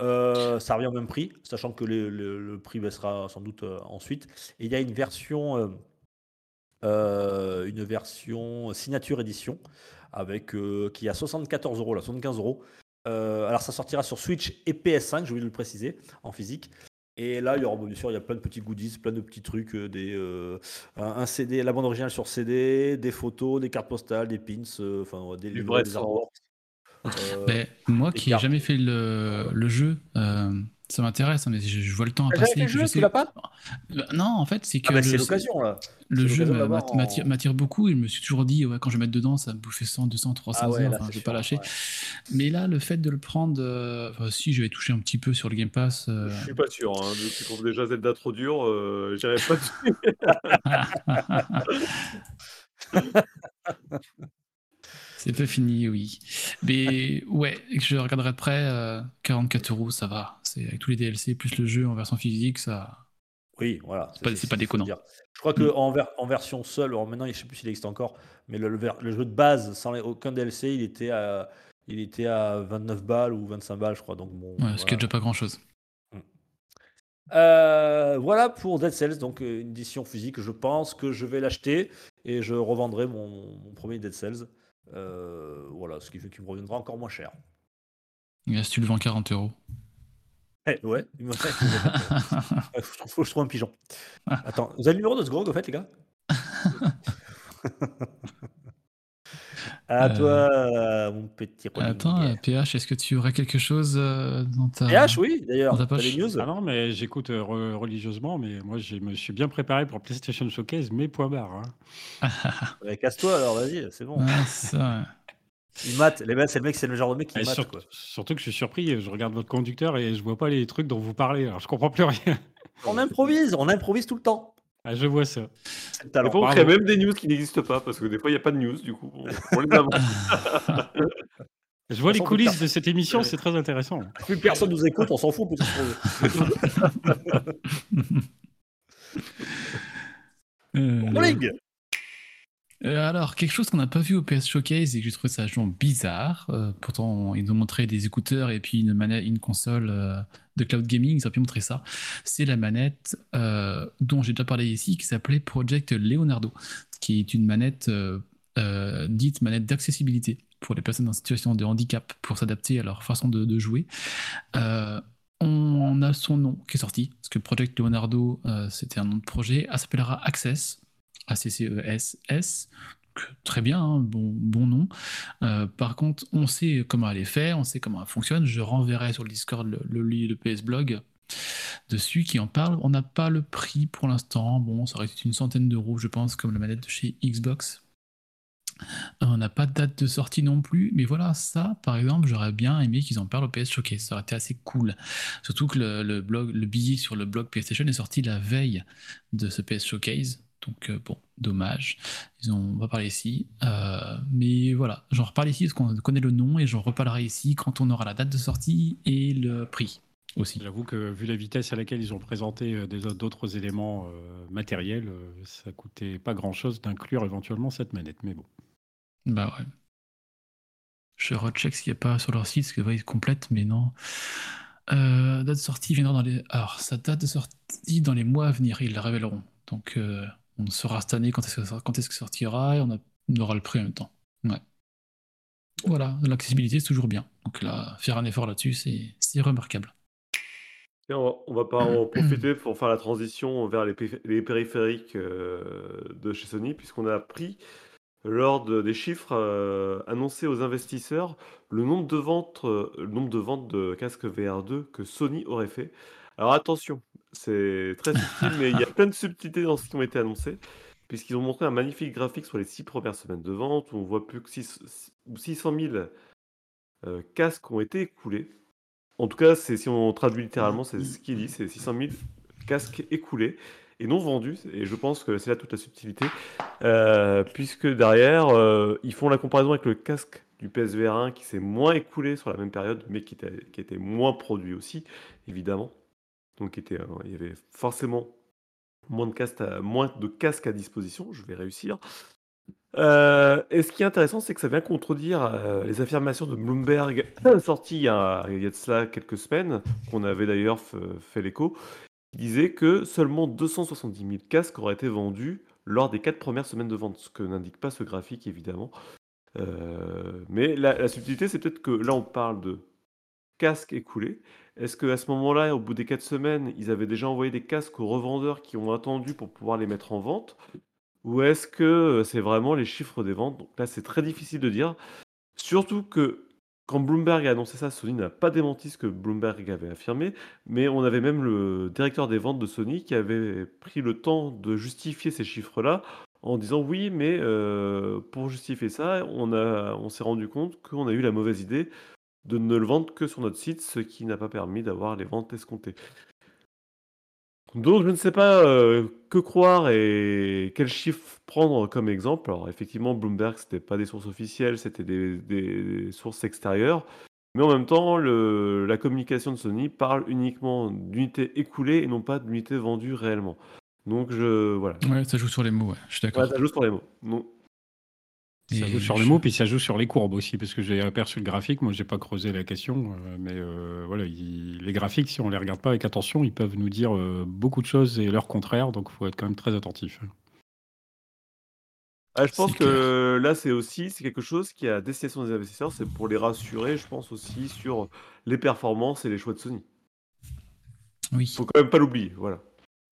S2: Euh, ça revient au même prix, sachant que le, le- le prix baissera sans doute ensuite. Et il y a une version euh, une version signature édition avec euh, qui a 74 euros là 75 euros. Euh, alors ça sortira sur Switch et PS5 j'ai oublié de le préciser en physique. Et là il y aura bien sûr il y a plein de petits goodies plein de petits trucs des euh, un, CD la bande originale sur CD des photos des cartes postales des pins euh, enfin des
S4: vrai
S2: des artworks Euh,
S3: Ben, moi qui n'ai jamais fait le, le jeu, euh, ça m'intéresse, hein, mais je, je vois le temps à passer.
S2: le
S3: je
S2: jeu,
S3: sais-
S2: tu l'as pas
S3: Non, en fait, c'est que
S2: Ah bah,
S3: le,
S2: c'est l'occasion là.
S3: le jeu m'attire m'attire beaucoup et je me suis toujours dit, ouais, quand je vais mettre dedans, ça me bouffer 100, 200, 300
S2: Ah ouais,
S3: heures,
S2: là,
S3: enfin, je vais pas lâcher.
S2: ouais.
S3: Mais là, le fait de le prendre, euh, enfin, si, je vais toucher un petit peu sur le Game Pass. euh,
S4: Je suis pas sûr. Hein. que Tu trouves déjà Zelda trop dur, euh, j'irai pas dessus.
S3: C'est pas fini, oui. Mais ouais, je regarderai de près, euh, 44 euros, ça va. C'est avec tous les DLC plus le jeu en version physique, ça.
S2: Oui, voilà.
S3: pas- c'est pas
S2: faut
S3: déconnant.
S2: Je crois que en, ver- en version seule, alors maintenant, je sais plus s'il existe encore, mais le, le ver- le jeu de base, sans les- aucun DLC, il était à, il était à 29 balles ou 25 balles, je crois. Donc bon.
S3: Ouais, ce qui est
S2: voilà.
S3: déjà pas grand chose.
S2: Euh, voilà pour Dead Cells, donc euh, une édition physique. Je pense que je vais l'acheter et je revendrai mon, mon premier Dead Cells. Euh, voilà, ce qui fait qu'il me reviendra encore moins cher.
S3: Et là, si tu le vends 40 euros?
S2: Eh, ouais, il me fait. Il faut, faut que je trouve un pigeon. Attends, vous avez le numéro de ce gros, au fait, les gars? À
S3: Euh,
S2: toi, mon petit Rolling.
S3: Attends, PH, est-ce que tu aurais quelque chose euh, dans ta.
S2: PH, oui, d'ailleurs.
S3: Dans ta poche
S2: news
S5: Ah non, mais j'écoute euh, re- religieusement, mais moi je me suis bien préparé pour PlayStation Showcase, mais point barre. hein.
S2: Ouais, Casse-toi alors, vas-y, c'est bon.
S3: Ça, ouais.
S2: Il mate, les mecs, c'est le mec, c'est le genre de mec qui mate,
S5: sur-
S2: quoi.
S5: surtout que je suis surpris, je regarde votre conducteur et je vois pas les trucs dont vous parlez, alors je comprends plus rien.
S2: On improvise, on improvise tout le temps.
S5: Ah, je vois ça.
S2: Talent.
S4: fois, on crée même des news qui n'existent pas parce que des fois, il n'y a pas de news. Du coup, on, on les.
S5: Je vois les coulisses de cette émission, c'est très intéressant.
S2: Plus personne nous écoute, on s'en fout.
S3: Euh, Euh, alors, quelque chose qu'on n'a pas vu au PS Showcase et que j'ai trouvé ça genre bizarre. euh, pourtant, ils nous ont montré des écouteurs et puis une, une console euh, de cloud gaming. Ils ont pu montrer ça. C'est la manette euh, dont j'ai déjà parlé ici, qui s'appelait Project Leonardo, qui est une manette euh, euh, dite manette d'accessibilité pour les personnes en situation de handicap pour s'adapter à leur façon de, jouer. On a son nom qui est sorti, parce que Project Leonardo, c'était un nom de projet, elle s'appellera Access, A-C-C-E-S-S, très bien, hein, bon, bon nom. Euh, par contre, on sait comment elle est faite, on sait comment elle fonctionne. Je renverrai sur le Discord le, le, le PS Blog dessus qui en parle. On n'a pas le prix pour l'instant. Bon, ça aurait été une centaine d'euros, je pense, comme la manette de chez Xbox. Euh, On n'a pas de date de sortie non plus, mais voilà, ça, par exemple, j'aurais bien aimé qu'ils en parlent au PS Showcase. Ça aurait été assez cool. Surtout que le, blog, le billet sur le blog PlayStation est sorti la veille de ce PS Showcase. Donc euh, bon, dommage. Ils ont, on va parler ici. Euh, mais voilà, j'en reparle ici parce qu'on connaît le nom et j'en reparlerai ici quand on aura la date de sortie et le prix aussi.
S5: J'avoue que vu la vitesse à laquelle ils ont présenté euh, d'autres éléments euh, matériels, ça coûtait pas grand-chose d'inclure éventuellement cette manette. Mais bon.
S3: Bah ouais. Je recheck s'il n'y a pas sur leur site, parce que ouais, ils complètent, mais non. Euh, date de sortie viendra dans les. Alors, sa date de sortie dans les mois à venir, ils la révéleront. Donc, on saura cette année quand est-ce que, quand est-ce que sortira et on, a- on aura le prix en même temps. Ouais. Voilà, l'accessibilité, c'est toujours bien. Donc là, faire un effort là-dessus, c'est c'est remarquable.
S4: Et on, va, on va pas en profiter pour faire la transition vers les, pé- les périphériques euh, de chez Sony, puisqu'on a appris lors de- des chiffres euh, annoncés aux investisseurs le nombre de ventes, euh, le nombre de ventes de casques VR2 que Sony aurait fait. Alors attention, c'est très subtil, mais il y a plein de subtilités dans ce qui ont été annoncés, puisqu'ils ont montré un magnifique graphique sur les six premières semaines de vente, où on voit plus que 6 600 000 euh, casques ont été écoulés. En tout cas, c'est si on traduit littéralement, c'est ce qu'il dit, c'est 600 000 casques écoulés et non vendus. Et je pense que c'est là toute la subtilité, euh, puisque derrière, euh, ils font la comparaison avec le casque du PSVR 1 qui s'est moins écoulé sur la même période, mais qui était, qui était moins produit aussi, évidemment. Donc euh, il y avait forcément moins de, casques à, disposition. Je vais réussir. Euh, et ce qui est intéressant, c'est que ça vient contredire euh, les affirmations de Bloomberg sorties il y, a, de cela quelques semaines, qu'on avait d'ailleurs fait l'écho, qui disait que seulement 270 000 casques auraient été vendus lors des quatre premières semaines de vente, ce que n'indique pas ce graphique évidemment. Mais la subtilité, c'est peut-être que là, on parle de casques écoulés. Est-ce qu'à ce moment-là, au bout des quatre semaines, ils avaient déjà envoyé des casques aux revendeurs qui ont attendu pour pouvoir les mettre en vente? Ou est-ce que c'est vraiment les chiffres des ventes? Donc là, c'est très difficile de dire. Surtout que quand Bloomberg a annoncé ça, Sony n'a pas démenti ce que Bloomberg avait affirmé, mais on avait même le directeur des ventes de Sony qui avait pris le temps de justifier ces chiffres-là en disant oui, mais euh, pour justifier ça, on s'est rendu compte qu'on a eu la mauvaise idée de ne le vendre que sur notre site, ce qui n'a pas permis d'avoir les ventes escomptées. Donc je ne sais pas euh, que croire et quel chiffre prendre comme exemple. Alors effectivement, Bloomberg, c'était pas des sources officielles, c'était des, des sources extérieures. Mais en même temps, le, la communication de Sony parle uniquement d'unités écoulées et non pas d'unités vendues réellement. Donc je voilà.
S3: Ouais, ça joue sur les mots, ouais, je suis d'accord.
S4: Ouais, ça joue sur les mots. Non.
S5: Ça joue sur les mots, puis ça joue sur les courbes aussi, parce que j'ai aperçu le graphique. Moi, j'ai pas creusé la question, euh, mais euh, voilà, il- les graphiques, si on les regarde pas avec attention, ils peuvent nous dire euh, beaucoup de choses et leur contraire, donc il faut être quand même très attentif.
S4: Ah, je pense que là, c'est aussi c'est quelque chose qui est à destination des investisseurs, c'est pour les rassurer, je pense aussi sur les performances et les choix de Sony.
S3: Oui.
S4: Faut quand même pas l'oublier, voilà.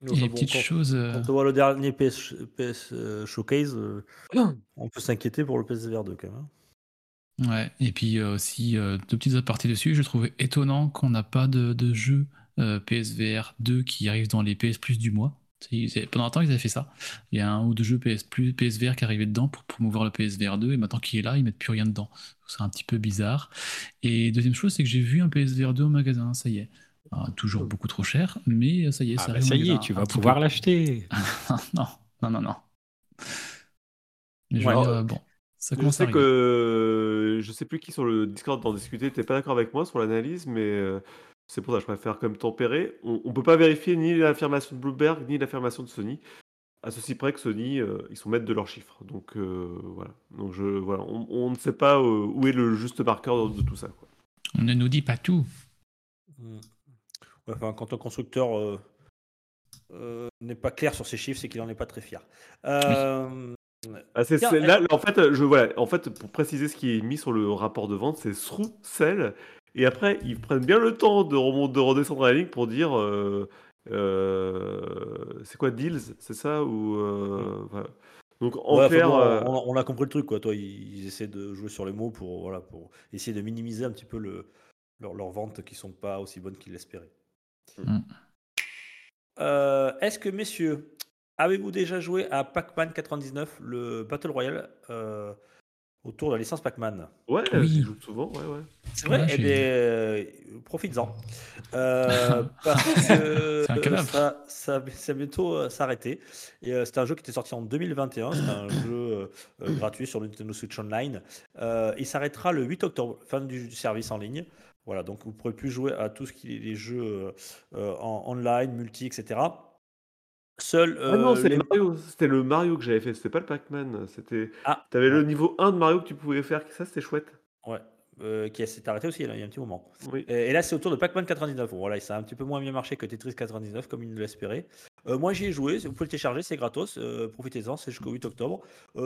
S2: Donc,
S3: Et
S2: bon,
S3: petite
S2: quand-
S3: chose. euh,
S2: Quand on voit le dernier PS, PS, euh, Showcase, euh, on peut s'inquiéter pour le PSVR 2 quand même. hein.
S3: Ouais, et puis euh, aussi deux petites apartés dessus. Je trouvais étonnant qu'on n'a pas de, de jeu PSVR 2 qui arrive dans les PS Plus du mois. Pendant un temps, ils avaient fait ça. Il y a un ou deux jeux PS Plus, PSVR qui arrivaient dedans pour promouvoir le PSVR 2, et maintenant qu'il est là, ils mettent plus rien dedans. C'est un petit peu bizarre. Et deuxième chose, c'est que j'ai vu un PSVR 2 au magasin, ça y est. Ah, toujours beaucoup trop cher, mais ça y est,
S5: Ah,
S3: ça
S5: bah, ça y est, tu vas pouvoir l'acheter.
S3: non, non, non, non. Mais je
S4: Ouais, euh,
S3: euh, bon, ça
S4: Je
S3: commence à
S4: sais que je sais plus qui sur le Discord d'en discuter, t'es pas d'accord avec moi sur l'analyse, mais euh, c'est pour ça que je préfère quand même tempérer. On, on peut pas vérifier ni l'affirmation de Bloomberg ni l'affirmation de Sony. À ceci près que Sony, euh, ils sont maîtres de leurs chiffres. Donc euh, voilà. Donc je voilà, on, on ne sait pas où est le juste marqueur de, de tout ça. Quoi.
S3: On ne nous dit pas tout.
S2: Enfin, quand un constructeur euh, euh, n'est pas clair sur ses chiffres, c'est qu'il n'en est pas très fier. Euh,
S4: Ah, c'est-
S2: Tiens,
S4: c'est- là, en fait, je voilà, en fait, pour préciser ce qui est mis sur le rapport de vente, c'est through sell. Et après, ils prennent bien le temps de, remonter, de redescendre la ligne pour dire euh, euh, c'est quoi deals, c'est ça ou euh, voilà. Donc en
S2: ouais, enfin,
S4: clair,
S2: bon,
S4: euh,
S2: on, on a compris le truc, quoi. Toi, ils, ils essaient de jouer sur les mots pour, voilà, pour essayer de minimiser un petit peu le, leur- leurs ventes qui sont pas aussi bonnes qu'ils l'espéraient.
S3: Mm.
S2: Euh, Est-ce que, messieurs, avez-vous déjà joué à Pac-Man 99, le Battle Royale, euh, autour de la licence Pac-Man?
S4: Ouais,
S3: Oui.
S4: ils jouent souvent, ouais, ouais.
S2: C'est vrai
S3: Ouais,
S2: Eh bien, euh, profites-en. Euh, parce que
S3: C'est un cadavre.
S2: ça, ça, ça va bientôt euh, s'arrêter. Et euh, c'est un jeu qui était sorti en 2021. C'est un jeu gratuit sur le Nintendo Switch Online. Euh, il s'arrêtera le 8 octobre, fin du, du service en ligne. Voilà, donc vous ne pourrez plus jouer à tout ce qui est les jeux euh, euh, en online, multi, etc. Seul.
S4: Ah non,
S2: euh,
S4: c'est
S2: les-
S4: Mario, c'était le Mario que j'avais fait, c'était pas le Pac-Man. C'était,
S2: Ah,
S4: t'avais le niveau 1 de Mario que tu pouvais faire, ça c'était chouette.
S2: ouais. Euh, qui s'est arrêté aussi il y a il y a un petit moment.
S4: Oui.
S2: Et, et là, c'est autour de Pac-Man 99. Bon, voilà, ça a un petit peu moins bien marché que Tetris 99, comme il l'espérait. Euh, moi, j'y ai joué. Vous pouvez le télécharger, c'est gratos. euh, Profitez-en, c'est jusqu'au 8 octobre.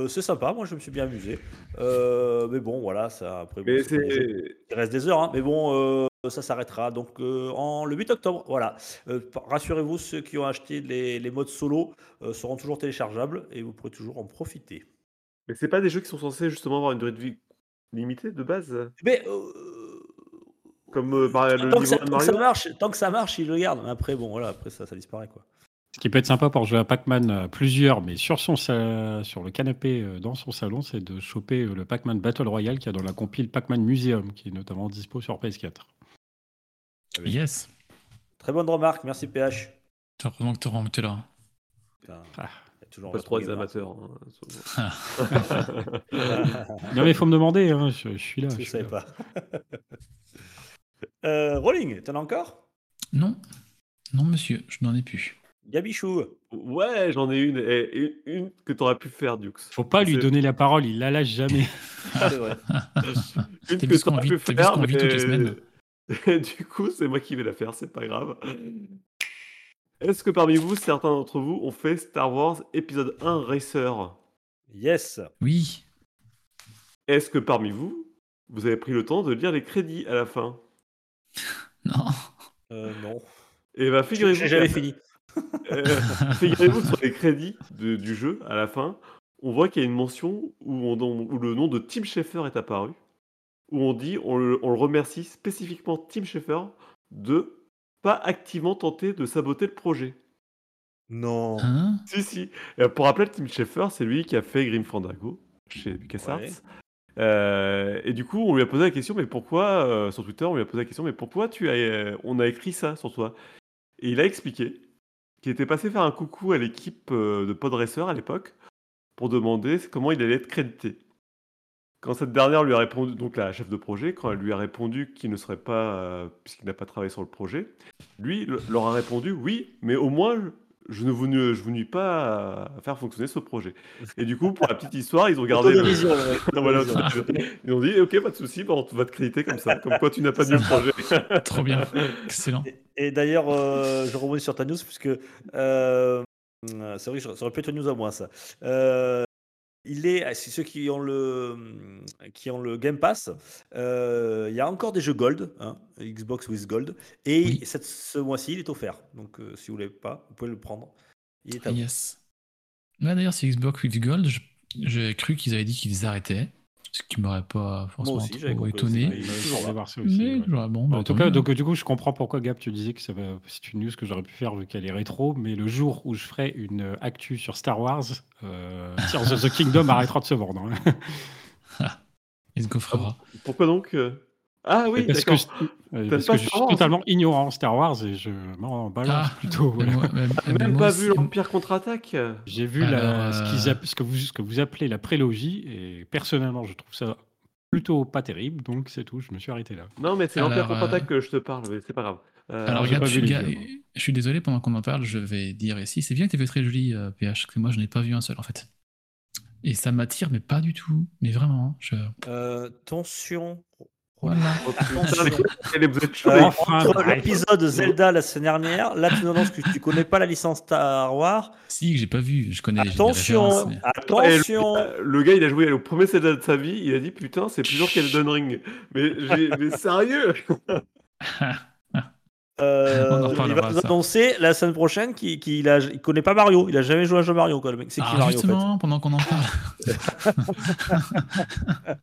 S2: C'est sympa. Moi, je me suis bien amusé. Mais bon, voilà, ça. Après, bon, il reste des heures, hein, mais bon, ça s'arrêtera. Donc, euh, en, le 8 octobre, voilà. Euh, Rassurez-vous, ceux qui ont acheté les, les modes solo euh, seront toujours téléchargeables et vous pourrez toujours en profiter.
S4: mais c'est pas des jeux qui sont censés justement avoir une durée de vie limitée de base,
S2: Mais euh,
S4: comme euh, le
S2: tant, que
S4: niveau
S2: ça,
S4: 1 de
S2: tant que ça marche, tant que ça marche, ils le gardent. Mais Après, bon, voilà, après ça, ça disparaît quoi.
S5: Ce qui peut être sympa pour jouer à Pac-Man euh, plusieurs, mais sur, son, sa- sur le canapé euh, dans son salon, c'est de choper le Pac-Man Battle Royale qui a dans la compile Pac-Man Museum, qui est notamment dispo sur PS4.
S3: Yes.
S2: Très bonne remarque, merci PH.
S3: Heureusement que tu remonté là.
S2: Putain,
S5: Ah.
S2: Il y a toujours
S4: Pas trop
S2: voir.
S4: amateurs. hein, souvent.
S5: Non mais il faut me demander, hein, je, je suis là.
S2: Je
S5: je
S2: savais pas. euh, Rolling, t'en as encore?
S3: Non. Non, monsieur, je n'en ai plus.
S2: Gabichou.
S4: Ouais, j'en ai une, et, une que t'aurais pu faire, Dux.
S5: Faut pas lui donner la parole, il la lâche jamais.
S2: C'est vrai.
S4: Une que
S3: vu ce qu'on
S4: t'aurais pu faire,
S3: vit toutes les
S4: mais-
S3: semaines
S4: du coup, c'est moi qui vais la faire, c'est pas grave. Est-ce que parmi vous, certains d'entre vous ont fait Star Wars épisode 1 Racer?
S2: Yes.
S3: Oui.
S4: Est-ce que parmi vous, vous avez pris le temps de lire les crédits à la fin?
S3: Non.
S2: Euh, non.
S4: Et bah, figurez-vous.
S2: J'ai jamais fini.
S4: Euh, Figurez-vous que sur les crédits de- du jeu, à la fin, on voit qu'il y a une mention où, on- où le nom de Tim Schafer est apparu. où on dit, on le, on le remercie spécifiquement Tim Schafer de pas activement tenter de saboter le projet.
S2: Non.
S3: Hein?
S4: Si, si. Et pour rappeler, Tim Schafer, c'est lui qui a fait Grim Fandango chez LucasArts.
S2: Ouais.
S4: Euh, et du coup, on lui a posé la question, mais pourquoi, euh, sur Twitter, on lui a posé la question, mais pourquoi tu as, euh, on a écrit ça sur toi? Et il a expliqué qu'il était passé faire un coucou à l'équipe euh, de Podracer à l'époque pour demander comment il allait être crédité. Quand cette dernière lui a répondu, donc la chef de projet, quand elle lui a répondu qu'il ne serait pas, euh, puisqu'il n'a pas travaillé sur le projet, lui le- leur a répondu oui, mais au moins je ne vous, ne, je vous nuis pas à faire fonctionner ce projet. Et du coup, pour la petite histoire, ils ont gardé. le-
S2: Autodérision, ouais.
S4: Non, voilà, ils ont dit ok, pas de souci, bon, on va te créditer comme ça, comme quoi tu n'as pas dit le projet.
S3: Trop bien. Excellent.
S2: Et d'ailleurs, euh, je rebondis sur ta news, puisque euh, c'est vrai que ça aurait pu être une news à moi, ça. Euh, il est, c'est ceux qui ont le, qui ont le Game Pass, euh, il y a encore des jeux Gold, hein, Xbox with Gold, et
S3: Oui.
S2: cette, ce mois-ci, il est offert. Donc, euh, si vous ne l'avez pas, vous pouvez le prendre. Il est à vous.
S3: Yes. Ouais, d'ailleurs, c'est Xbox with Gold. J'ai cru qu'ils avaient dit qu'ils arrêtaient. Ce qui m'aurait pas forcément
S2: aussi,
S3: trop étonné.
S2: aussi, mais il
S5: ouais.
S3: bon, bah,
S5: En tout cas, donc, du coup, je comprends pourquoi Gab, tu disais que ça va- c'est une news que j'aurais pu faire vu qu'elle est rétro, mais le jour où je ferai une euh, actu sur Star Wars, euh, Tears of the Kingdom arrêtera de se vendre. hein.
S3: Let's go, frère.
S4: Pourquoi donc euh? Ah oui,
S5: parce que, je, euh,
S4: T'aimes
S5: parce
S4: pas
S5: que je
S4: Star
S5: suis totalement ignorant en Star Wars et je m'en balance
S3: Ah,
S5: plutôt. Voilà.
S3: moi-
S4: même
S3: moi
S4: pas vu l'Empire contre-attaque?
S5: J'ai vu
S3: Alors,
S5: la- ce, qu'ils
S3: euh,
S5: ce, que vous, ce que vous appelez la prélogie et personnellement, je trouve ça plutôt pas terrible, donc c'est tout, je me suis arrêté là.
S4: Non, mais c'est l'Empire
S3: Alors,
S4: contre-attaque
S3: euh,
S4: que je te parle, mais c'est pas grave. Euh,
S3: Alors, regarde,
S5: pas
S3: je
S5: vu
S3: suis,
S5: les
S3: ga-
S5: films.
S3: je suis désolé, pendant qu'on en parle, je vais dire ici, c'est bien que tu fait très joli, euh, PH, que moi je n'ai pas vu un seul en fait. Et ça m'attire, mais pas du tout. Mais vraiment, hein, je...
S2: Euh, tension.
S3: Voilà.
S2: entre l'épisode Zelda la semaine dernière, là tu nous annonces que tu connais pas la licence Star Wars.
S3: Si, que j'ai pas vu, je connais
S2: Attention,
S3: mais-
S2: attention.
S4: le, le gars, il a joué au premier Zelda de sa vie, il a dit putain, c'est plus dur qu'Elden Ring. Mais, j'ai- mais sérieux?
S2: Euh, il va nous annoncer la semaine prochaine qu'il a- il connaît pas Mario. Il a jamais joué à un jeu Mario, quoi, le mec. C'est qui
S3: Ah,
S2: Mario en fait
S3: justement, pendant qu'on en parle.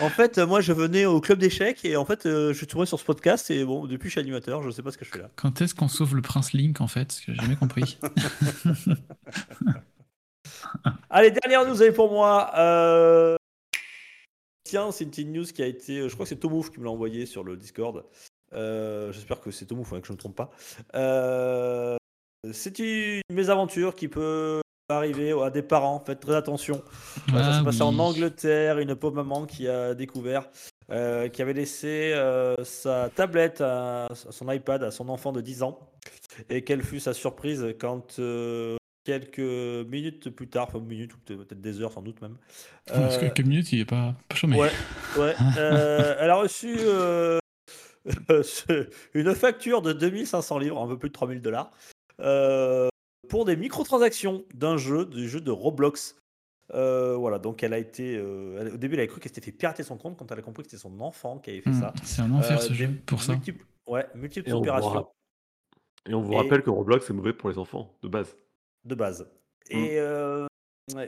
S2: En fait, moi je venais au club d'échecs et en fait euh, je suis tombé sur ce podcast et bon, depuis je suis animateur, je sais pas ce que je fais là.
S3: Quand est-ce qu'on sauve le prince Link en fait? Parce que j'ai jamais compris.
S2: Allez, dernière news, pour moi. Euh, Tiens, c'est une petite news qui a été. Je crois que c'est Tomouf qui me l'a envoyé sur le Discord. Euh, J'espère que c'est Tomouf, hein, que je ne me trompe pas. Euh, C'est une mésaventure qui peut arriver à des parents. Faites très attention. Euh, ça
S3: Ah
S2: s'est passé en. Angleterre. Une pauvre maman qui a découvert. euh, qui avait laissé euh, sa tablette, à, son iPad à son enfant de 10 ans. Et quelle fut sa surprise quand euh, quelques minutes plus tard, enfin minutes ou peut-être des heures sans doute même.
S3: Parce que quelques minutes, il est pas, pas chômé.
S2: Ouais, ouais. elle a reçu une facture de 2500 livres, un peu plus de 3000 dollars, euh, pour des microtransactions d'un jeu, du jeu de Roblox. Euh, voilà, donc elle a été. euh, elle- au début, elle a cru qu'elle s'était fait pirater son compte quand elle a compris que c'était son enfant qui avait fait
S3: Hmm,
S2: ça.
S3: C'est un enfer
S2: Euh,
S3: ce jeu pour ça.
S2: multiples- ouais, multiples
S4: Et on
S2: opérations.
S4: ra- Et on vous
S2: Et-
S4: rappelle que Roblox, c'est mauvais pour les enfants, de base.
S2: de base. Et, euh,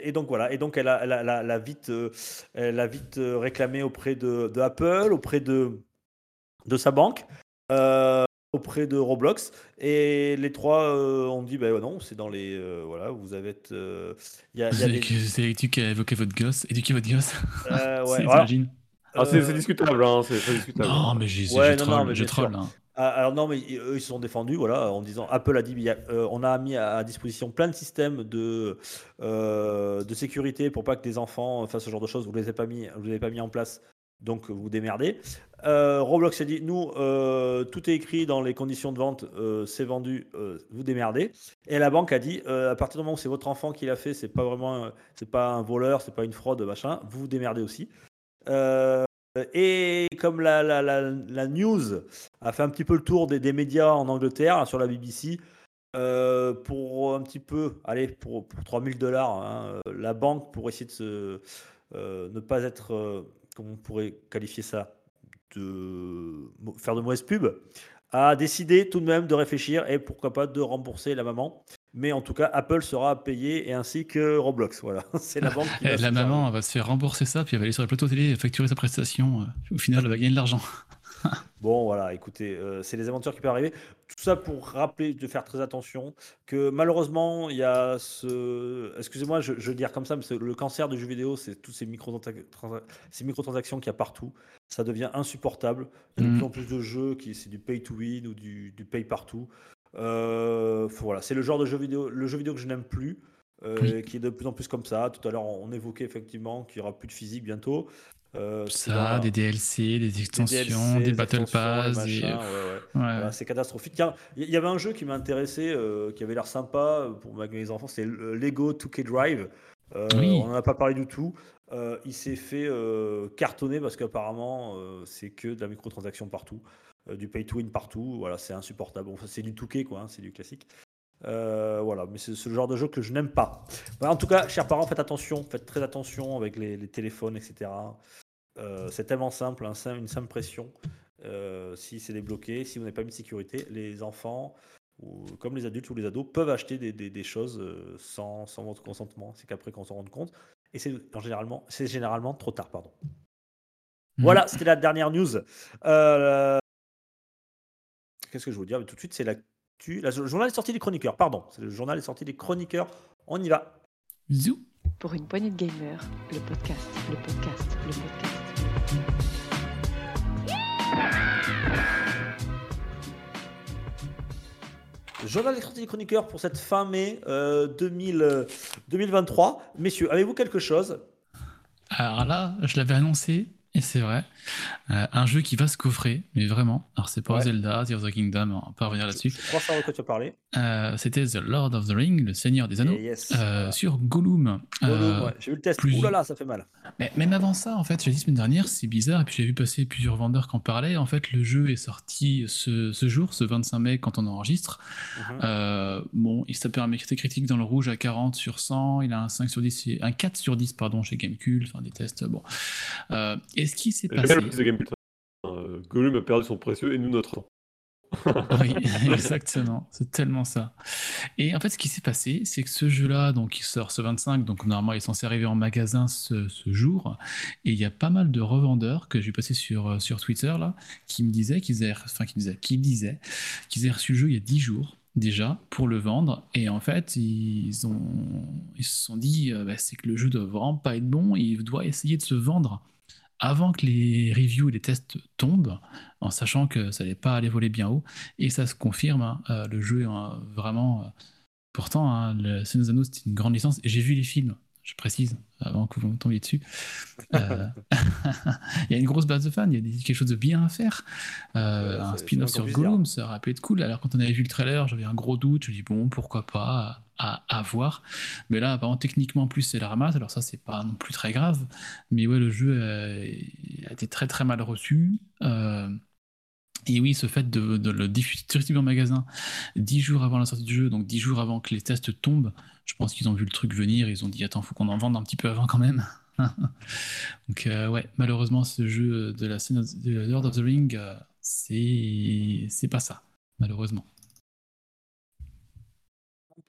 S2: et donc voilà, et donc elle a, elle a- elle a- elle a vite, euh, elle a vite euh, réclamé auprès de, de Apple, auprès de, de sa banque, euh, auprès de Roblox, et les trois euh, ont dit ben non, c'est dans les euh, voilà, vous avez euh,
S3: C'est
S2: des-
S3: que- c'est l'étude qui a évoqué votre gosse. Éduquer votre gosse.
S2: euh, ouais,
S3: C'est-
S4: Ah, discutable, hein, c'est discutable.
S3: Non, mais j'ai
S2: Ouais,
S3: je
S2: non,
S3: troll, troll. hein.
S2: Ah, Alors non, mais eux ils se sont défendus, voilà, en disant Apple a dit euh, on a mis à, disposition plein de systèmes de euh, de sécurité pour pas que des enfants fassent ce genre de choses. Vous les avez pas mis, vous les avez pas mis en place, donc vous démerdez. Euh, Roblox a dit nous euh, tout est écrit dans les conditions de vente, euh, c'est vendu, euh, vous démerdez. Et la banque a dit euh, à partir du moment où c'est votre enfant qui l'a fait, c'est pas vraiment, c'est pas un voleur, c'est pas une fraude, machin, vous démerdez aussi. Euh, et comme la, news a fait un petit peu le tour des, médias en Angleterre, sur la BBC, euh, pour un petit peu, allez, pour, pour 3000 dollars, hein, euh, la banque, pour essayer de euh, ne pas être, euh, comment on pourrait qualifier ça, de faire de mauvaise pub, a décidé tout de même de réfléchir et pourquoi pas de rembourser la maman. Mais en tout cas, Apple sera payé et ainsi que Roblox. Voilà, c'est la banque qui va
S3: Eh, La maman va se faire rembourser ça, puis elle va aller sur le plateau télé et facturer sa prestation. euh, Au final, elle va gagner de l'argent.
S2: Bon, voilà, écoutez, euh, c'est les aventures qui peuvent arriver. Tout ça pour rappeler de faire très attention que malheureusement, il y a ce. Excusez-moi, je, je veux dire comme ça, mais c'est- le cancer du jeu vidéo, c'est toutes ces, micro ces microtransactions qu'il y a partout. Ça devient insupportable. Il y a de
S3: Mm.
S2: plus en plus de jeux qui c'est du pay to win ou du, du pay partout. Euh, voilà, c'est le genre de jeu vidéo, le jeu vidéo que je n'aime plus. euh,
S3: Oui.
S2: qui est de plus en plus comme ça. Tout à l'heure, on évoquait effectivement qu'il n'y aura plus de physique bientôt. Euh,
S3: Ça, des DLC, des
S2: des
S3: extensions,
S2: DLC,
S3: des Battle Pass.
S2: ouais. Voilà, c'est catastrophique. Il y avait un jeu qui m'a intéressé, euh, qui avait l'air sympa euh, pour mes enfants, c'est le Lego 2K Drive. Euh,
S3: Oui.
S2: On n'en a pas parlé du tout. Il s'est fait cartonner parce qu'apparemment, c'est que de la microtransaction partout, du pay to win partout. Voilà, c'est insupportable. Bon, c'est du 2K, quoi, hein, c'est du classique. Euh, voilà, mais c'est ce genre de jeu que je n'aime pas. En tout cas, chers parents, faites attention, faites très attention avec les, les téléphones, etc. Euh, c'est tellement simple, un sim- une simple pression. Euh, si c'est débloqué, si vous n'avez pas mis de sécurité, les enfants, ou, comme les adultes ou les ados, peuvent acheter des, des- des choses sans, sans votre consentement. C'est qu'après qu'on s'en rende compte. Et c'est en généralement, généralement trop tard. Pardon.
S3: Mhm.
S2: Voilà, c'était la dernière news. Qu'est-ce que je veux dire? Mais Tout de suite, c'est l'actu. La- Le journal est sorti des chroniqueurs. Pardon, c'est le journal est sorti des chroniqueurs. On y va.
S3: Zou.
S1: Pour une poignée de gamers, le podcast, le podcast, le podcast.
S2: Journal des sorties des chroniqueurs pour cette fin mai euh, 2000, euh, 2023. Messieurs, avez-vous quelque chose?
S3: Alors là, je l'avais annoncé, et c'est vrai. Euh, un jeu qui va se coffrer, mais vraiment. Alors, c'est pas
S2: Ouais.
S3: Zelda, Tears of the Kingdom, on va pas revenir là-dessus.
S2: Je crois savoir de quoi tu as parlé.
S3: Euh, C'était The Lord of the Ring, le Seigneur des Anneaux,
S2: yes,
S3: euh, sur Gollum.
S2: Gollum, ouais. J'ai vu le test.
S3: plus-
S2: Ouh là là, ça fait mal.
S3: Mais même avant ça, en fait, j'ai dit semaine dernière, c'est bizarre, et puis j'ai vu passer plusieurs vendeurs qui en parlaient. En fait, le jeu est sorti ce, ce jour, ce 25 mai, quand on enregistre.
S2: Mhm.
S3: Bon, il tapait un critique dans le rouge à 40 sur 100, il a un 5 sur 10, et- un 4 sur 10, pardon, chez Gamecube, enfin des tests, bon. Euh, et ce qui s'est passé...
S4: le de Gamecult. Euh, Gollum a perdu son précieux et nous notre temps.
S3: Oui, exactement, c'est tellement ça. Et en fait, ce qui s'est passé, c'est que ce jeu-là, donc il sort ce 25, donc normalement il est censé arriver en magasin ce, ce jour, et il y a pas mal de revendeurs que j'ai passé sur, euh, sur Twitter là, qui me disaient qu'ils avaient, enfin qui disaient, qui disaient qu'ils avaient reçu le jeu il y a 10 jours déjà pour le vendre, et en fait ils ont, ils se sont dit, euh, bah, c'est que le jeu doit vraiment pas être bon, il doit essayer de se vendre avant que les reviews et les tests tombent, en sachant que ça n'allait pas aller voler bien haut. Et ça se confirme, hein, euh, le jeu est euh, vraiment... euh, pourtant, hein, le Anneaux, c'est une grande licence. Et j'ai vu les films, je précise, avant que vous me tombiez dessus. Euh, il y a une grosse base de fans, il y a des- quelque chose de bien à faire. Un spin-off sur Gollum, ça aurait pu être cool. Alors quand on avait vu le trailer, j'avais un gros doute, je me dis bon, pourquoi pas, à, à voir. Mais là, apparemment, techniquement, en plus, c'est la ramasse, alors ça, c'est pas non plus très grave. Mais ouais, le jeu euh, a été très très mal reçu. Euh, et oui, ce fait de, de le diffuser directement en magasin 10 jours avant la sortie du jeu, donc 10 jours avant que les tests tombent, je pense qu'ils ont vu le truc venir, ils ont dit attends, faut qu'on en vende un petit peu avant quand même. donc euh, ouais, malheureusement, ce jeu de la scène de Lord of the Ring, euh, c'est pas ça, malheureusement.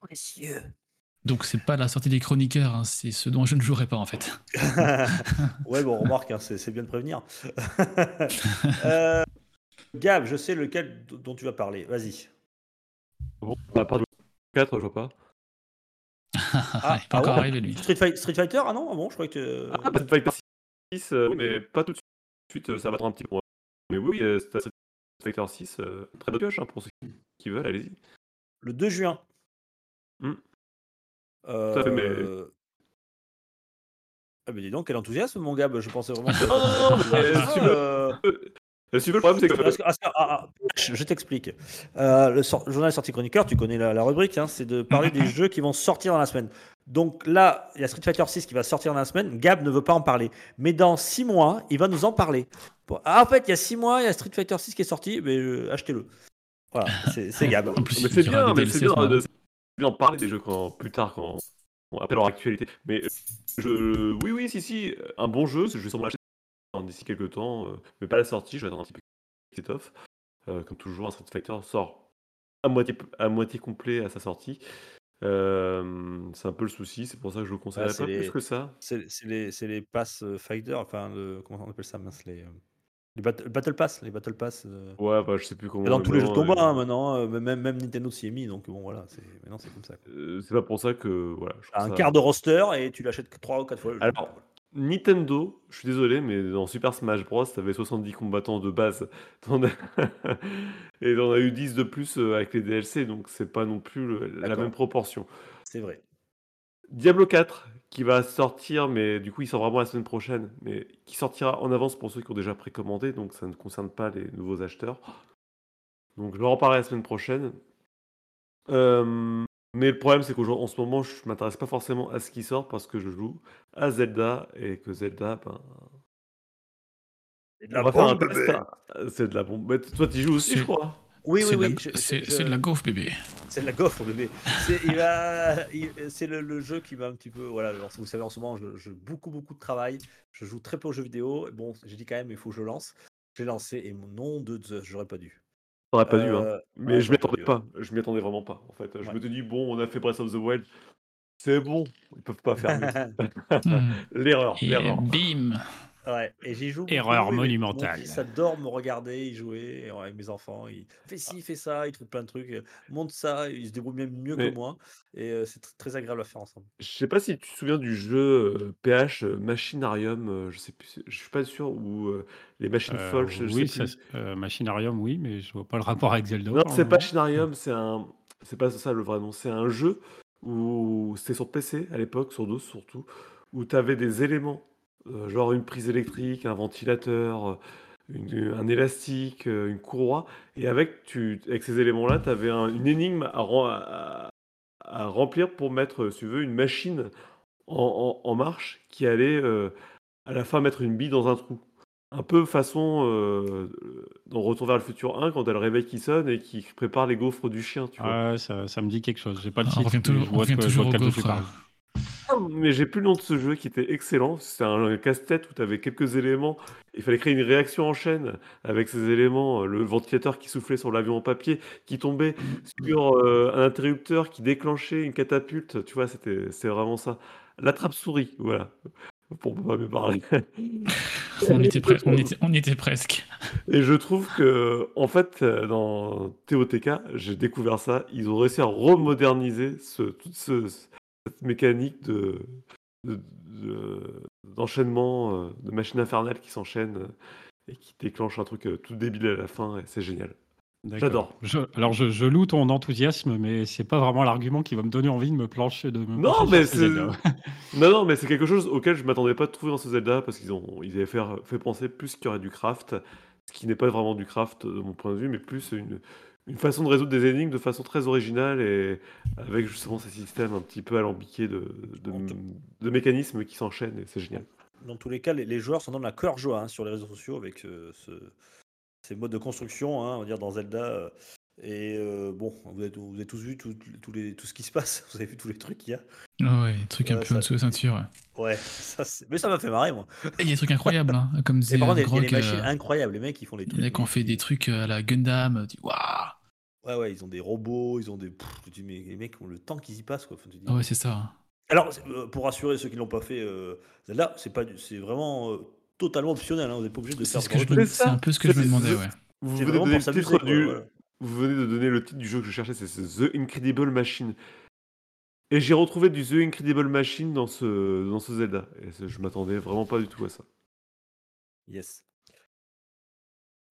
S2: Précieux.
S3: Donc c'est pas la sortie des chroniqueurs, hein, c'est ce dont je ne jouerai pas en fait.
S2: ouais, bon, remarque, hein, c'est bien de prévenir. Euh, Gab, je sais lequel dont tu vas parler. Vas-y.
S4: Bon, à part du 4, je vois pas.
S3: Ah, il est pas encore
S2: ouais
S3: arrivé lui.
S2: Street, Fight- Street Fighter Ah non Ah bon, je croyais que.
S4: Ah, Street Fighter 6, euh, mais pas tout de suite, euh, ça va attendre un petit peu. Mais oui, euh, c'est Street Fighter 6, euh, très bonne pioche hein, pour ceux qui veulent, allez-y.
S2: Le 2 juin. Euh...
S4: Tout à fait, mais-
S2: Ah, mais dis donc, quel enthousiasme, mon Gab. Je pensais vraiment que.
S4: Non, non, non, mais, si tu veux-
S2: euh,
S4: Euh, si tu veux, le problème, c'est que.
S2: Parce que- ah, ah, ah, je t'explique. Euh, le sor- journal sorti chroniqueur, tu connais la, la rubrique, hein, c'est de parler des jeux qui vont sortir dans la semaine. Donc là, il y a Street Fighter 6 qui va sortir dans la semaine. Gab ne veut pas en parler. Mais dans 6 mois, il va nous en parler. Bon, ah, en fait, il y a 6 mois, il y a Street Fighter 6 qui est sorti, mais euh, achetez-le. Voilà, c'est Gab.
S3: En plus,
S4: Mais c'est bien, mais c'est bien c'est d'en parler des jeux quand, plus tard, quand, quand- après leur actualité. Mais euh, je, oui, oui, si, si, un bon jeu, je vais sûrement l'acheter d'ici quelques temps, euh, mais pas la sortie, je vais attendre un petit peu qu'il s'étoffe. Euh, comme toujours, un Street Fighter sort à moitié, à moitié complet à sa sortie. Euh, c'est un peu le souci, c'est pour ça que je le
S2: Ah,
S4: conseillerais
S2: c'est
S4: pas plus
S2: les,
S4: que ça.
S2: c'est c'est les, c'est les pass fighter, enfin, le, comment on appelle ça mince, les, les battle, battle pass, les battle pass. euh,
S4: Ouais, bah, je sais plus comment
S2: dans tous les jeux de combat hein, maintenant, euh, même, même Nintendo s'y est mis, donc bon voilà, c'est maintenant c'est comme ça.
S4: euh, c'est pas pour ça que voilà, je
S2: un
S4: ça
S2: quart de roster et tu l'achètes que 3 ou 4 fois le jeu.
S4: Alors, Nintendo, je suis désolé, mais dans Super Smash Bros, t'avais 70 combattants de base. As- Et t'en as eu 10 de plus avec les DLC, donc c'est pas non plus le- la même proportion.
S2: C'est vrai.
S4: Diablo 4, qui va sortir, mais du coup il sort vraiment la semaine prochaine, mais qui sortira en avance pour ceux qui ont déjà précommandé, donc ça ne concerne pas les nouveaux acheteurs. Donc je vais en parler la semaine prochaine. Euh, mais le problème, c'est qu'en ce moment, je m'intéresse pas forcément à ce qui sort parce que je joue à Zelda et que Zelda, ben,
S2: C'est de la bombe.
S4: C'est de la bombe. Mais toi, tu joues aussi, je crois.
S2: Oui, oui, oui.
S3: C'est
S2: je-
S3: de la gaufre, bébé.
S2: C'est de la gaufre, bébé. C'est le, le jeu qui va un petit peu. Voilà, alors, vous savez, en ce moment, je, je- beaucoup, beaucoup de travail. Je joue très peu aux jeux vidéo. Bon, j'ai dit quand même, il faut que je lance. J'ai lancé et mon nom de Zeus, j'aurais pas dû.
S4: T'aurais pas dû, hein.
S2: Euh,
S4: Mais
S2: ouais,
S4: je m'y
S2: j'aurais
S4: attendais pas. Je m'y attendais vraiment pas. En fait, je
S2: Ouais.
S4: me suis dit, bon, on a fait Breath of the Wild. C'est bon. Ils peuvent pas faire mieux. L'erreur, l'erreur.
S3: bim
S2: Ouais, et j'y joue.
S5: Erreur monumentale.
S2: fils adore me regarder, y jouer et, ouais, avec mes enfants. Il fait ci, fait ça, il trouve plein de trucs. euh, Monte ça, il se débrouille même mieux
S4: Mais-
S2: que moi. Et euh, c'est tr- très agréable à faire ensemble.
S4: Je sais pas si tu te souviens du jeu euh, PH euh, Machinarium, euh, je sais plus, je suis pas sûr, ou euh, les machines
S5: Euh,
S4: folles, je
S5: oui,
S4: sais
S5: ça,
S4: plus.
S5: c'est- euh, Machinarium, oui, mais je vois pas le rapport avec Zelda.
S4: Non, c'est pas. Machinarium, c'est un, c'est pas ça le vrai nom, c'est un jeu où c'était sur PC à l'époque, sur DOS surtout, où tu avais des éléments, euh, genre une prise électrique, un ventilateur, euh, une- un élastique, euh, une courroie, et avec, tu, avec ces éléments-là, tu avais une énigme à, ren- à- à remplir pour mettre, si tu veux, une machine en, en- en marche qui allait euh, à la fin mettre une bille dans un trou. Un peu façon euh, dans Retour vers le futur 1 quand t'as le réveil qui sonne et qui prépare les gaufres du chien, tu vois.
S5: Ouais, ça, ça me dit quelque chose. J'ai pas le
S3: Ah, On
S5: titre,
S3: revient
S5: mais
S3: toujours,
S5: je
S3: on
S5: vois
S3: revient
S5: de quoi- je
S3: toujours
S5: vois
S3: au
S5: de quel jeu tu
S3: gaufre.
S5: parles.
S4: Mais j'ai plus le nom de ce jeu qui était excellent. C'était un casse-tête où tu avais quelques éléments. Il fallait créer une réaction en chaîne avec ces éléments. Le ventilateur qui soufflait sur l'avion en papier, qui tombait sur euh, un interrupteur qui déclenchait une catapulte. Tu vois, c'était c'est vraiment ça. La trappe-souris, voilà. Pour pas mieux parler.
S3: On était, on était, on était presque.
S4: Et je trouve que, en fait, euh, dans TOTK, j'ai découvert ça. Ils ont réussi à remoderniser ce- cette mécanique de, de- de- d'enchaînement, euh, de machines infernales qui s'enchaînent euh, et qui déclenchent un truc euh, tout débile à la fin. Et c'est génial. J'adore.
S5: Je- alors, je, je loue ton enthousiasme, mais c'est pas vraiment l'argument qui va me donner envie de me plancher de me
S4: Non, mais c'est non, non, mais c'est quelque chose auquel je m'attendais pas de trouver dans ce Zelda parce qu'ils ont ils avaient fait, fait penser plus qu'il y aurait du craft, ce qui n'est pas vraiment du craft de mon point de vue, mais plus une, une façon de résoudre des énigmes de façon très originale et avec justement ces systèmes un petit peu alambiqués de, de, de mécanismes qui s'enchaînent et c'est génial.
S2: Dans tous les cas, les, les joueurs s'en donnent à cœur joie hein, sur les réseaux sociaux avec euh, ce- ces modes de construction, hein, on va dire dans Zelda. euh, et euh, bon, vous avez, vous avez tous vu tout, tous les, tout ce qui se passe, vous avez vu tous les trucs qu'il y a.
S3: Ah ouais, des trucs un peu en dessous de ceinture. ouais.
S2: Ouais, ça, c'est- mais ça m'a fait marrer moi.
S3: Il y a des trucs incroyables, hein, comme disait
S2: par contre, il y a- il y des machines
S3: euh,
S2: incroyables, les mecs qui font les
S3: Il y
S2: trucs.
S3: en a qui ont fait des trucs euh, à la Gundam. Tu dis, waouh
S2: Ouais, ouais, ils ont des robots, ils ont des. Pff, tu dis, mais les mecs ont le temps qu'ils y passent quoi. Enfin, tu dis-
S3: Ah ouais, c'est ça. hein.
S2: Alors, euh, pour rassurer ceux qui l'ont pas fait, euh, Zelda, c'est pas, du- c'est vraiment euh, totalement optionnel. hein, vous n'êtes pas obligé de
S3: C'est
S2: faire.
S3: ce que je me- c'est un peu ce que je me demandais, ouais.
S4: Vous
S2: C'est
S4: venez de
S2: vraiment
S4: donner
S2: pour
S4: le titre
S2: quoi,
S4: du
S2: voilà.
S4: vous venez de donner le titre du jeu que je cherchais, c'est c'est The Incredible Machine. Et j'ai retrouvé du The Incredible Machine dans ce dans ce Zelda et c'est- je m'attendais vraiment pas du tout à ça.
S2: Yes.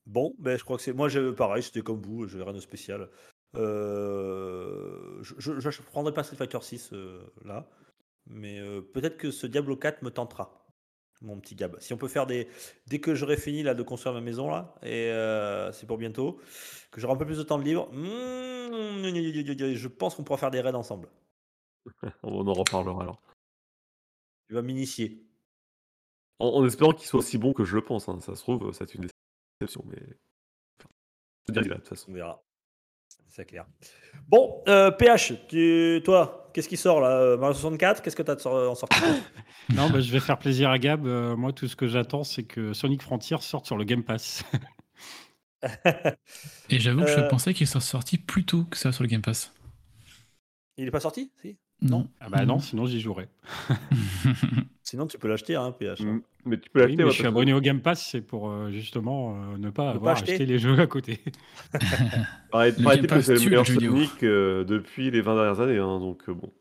S2: Bon, ben, je crois que c'est. Moi, pareil, c'était comme vous, j'ai rien de spécial. Euh, je, je, je prendrai pas Street Fighter 6 là, mais euh, peut-être que ce Diablo 4 me tentera, mon petit Gab. Si on peut faire des. Dès que j'aurai fini là, de construire ma maison là, et euh, c'est pour bientôt, que j'aurai un peu plus de temps de libre, hmm, je pense qu'on pourra faire des raids ensemble.
S4: On en reparlera alors.
S2: Tu vas m'initier.
S4: En, en espérant qu'il soit aussi bon que je le pense. hein. Ça se trouve, c'est une mais. Enfin, je te dirai, de toute façon.
S2: On verra. C'est clair. Bon, euh, PH, tu, toi, qu'est-ce qui sort là euh, Mario 64 Qu'est-ce que tu as en sortie
S5: Non, bah, je vais faire plaisir à Gab. Euh, moi, tout ce que j'attends, c'est que Sonic Frontier sorte sur le Game Pass.
S3: Et j'avoue que
S2: Euh,
S3: je pensais qu'il serait sorti plus tôt que ça sur le Game Pass.
S2: Il est pas sorti? Si
S3: Non.
S5: Ah bah non, sinon j'y jouerais.
S2: Sinon, tu peux l'acheter, hein, PH.
S4: Mm. Mais tu peux
S5: Oui,
S4: l'acheter.
S5: mais
S4: ouais,
S5: je suis abonné au Game Pass, c'est pour euh, justement euh, ne pas
S2: Ne pas
S5: avoir
S2: acheter.
S5: acheté les jeux à côté.
S4: Arrête,
S3: Le
S4: arrêtez parce que c'est le meilleur. Sonic euh, depuis les 20 dernières années. hein, donc euh, bon.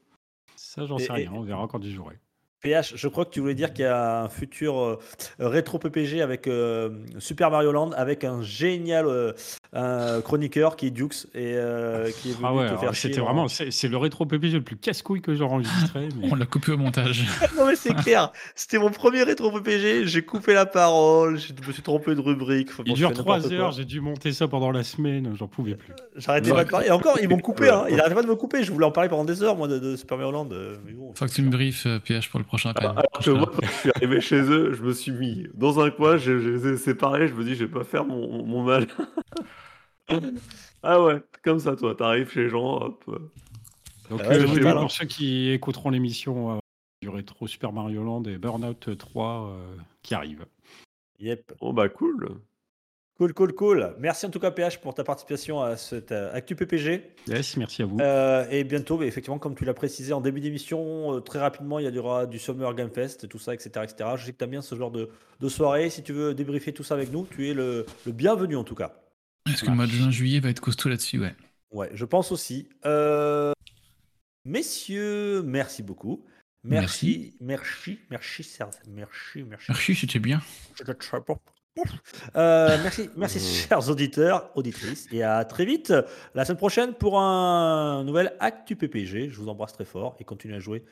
S5: Ça, j'en sais
S2: et-
S5: rien, on verra quand j'y jouerai.
S2: PH, je crois que tu voulais dire qu'il y a un futur euh, rétro PPG avec euh, Super Mario Land, avec un génial euh, un chroniqueur qui est Dukes et euh, qui est venu
S5: Ah ouais,
S2: te faire chier.
S5: c'était vraiment, c'est c'est le rétro PPG le plus casse-couille que j'ai enregistré. mais-
S3: On l'a coupé au montage.
S2: non mais c'est clair, c'était mon premier rétro PPG, j'ai coupé la parole, je me suis trompé de rubrique.
S5: Il dure
S2: fais
S5: 3
S2: n'importe quoi.
S5: heures, j'ai dû monter ça pendant la semaine, j'en pouvais plus.
S2: J'arrêtais
S3: Ouais.
S2: pas de parler. Et encore, ils m'ont coupé, hein. ils n'arrêtaient pas de me couper. Je voulais en parler pendant des heures, moi, de, de Super Mario Land. euh, mais bon,
S3: Faut que tu me briefes, euh, PH, pour le prochain appel.
S4: Alors que moi, quand je suis arrivé chez eux, je me suis mis dans un coin, je, je les ai séparés, je me dis, je vais pas faire mon, mon mal. ah ouais, comme ça, toi, t'arrives chez les gens, hop.
S5: Donc,
S2: Ah ouais,
S5: euh, pour ceux qui écouteront l'émission euh, du rétro Super Mario Land et Burnout 3 euh, qui arrive.
S2: Yep.
S4: Oh bah cool.
S2: Cool, cool, cool. Merci en tout cas, PH, pour ta participation à cette euh, Actu PPG.
S5: Yes, merci à vous.
S2: Euh, et bientôt, mais effectivement, comme tu l'as précisé en début d'émission, euh, très rapidement, il y aura du Summer Game Fest, tout ça, etc. etc. Je sais que tu aimes bien ce genre de, de soirée. Si tu veux débriefer tout ça avec nous, tu es le, le bienvenu en tout cas.
S3: Est-ce que le mois de juin-juillet va être costaud là-dessus Ouais.
S2: Ouais, je pense aussi. Euh, Messieurs, merci beaucoup. Merci, merci, merci, Serge. Merci, merci.
S3: Archie, c'était bien.
S2: Euh, merci, merci, chers auditeurs, auditrices, et à très vite la semaine prochaine pour un nouvel Actu PPG. Je vous embrasse très fort et continuez à jouer.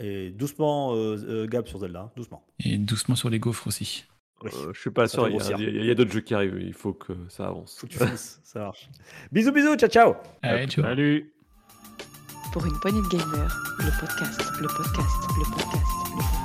S2: Et doucement, euh, euh, Gab sur Zelda, hein, doucement.
S3: Et doucement sur les gaufres aussi.
S2: Oui.
S4: Euh, je suis pas sûr, il y a, d'autres jeux qui arrivent, il faut que ça avance.
S2: Faut que tu finisses, ça marche. Bisous, bisous, ciao, ciao.
S3: Allez, ciao.
S5: Salut
S1: Pour une poignée de gamers, le podcast, le podcast, le podcast, le podcast.